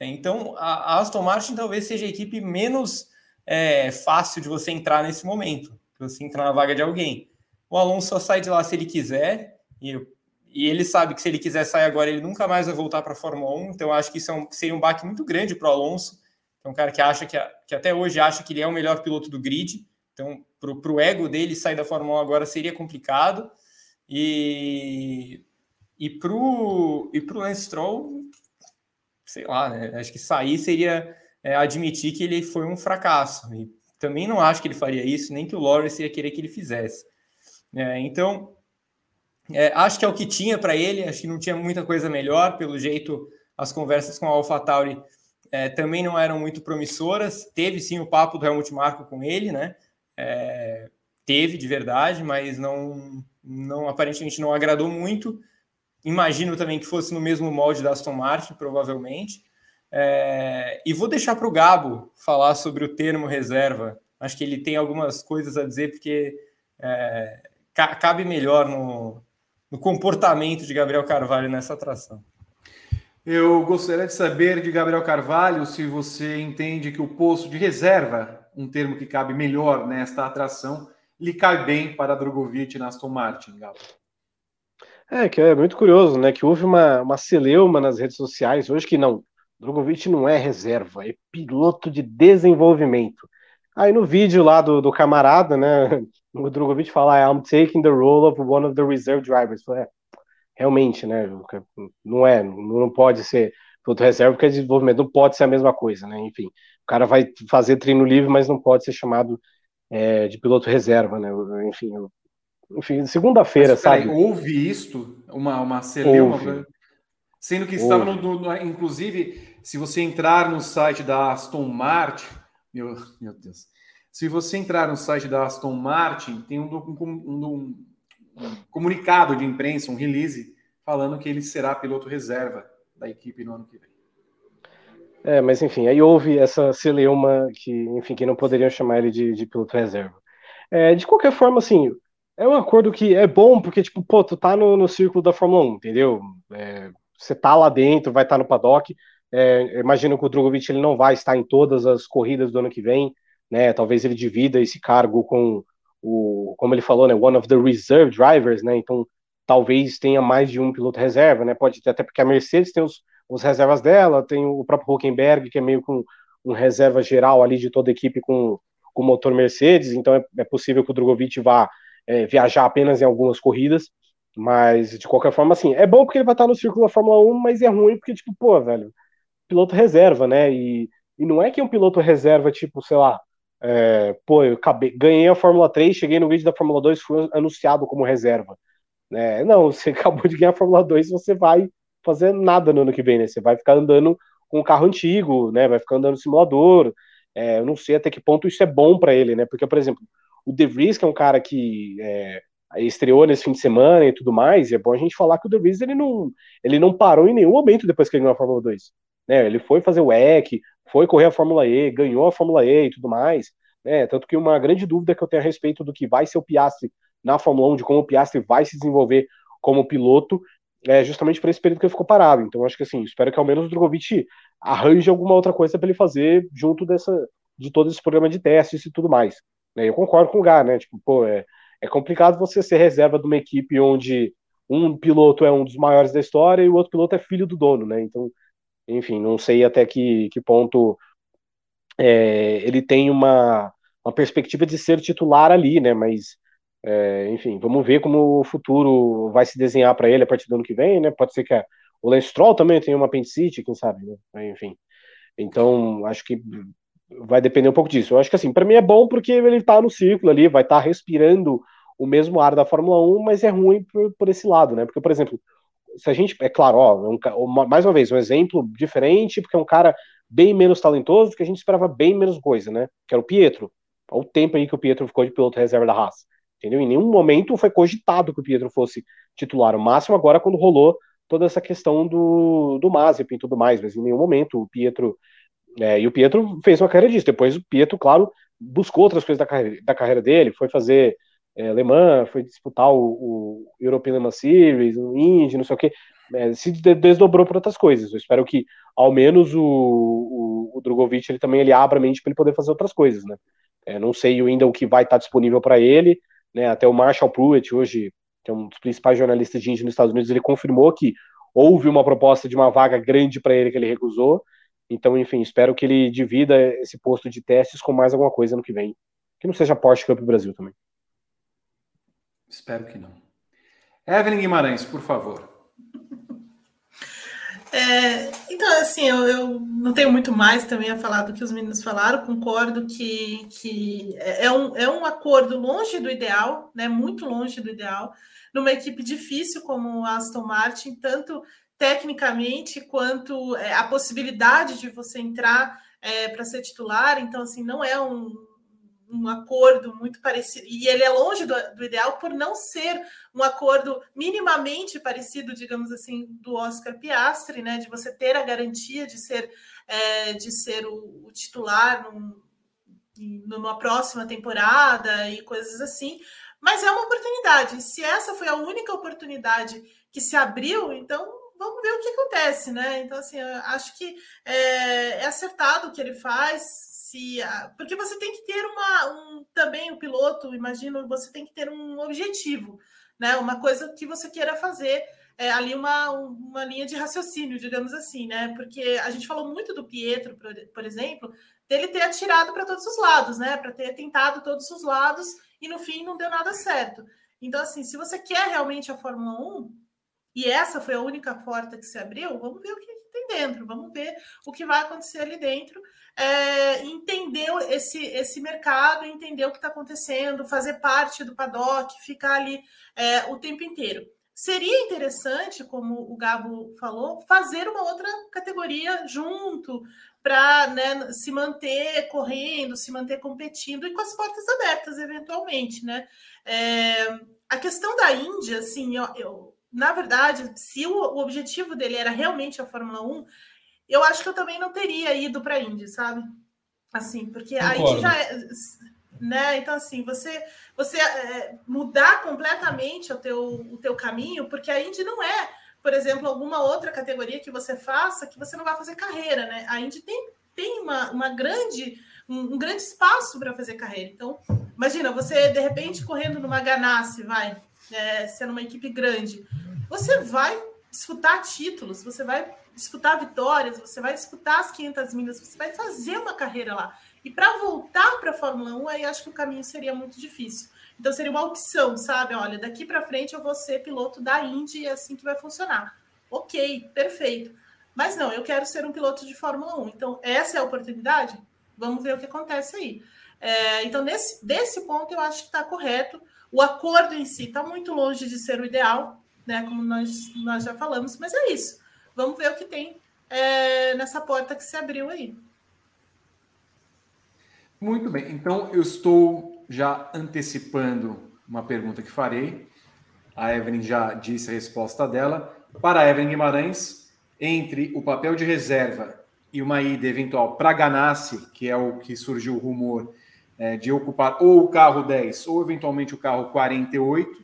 É, então, a, Aston Martin talvez seja a equipe menos é, fácil de você entrar nesse momento, de você entrar na vaga de alguém. O Alonso só sai de lá se ele quiser, e, e ele sabe que se ele quiser sair agora, ele nunca mais vai voltar para a Fórmula 1, então acho que isso é um, seria um baque muito grande para o Alonso, é um cara que acha que, que até hoje acha que ele é o melhor piloto do grid, então para o ego dele sair da Fórmula 1 agora seria complicado, e, e para o e Lance Stroll sei lá, né? acho que sair seria é, admitir que ele foi um fracasso. E também não acho que ele faria isso, nem que o Lawrence ia querer que ele fizesse. É, então, é, acho que é o que tinha para ele, acho que não tinha muita coisa melhor, pelo jeito, as conversas com a AlphaTauri é, também não eram muito promissoras. Teve sim o papo do Helmut Marko com ele, né? É, teve de verdade, mas não, não aparentemente não agradou muito. Imagino também que fosse no mesmo molde da Aston Martin, provavelmente. É, e vou deixar para o Gabo falar sobre o termo reserva. Acho que ele tem algumas coisas a dizer, porque é, cabe melhor no, no comportamento de Gabriel Carvalho nessa atração. Eu gostaria de saber de Gabriel Carvalho se você entende que o posto de reserva, um termo que cabe melhor nesta atração, lhe cai bem para Drogovic na Aston Martin, Gabo. É, que é muito curioso, né? Que houve uma, uma celeuma nas redes sociais hoje que não. Drogovic não é reserva, é piloto de desenvolvimento. Aí no vídeo lá do, do camarada, né? O Drogovic fala, I'm taking the role of one of the reserve drivers. É, realmente, né? Não é, não pode ser piloto reserva, porque desenvolvimento não pode ser a mesma coisa, né? Enfim, o cara vai fazer treino livre, mas não pode ser chamado é, de piloto reserva, né? Enfim, enfim, segunda-feira, sabe? Houve isto, uma, uma celeuma, sendo que estava no, no, inclusive, se você entrar no site da Aston Martin, meu, meu Deus, se você entrar no site da Aston Martin, tem um, um, um, comunicado de imprensa, um release, falando que ele será piloto reserva da equipe no ano que vem. É, mas enfim, aí houve essa celeuma que, enfim, que não poderiam chamar ele de, de piloto reserva. É, de qualquer forma, assim, é um acordo que é bom, porque, tipo, pô, tu tá no, no círculo da Fórmula 1, entendeu? É, você tá lá dentro, vai estar tá no paddock. É, imagino que o Drogovic ele não vai estar em todas as corridas do ano que vem, né? Talvez ele divida esse cargo com o, como ele falou, né? One of the reserve drivers, né? Então, talvez tenha mais de um piloto reserva, né? Pode ter, até porque a Mercedes tem os, os reservas dela, tem o próprio Huckenberg, que é meio com um reserva geral ali de toda a equipe com o motor Mercedes, então é, é possível que o Drogovic vá é, viajar apenas em algumas corridas, mas de qualquer forma, assim, é bom porque ele vai estar no círculo da Fórmula 1, mas é ruim porque, tipo, pô, velho, piloto reserva, né? E, e não é que é um piloto reserva, tipo, sei lá, é, pô, eu acabei, ganhei a Fórmula 3, cheguei no vídeo da Fórmula 2, fui anunciado como reserva. Né? Não, você acabou de ganhar a Fórmula 2, você vai fazer nada no ano que vem, né? Você vai ficar andando com um carro antigo, né? Vai ficar andando no simulador. É, eu não sei até que ponto isso é bom para ele, né? Porque, por exemplo, o De Vries, que é um cara que é, estreou nesse fim de semana e tudo mais, e é bom a gente falar que o De Vries ele não, ele não parou em nenhum momento depois que ele ganhou a Fórmula 2. Né? Ele foi fazer o EC, foi correr a Fórmula E, ganhou a Fórmula E e tudo mais. Né? Tanto que uma grande dúvida que eu tenho a respeito do que vai ser o Piastri na Fórmula 1, de como o Piastri vai se desenvolver como piloto, é justamente por esse período que ele ficou parado. Então, acho que assim, espero que ao menos o Drogovic arranje alguma outra coisa para ele fazer junto dessa de todo esse programa de testes e tudo mais. Né? Eu concordo com o Gá, né? Tipo, pô, é, é complicado você ser reserva de uma equipe onde um piloto é um dos maiores da história e o outro piloto é filho do dono, né? Então, enfim, não sei até que, que ponto é, ele tem uma, uma perspectiva de ser titular ali, né? Mas, é, enfim, vamos ver como o futuro vai se desenhar para ele a partir do ano que vem, né? Pode ser que a, o Lance Stroll também tenha uma apendicite, quem sabe, né? Enfim. Então, acho que vai depender um pouco disso. Eu acho que assim, para mim é bom porque ele tá no círculo ali, vai estar tá respirando o mesmo ar da Fórmula 1, mas é ruim por, por, esse lado, né? Porque, por exemplo, se a gente, é claro, ó, é um, mais uma vez, um exemplo diferente, porque é um cara bem menos talentoso, que a gente esperava bem menos coisa, né? Que era o Pietro. Olha o tempo aí que o Pietro ficou de piloto reserva da Haas. Entendeu? Em nenhum momento foi cogitado que o Pietro fosse titular. O máximo agora quando rolou toda essa questão do, do Mazepin e tudo mais, mas em nenhum momento o Pietro é, e o Pietro fez uma carreira disso. Depois o Pietro, claro, buscou outras coisas da carreira, da carreira dele, foi fazer é, foi disputar o, o European Le Mans Series, o Indy, não sei o que, é, se desdobrou para outras coisas. Eu espero que ao menos o, o, o Drogovic ele também ele abra a mente para ele poder fazer outras coisas, né? É, não sei ainda o que vai estar disponível para ele, né? Até o Marshall Pruitt hoje, que é um dos principais jornalistas de Indy nos Estados Unidos, ele confirmou que houve uma proposta de uma vaga grande para ele que ele recusou então, enfim, espero que ele divida esse posto de testes com mais alguma coisa no que vem. Que não seja Porsche Cup Brasil também. Espero que não. Evelyn Guimarães, por favor. É, então, assim, eu, eu, não tenho muito mais também a falar do que os meninos falaram. Concordo que, que é, um, é um acordo longe do ideal, né? Muito longe do ideal, numa equipe difícil como a Aston Martin, tanto tecnicamente quanto é, a possibilidade de você entrar é, para ser titular. Então, assim, não é um, um acordo muito parecido. E ele é longe do, do, ideal por não ser um acordo minimamente parecido, digamos assim, do Oscar Piastri, né? De você ter a garantia de ser, é, de ser o, o titular num, numa próxima temporada e coisas assim. Mas é uma oportunidade. Se essa foi a única oportunidade que se abriu, então vamos ver o que acontece, né? Então, assim, acho que é, é, acertado o que ele faz, se, porque você tem que ter uma, um, também o piloto, imagino, você tem que ter um objetivo, né? Uma coisa que você queira fazer é, ali uma, uma linha de raciocínio, digamos assim, né? Porque a gente falou muito do Pietro, por, por exemplo, dele ter atirado para todos os lados, né? Para ter tentado todos os lados e no fim não deu nada certo. Então, assim, se você quer realmente a Fórmula 1, e essa foi a única porta que se abriu, vamos ver o que tem dentro, vamos ver o que vai acontecer ali dentro. É, entender esse, esse mercado, entender o que está acontecendo, fazer parte do paddock, ficar ali é, o tempo inteiro. Seria interessante, como o Gabo falou, fazer uma outra categoria junto para né, se manter correndo, se manter competindo e com as portas abertas, eventualmente, né? É, a questão da Índia, assim, eu, eu, na verdade, se o, o, objetivo dele era realmente a Fórmula 1, eu acho que eu também não teria ido para a Índia, sabe? Assim, porque Concordo. a Índia já é né? Então, assim, você, você é, mudar completamente o teu, o teu caminho, porque a Indy não é, por exemplo, alguma outra categoria que você faça que você não vai fazer carreira, né? A Indy tem, tem uma, uma grande, um, um grande espaço para fazer carreira. Então, imagina, você, de repente, correndo numa Ganassi, vai, é, sendo uma equipe grande, você vai disputar títulos, você vai disputar vitórias, você vai disputar as 500 milhas, você vai fazer uma carreira lá. E para voltar para a Fórmula 1, aí acho que o caminho seria muito difícil. Então seria uma opção, sabe? Olha, daqui para frente eu vou ser piloto da Indy e é assim que vai funcionar. Ok, perfeito. Mas não, eu quero ser um piloto de Fórmula 1. Então, essa é a oportunidade? Vamos ver o que acontece aí. É, então, nesse desse ponto, eu acho que está correto. O acordo em si está muito longe de ser o ideal, né? Como nós, nós já falamos, mas é isso. Vamos ver o que tem é, nessa porta que se abriu aí. Muito bem, então eu estou já antecipando uma pergunta que farei. A Evelyn já disse a resposta dela. Para a Evelyn Guimarães, entre o papel de reserva e uma ida eventual para Ganassi, que é o que surgiu o rumor é, de ocupar ou o carro 10 ou eventualmente o carro 48,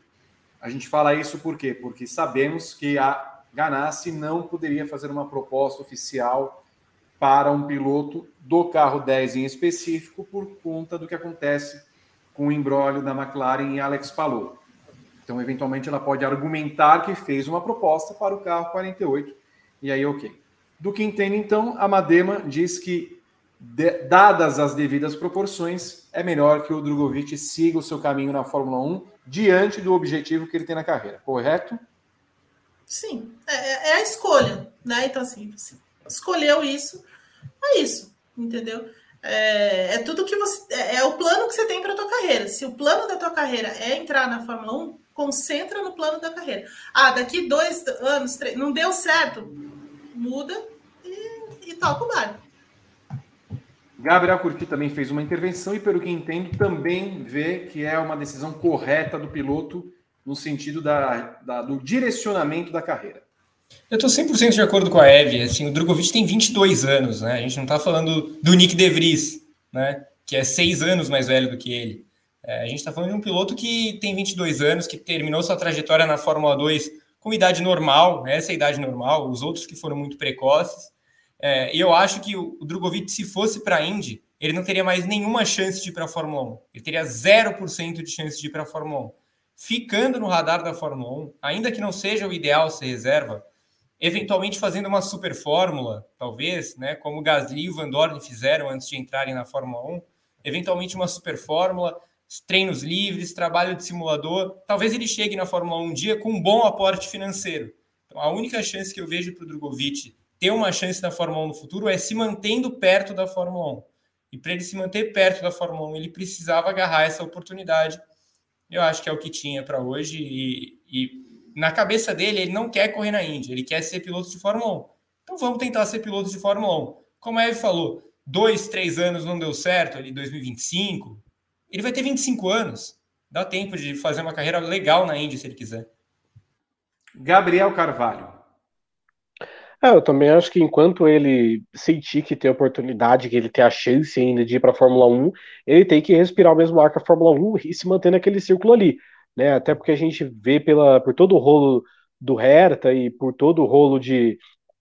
a gente fala isso por quê? Porque sabemos que a Ganassi não poderia fazer uma proposta oficial para um piloto do carro 10 em específico, por conta do que acontece com o embrólio da McLaren e Alex Palou. Então, eventualmente, ela pode argumentar que fez uma proposta para o carro 48, e aí, ok. Do que entendo, então, a Madema diz que, de, dadas as devidas proporções, é melhor que o Drogovic siga o seu caminho na Fórmula 1 diante do objetivo que ele tem na carreira, correto? Sim, é, é, é a escolha, né? Então, assim, você escolheu isso, é isso, entendeu? É, é tudo que você. É, é o plano que você tem para a tua carreira. Se o plano da tua carreira é entrar na Fórmula 1, concentra no plano da carreira. Ah, daqui dois anos, três, não deu certo, muda e, e toca o barco. Gabriel Curti também fez uma intervenção e, pelo que entendo, também vê que é uma decisão correta do piloto no sentido da, da do direcionamento da carreira. Eu estou 100% de acordo com a Eve. Assim, o Drogovic tem 22 anos, né? A gente não está falando do Nick De Vries, né? Que é seis anos mais velho do que ele. É, a gente está falando de um piloto que tem 22 anos, que terminou sua trajetória na Fórmula 2 com idade normal, essa é a idade normal, os outros que foram muito precoces. É, eu acho que o, Drogovic, se fosse para a Indy, ele não teria mais nenhuma chance de ir para a Fórmula 1. Ele teria 0% de chance de ir para a Fórmula 1. Ficando no radar da Fórmula 1, ainda que não seja o ideal ser reserva, eventualmente fazendo uma super fórmula, talvez, né, como Gasly e Van Dorn fizeram antes de entrarem na Fórmula 1, eventualmente uma super fórmula, treinos livres, trabalho de simulador, talvez ele chegue na Fórmula 1 um dia com um bom aporte financeiro. Então, a única chance que eu vejo para o Drogovic ter uma chance na Fórmula 1 no futuro é se mantendo perto da Fórmula 1. E para ele se manter perto da Fórmula 1, ele precisava agarrar essa oportunidade. Eu acho que é o que tinha para hoje e, e na cabeça dele, ele não quer correr na Indy, ele quer ser piloto de Fórmula 1. Então vamos tentar ser piloto de Fórmula 1. Como a Eve falou, dois, três anos não deu certo, ali 2025, ele vai ter 25 anos. Dá tempo de fazer uma carreira legal na Indy se ele quiser. Gabriel Carvalho. É, eu também acho que enquanto ele sentir que tem oportunidade, que ele tem a chance ainda de ir para a Fórmula 1, ele tem que respirar o mesmo ar que a Fórmula 1 e se manter naquele círculo ali né? Até porque a gente vê pela, por todo o rolo do Hertha e por todo o rolo de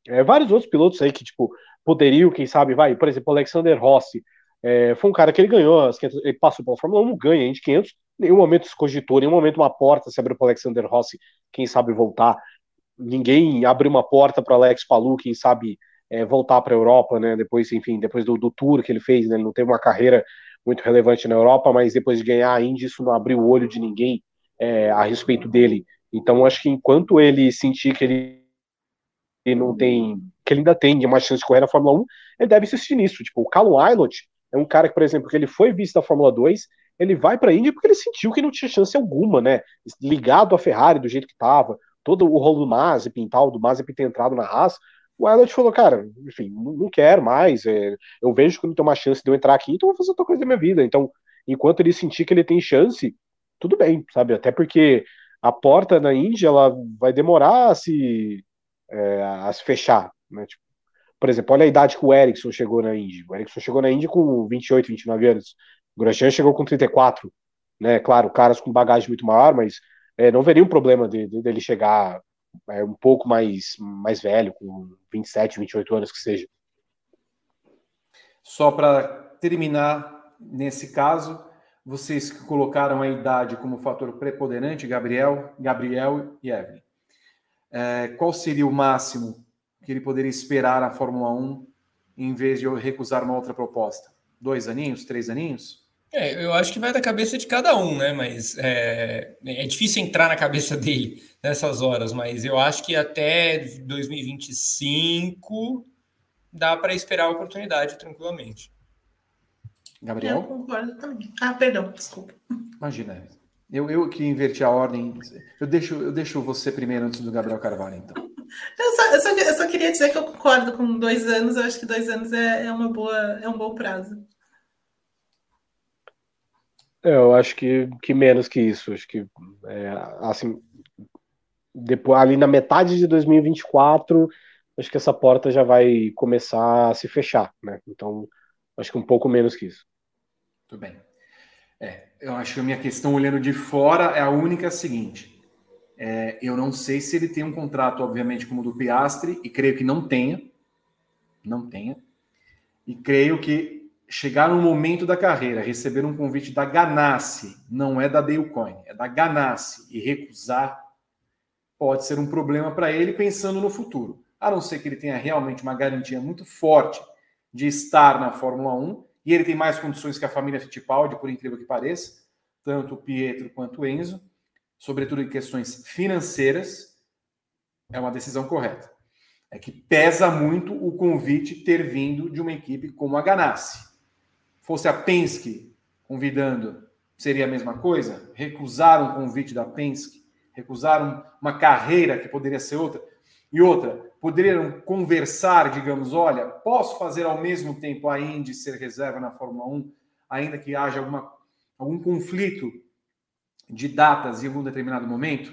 é, vários outros pilotos aí que, tipo, poderiam, quem sabe, vai, por exemplo, Alexander Rossi, É, foi um cara que ele ganhou, as 500, ele passou pela Fórmula 1, ganha Indy 500, nenhum momento se cogitou, nenhum momento uma porta se abriu para Alexander Rossi, quem sabe voltar. Ninguém abriu uma porta para Alex Palu, quem sabe é, voltar para a Europa, né? Depois, enfim, depois do, do tour que ele fez, né? Ele não teve uma carreira muito relevante na Europa, mas depois de ganhar a Indy, isso não abriu o olho de ninguém é, a respeito dele. Então, acho que enquanto ele sentir que ele não tem, que ele ainda tem uma chance de correr na Fórmula 1, ele deve insistir nisso. Tipo, o Callum Aylott é um cara que, por exemplo, que ele foi visto da Fórmula 2, ele vai para a Indy porque ele sentiu que não tinha chance alguma, né? Ligado à Ferrari do jeito que estava, todo o rolo do Mazepin tal, do Mazepin ter entrado na Haas, o Elliot falou, cara, enfim, não quero mais, é, eu vejo que não tem uma chance de eu entrar aqui, então vou fazer outra coisa da minha vida. Então, enquanto ele sentir que ele tem chance, tudo bem, sabe? Até porque a porta na Índia, ela vai demorar a se, é, a se fechar, né? Tipo, por exemplo, olha a idade que o Ericsson chegou na Índia. O Ericsson chegou na Índia com 28, 29 anos. O Grosjean chegou com 34, né? Claro, caras com bagagem muito maior, mas é, não veria um problema de, de, dele chegar é, um pouco mais, mais velho, com 27, 28 anos que seja. Só para terminar, nesse caso, vocês colocaram a idade como fator preponderante, Gabriel, Gabriel e Evelyn. É, qual seria o máximo que ele poderia esperar na Fórmula 1 em vez de eu recusar uma outra proposta? Dois aninhos, três aninhos? É, eu acho que vai da cabeça de cada um, né? Mas é, é difícil entrar na cabeça dele nessas horas, mas eu acho que até 2025 dá para esperar a oportunidade tranquilamente. Gabriel? Eu concordo também. Ah, perdão, desculpa. Imagina, eu, eu que inverti a ordem. Eu deixo, eu deixo você primeiro antes do Gabriel Carvalho, então. Eu só, eu só, eu só queria dizer que eu concordo com dois anos. Eu acho que dois anos é, é uma boa, é um bom prazo. É, eu acho que, que menos que isso. Acho que é, assim, depois, ali na metade de 2024, acho que essa porta já vai começar a se fechar, né? Então, acho que um pouco menos que isso. Tudo bem. É, eu acho que a minha questão olhando de fora é a única seguinte. É, eu não sei se ele tem um contrato, obviamente, como o do Piastre, e creio que não tenha. Não tenha. E creio que chegar no momento da carreira, receber um convite da Ganassi, não é da Dalecoin, é da Ganassi, e recusar, pode ser um problema para ele pensando no futuro. A não ser que ele tenha realmente uma garantia muito forte de estar na Fórmula 1, e ele tem mais condições que a família Fittipaldi, por incrível que pareça, tanto o Pietro quanto o Enzo, sobretudo em questões financeiras, é uma decisão correta. É que pesa muito o convite ter vindo de uma equipe como a Ganassi fosse a Penske convidando, seria a mesma coisa? Recusar um convite da Penske, recusar uma carreira que poderia ser outra. E outra, poderiam conversar, digamos, olha, posso fazer ao mesmo tempo a Indy ser reserva na Fórmula 1, ainda que haja alguma, algum conflito de datas em algum determinado momento?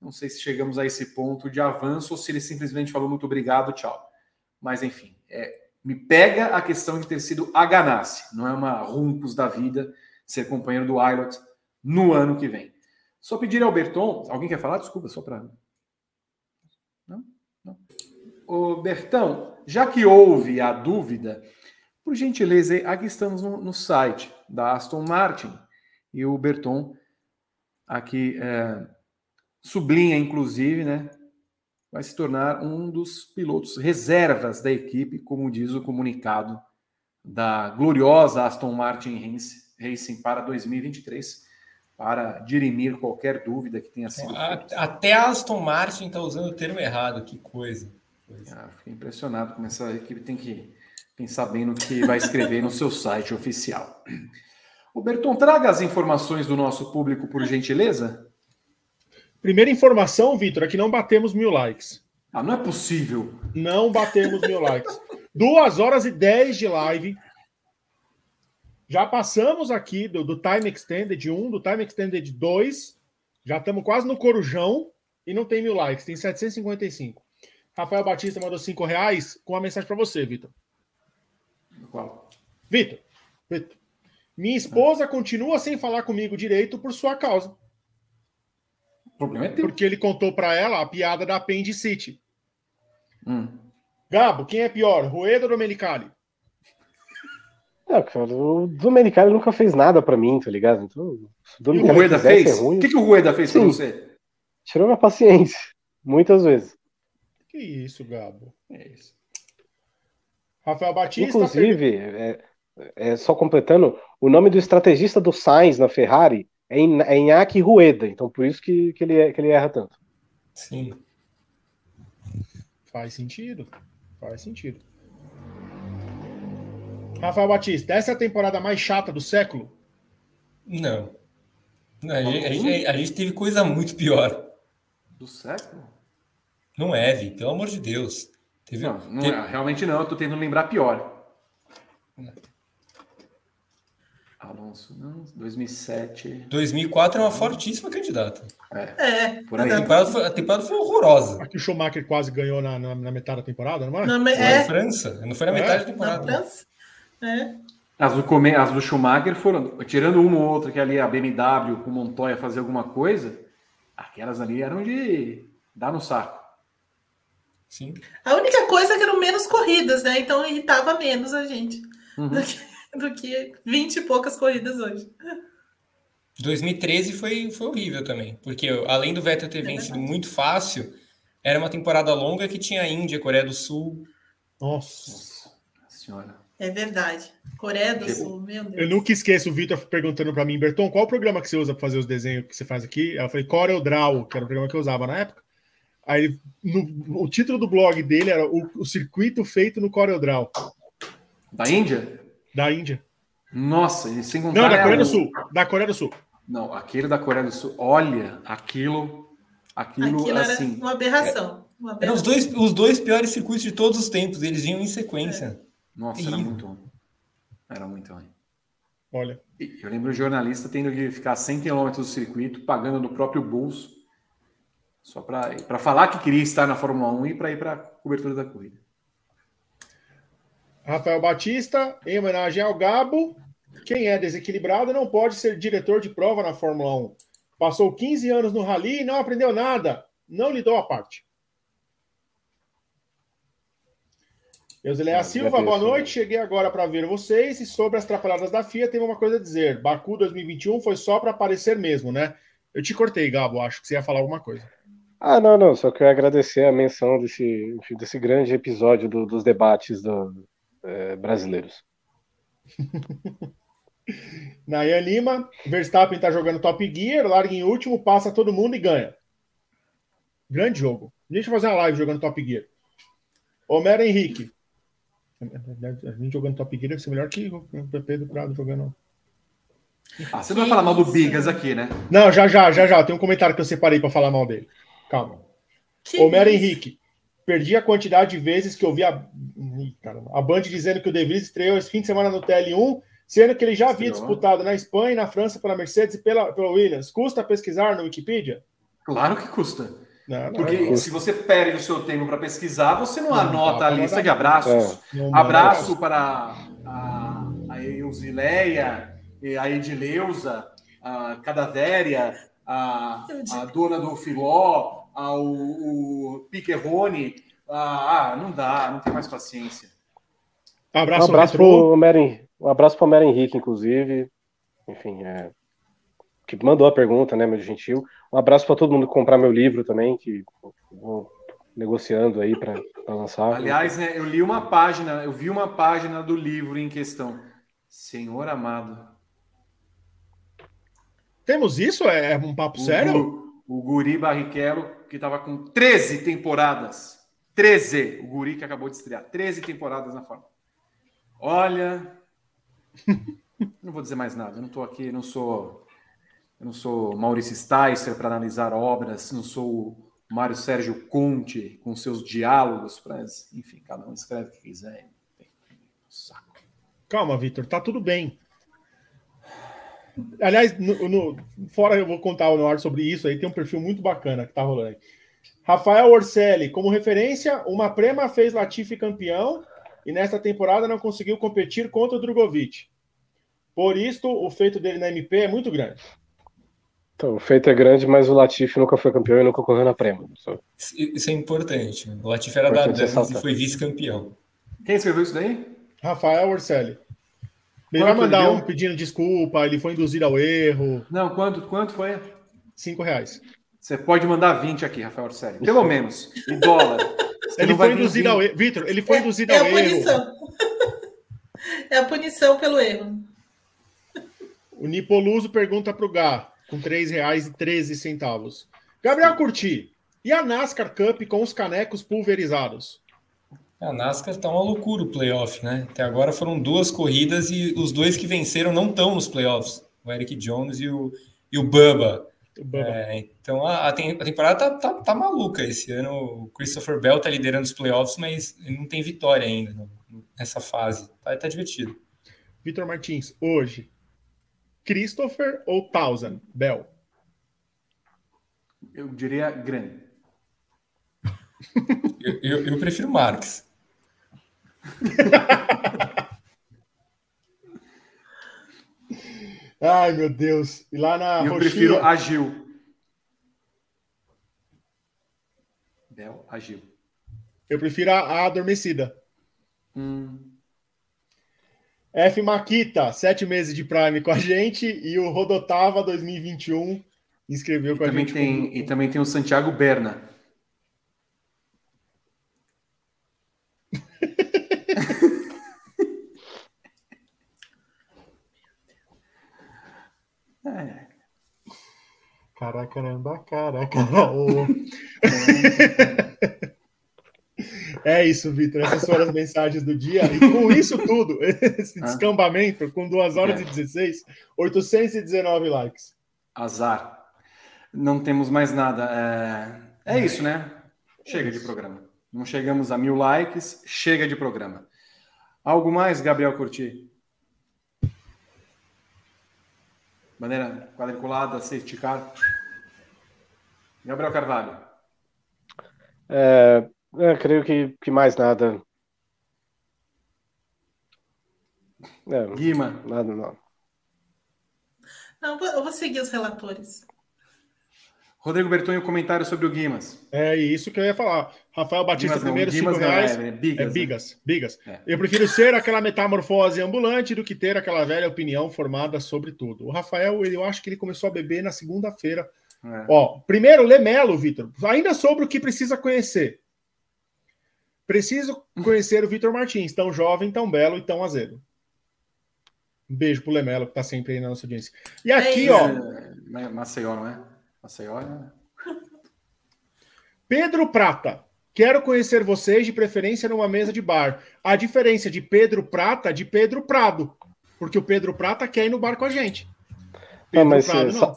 Não sei se chegamos a esse ponto de avanço ou se ele simplesmente falou muito obrigado, tchau. Mas enfim, é, me pega a questão de ter sido a Ganassi, não é uma Runcos da vida ser companheiro do Ailot no ano que vem. Só pedir ao Berton, alguém quer falar? Desculpa, só para. Não? Não. Ô, Bertão, já que houve a dúvida, por gentileza, aqui estamos no, no site da Aston Martin e o Berton aqui é, sublinha, inclusive, né, vai se tornar um dos pilotos reservas da equipe, como diz o comunicado da gloriosa Aston Martin Racing para 2023, para dirimir qualquer dúvida que tenha sido. Feita. Até a Aston Martin está usando o termo errado, que coisa. Ah, fiquei impressionado como essa equipe tem que pensar bem no que vai escrever no seu site oficial. O Berton, traga as informações do nosso público, por gentileza. Primeira informação, Vitor, é que não batemos mil likes. Ah, não é possível. Não batemos mil likes. Duas horas e dez de live. Já passamos aqui do, do Time Extended 1, do Time Extended 2. Já estamos quase no Corujão e não tem mil likes, tem 755. Rafael Batista mandou cinco reais com uma mensagem para você, Vitor. Qual? Vitor, Vitor, minha esposa continua sem falar comigo direito por sua causa. Problema é teu. Porque ele contou para ela a piada da apendicite. Hum. Gabo, quem é pior, Rueda ou Domenicali? Não, cara, o Domenicali nunca fez nada pra mim, tá ligado? Então, o o Rueda fez? O que, que o Rueda fez Sim. pra você? Tirou minha paciência, muitas vezes. Que isso, Gabo? É isso. Rafael Batista. Inclusive, é, é, só completando, o nome do estrategista do Sainz na Ferrari é, é Iñaki Rueda, então por isso que, que, ele, que ele erra tanto. Sim. Faz sentido. Faz sentido. Rafael Batista, essa é a temporada mais chata do século? Não. Não a, gente, a, gente, a, gente, teve coisa muito pior. Do século? Não é, Vi, pelo amor de Deus. Teve, não, não teve... É, realmente não, eu tô tentando lembrar pior. Alonso, não, 2007. 2004 é uma fortíssima candidata. É, é por aí. A temporada, foi, a temporada foi horrorosa. Aqui o Schumacher quase ganhou na, na, na metade da temporada, não é? Na, é. Na França, não foi na é. metade da temporada. Na França? É. As do, as do Schumacher foram, tirando uma ou outra que ali a BMW com Montoya fazer alguma coisa, aquelas ali eram de dar no saco. Sim. A única coisa é que eram menos corridas, né? Então irritava menos a gente uhum. Do, que, do que 20 e poucas corridas hoje. 2013 foi, foi horrível também, porque além do Vettel ter é vencido muito fácil, era uma temporada longa que tinha a Índia, Coreia do Sul. Nossa, Nossa senhora. É verdade. Coreia do Sul, meu Deus. Eu nunca esqueço o Vitor perguntando para mim, Berton, qual o programa que você usa para fazer os desenhos que você faz aqui? Eu falei, Corel Draw, que era o programa que eu usava na época. Aí no, o título do blog dele era o, o circuito feito no Corel Draw. Da Índia? Da Índia. Nossa, e sem contar. Não, da Coreia do Sul. Da Coreia do Sul. Não, aquele da Coreia do Sul. Olha, aquilo. Aquilo, aquilo assim. uma aberração. Uma aberração. Eram os dois, os dois piores circuitos de todos os tempos. Eles vinham em sequência. É. Nossa, era muito ruim. Era muito ruim. Olha. Eu lembro o jornalista tendo que ficar 100 km do circuito, pagando no próprio bolso, só para falar que queria estar na Fórmula 1 e para ir para a cobertura da corrida. Rafael Batista, em homenagem ao Gabo, quem é desequilibrado não pode ser diretor de prova na Fórmula 1. Passou 15 anos no Rally e não aprendeu nada. Não lhe dou a parte. Eusileia Silva, boa noite. Cheguei agora para ver vocês e sobre as atrapalhadas da FIA, tem uma coisa a dizer. Baku 2021 foi só para aparecer mesmo, né? Eu te cortei, Gabo. Acho que você ia falar alguma coisa. Ah, não, não. Só queria agradecer a menção desse, desse grande episódio do, dos debates do, é, brasileiros. Nayan Lima, Verstappen está jogando Top Gear, larga em último, passa todo mundo e ganha. Grande jogo. Deixa eu fazer uma live jogando Top Gear. Homero Henrique. A gente jogando Top Gear deve ser melhor que o Pedro Prado jogando. Ah, você não vai falar mal do Bigas aqui, né? Não, já, já, já, já. Tem um comentário que eu separei para falar mal dele. Calma. Que Homero isso? Henrique. Perdi a quantidade de vezes que eu vi a, a Band dizendo que o De Vries estreou esse fim de semana no TL1, sendo que ele já havia disputado na Espanha e na França pela Mercedes e pela, pela Williams. Custa pesquisar no Wikipedia? Claro que custa. Não, não Porque é se você perde o seu tempo para pesquisar, você não, não anota a lista de abraços. É. Abraço para a, a Eusileia, a Edileuza, a Cadavéria, a, a dona do Filó, ao o Piquerrone. Ah, ah, não dá, não tem mais paciência. Um abraço, um abraço para o Meren, um abraço para o Meren Henrique, inclusive. Enfim, é, que mandou a pergunta, né, meu gentil. Um abraço para todo mundo que comprar meu livro também, que vou negociando aí para lançar. Aliás, né, eu li uma página, eu vi uma página do livro em questão. Senhor amado. Temos isso? É um papo o, sério? O, Guri Barrichello, que estava com 13 temporadas. 13! O Guri que acabou de estrear. 13 temporadas na Fórmula. Olha. não vou dizer mais nada. Eu não estou aqui, não sou eu não sou Maurício Sticer para analisar obras, não sou o Mário Sérgio Conte com seus diálogos, para, enfim, cada um escreve o que quiser. Saco. Calma, Vitor, tá tudo bem. Aliás, no, no, fora eu vou contar no ar sobre isso, aí tem um perfil muito bacana que tá rolando aí. Rafael Orselli, como referência, uma Prema fez Latifi campeão e nesta temporada não conseguiu competir contra o Drogovic. Por isso, o feito dele na MP é muito grande. Então, o feito é grande, mas o Latifi nunca foi campeão e nunca correu na Prema. Isso é importante. O Latifi era importante da Dance e foi vice-campeão. Quem escreveu isso daí? Rafael Orselli. Ele Quanto vai mandar um pedindo desculpa, ele foi induzido ao erro. Não, quanto, quanto foi? Cinco reais. Você pode mandar 20 aqui, Rafael Sério. Pelo menos. Em dólar. Ele foi induzido ao 20. erro. Vitor, ele foi induzido É ao a erro. punição. É a punição pelo erro. O Nipoluso pergunta para o Gá, com R$ 3,13. Gabriel Curti, e a NASCAR Cup com os canecos pulverizados? A NASCAR tá uma loucura o playoff, né? Até agora foram duas corridas e os dois que venceram não estão nos playoffs. O Eric Jones e o, e o Bubba. O Bubba. É, então a, a tem- a temporada tá, tá, tá maluca. Esse ano o Christopher Bell tá liderando os playoffs, mas não tem vitória ainda no- nessa fase. Tá, tá divertido. Vitor Martins, hoje, Christopher ou Thousand? Bell. Eu diria grande. Eu, eu, eu prefiro Marques. Ai, meu Deus. E lá na eu roxinha, prefiro agil. Bel, agil. eu prefiro a, a adormecida. Hum. F. Maquita, sete meses de Prime com a gente. E o Rodotava 2021 inscreveu E com a gente. tem, e também tem o Santiago Berna. Cara, caramba, cara, cara. ô. É isso, Vitor. Essas foram as mensagens do dia. E com isso tudo, esse Ah. descambamento, com 2 horas É. e 16, 819 likes. Azar. Não temos mais nada. É, é isso, né? Chega de programa. Não chegamos a mil likes, chega de programa. Algo mais, Gabriel Curti? Bandeira quadriculada, safety car. Gabriel Carvalho. É, é, creio que, que mais nada. É, Guima. nada, não. Não, eu vou seguir os relatores. Rodrigo Bertonho, comentário sobre o Guimas. É isso que eu ia falar. Rafael Batista, não, primeiro, 5 Guimas não, reais. é, é Bigas, É né? bigas, bigas. É. Eu prefiro ser aquela metamorfose ambulante do que ter aquela velha opinião formada sobre tudo. O Rafael, ele- eu acho que ele começou a beber na segunda-feira. É. Ó, primeiro, Lemelo, Vitor, ainda sobre o que precisa conhecer. Preciso conhecer o Vitor Martins, tão jovem, tão belo e tão azedo. Um beijo pro Lemelo, que tá sempre aí na nossa audiência. E aqui, ó, É, Maceió, não é? Maceió é... Pedro Prata. Quero conhecer vocês de preferência numa mesa de bar. A diferença de Pedro Prata de Pedro Prado. Porque o Pedro Prata quer ir no bar com a gente. Não, mas Prado, eh, sa-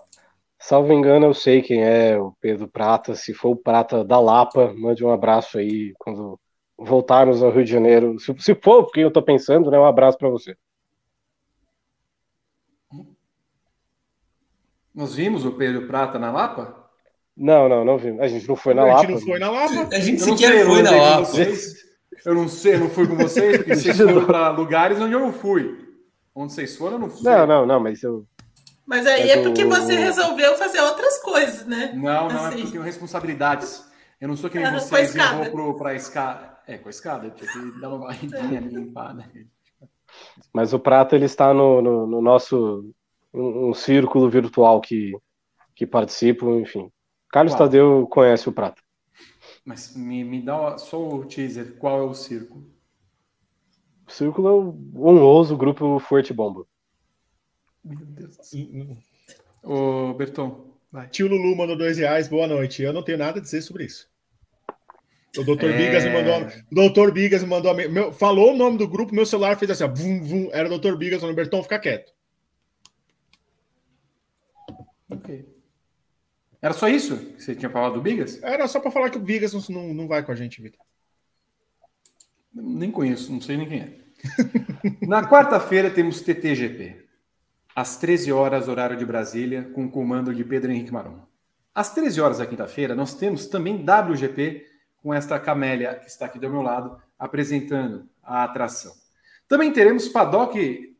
salvo engano, eu sei quem é o Pedro Prata. Se for o Prata da Lapa, mande um abraço aí quando voltarmos ao Rio de Janeiro. Se, se for o que eu tô pensando, né? Um abraço para você. Nós vimos o Pedro Prata na Lapa? Não, não, não vi. A gente não foi na a Lapa. gente não foi na Lapa. A gente Eu não sequer foi não na Lapa. vocês. Eu não sei, eu não fui com vocês, porque vocês foram para lugares onde eu não fui. Onde vocês foram, eu não fui. Não, não, não, mas eu. Mas aí é porque você resolveu fazer outras coisas, né? Não, não, é Assim. porque eu tenho responsabilidades. Eu não sou que nem Ah, a vocês, eu escada. vou pro, pra escada. É, com a escada, eu tinha que dar uma barriguinha ali, limpar, né? Mas o Prata ele está no, no, no nosso um, um círculo virtual que, que participo, enfim. Carlos Qual? Tadeu conhece o Prata. Mas me, me dá só o teaser, qual é o círculo? O círculo é o honroso grupo Forte Bomba. Meu Deus do céu. Ô, Berton, vai. Tio Lulu mandou dois reais. Boa noite. Eu não tenho nada a dizer sobre isso. O doutor É. Bigas me mandou. O doutor Bigas me mandou. meu- falou o nome do grupo, meu celular fez assim, ó, vum, vum, era o doutor Bigas, falando, Bertão, fica quieto. Ok. Era só isso que você tinha falado do Bigas? Era só pra falar que o Bigas não, não, não vai com a gente, Vitor. Nem conheço, não sei nem quem é. Na quarta-feira temos TTGP. Às 13 horas, horário de Brasília, com o comando de Pedro Henrique Maron. Às 13 horas da quinta-feira, nós temos também WGP, com esta camélia que está aqui do meu lado, apresentando a atração. Também teremos Paddock,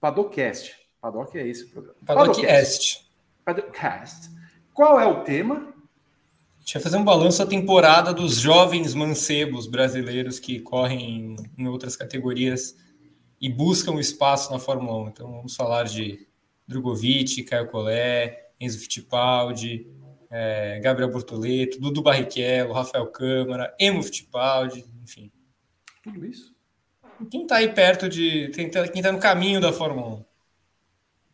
Paddockcast. Paddock é esse o programa. Paddockcast. Paddockcast. Qual é o tema? A gente vai fazer um balanço da temporada dos jovens mancebos brasileiros que correm em outras categorias e buscam espaço na Fórmula 1. Então vamos falar de Drogovic, Caio Collet, Enzo Fittipaldi, é, Gabriel Bortoleto, Dudu Barrichello, Rafael Câmara, Emo Fittipaldi, enfim. Tudo isso. Quem está aí perto de. Quem está tá no caminho da Fórmula 1.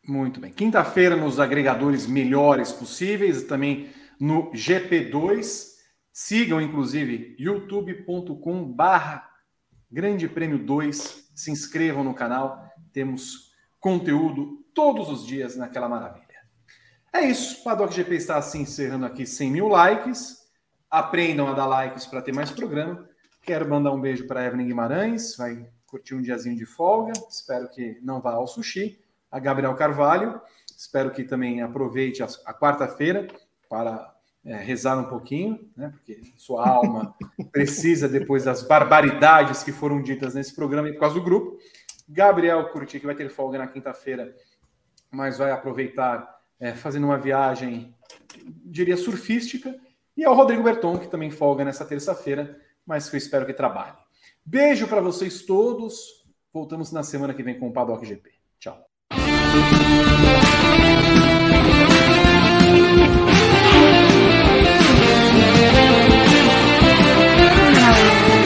Muito bem. Quinta-feira nos agregadores melhores possíveis, também no GP2. Sigam, inclusive, youtube.com/barra Grande Prêmio 2. Se inscrevam no canal. Temos conteúdo todos os dias naquela maravilha. É isso. O Paddock GP está assim encerrando aqui 100 mil likes. Aprendam a dar likes para ter mais programa. Quero mandar um beijo para Evelyn Guimarães. Vai curtir um diazinho de folga. Espero que não vá ao sushi. A Gabriel Carvalho. Espero que também aproveite a, a quarta-feira para é, rezar um pouquinho, né? Porque sua alma precisa depois das barbaridades que foram ditas nesse programa e por causa do grupo. Gabriel Curti, que vai ter folga na quinta-feira, mas vai aproveitar é, fazendo uma viagem, diria, surfística, e ao Rodrigo Berton, que também folga nessa terça-feira, mas que eu espero que trabalhe. Beijo para vocês todos. Voltamos na semana que vem com o Paddock GP. Thank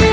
you.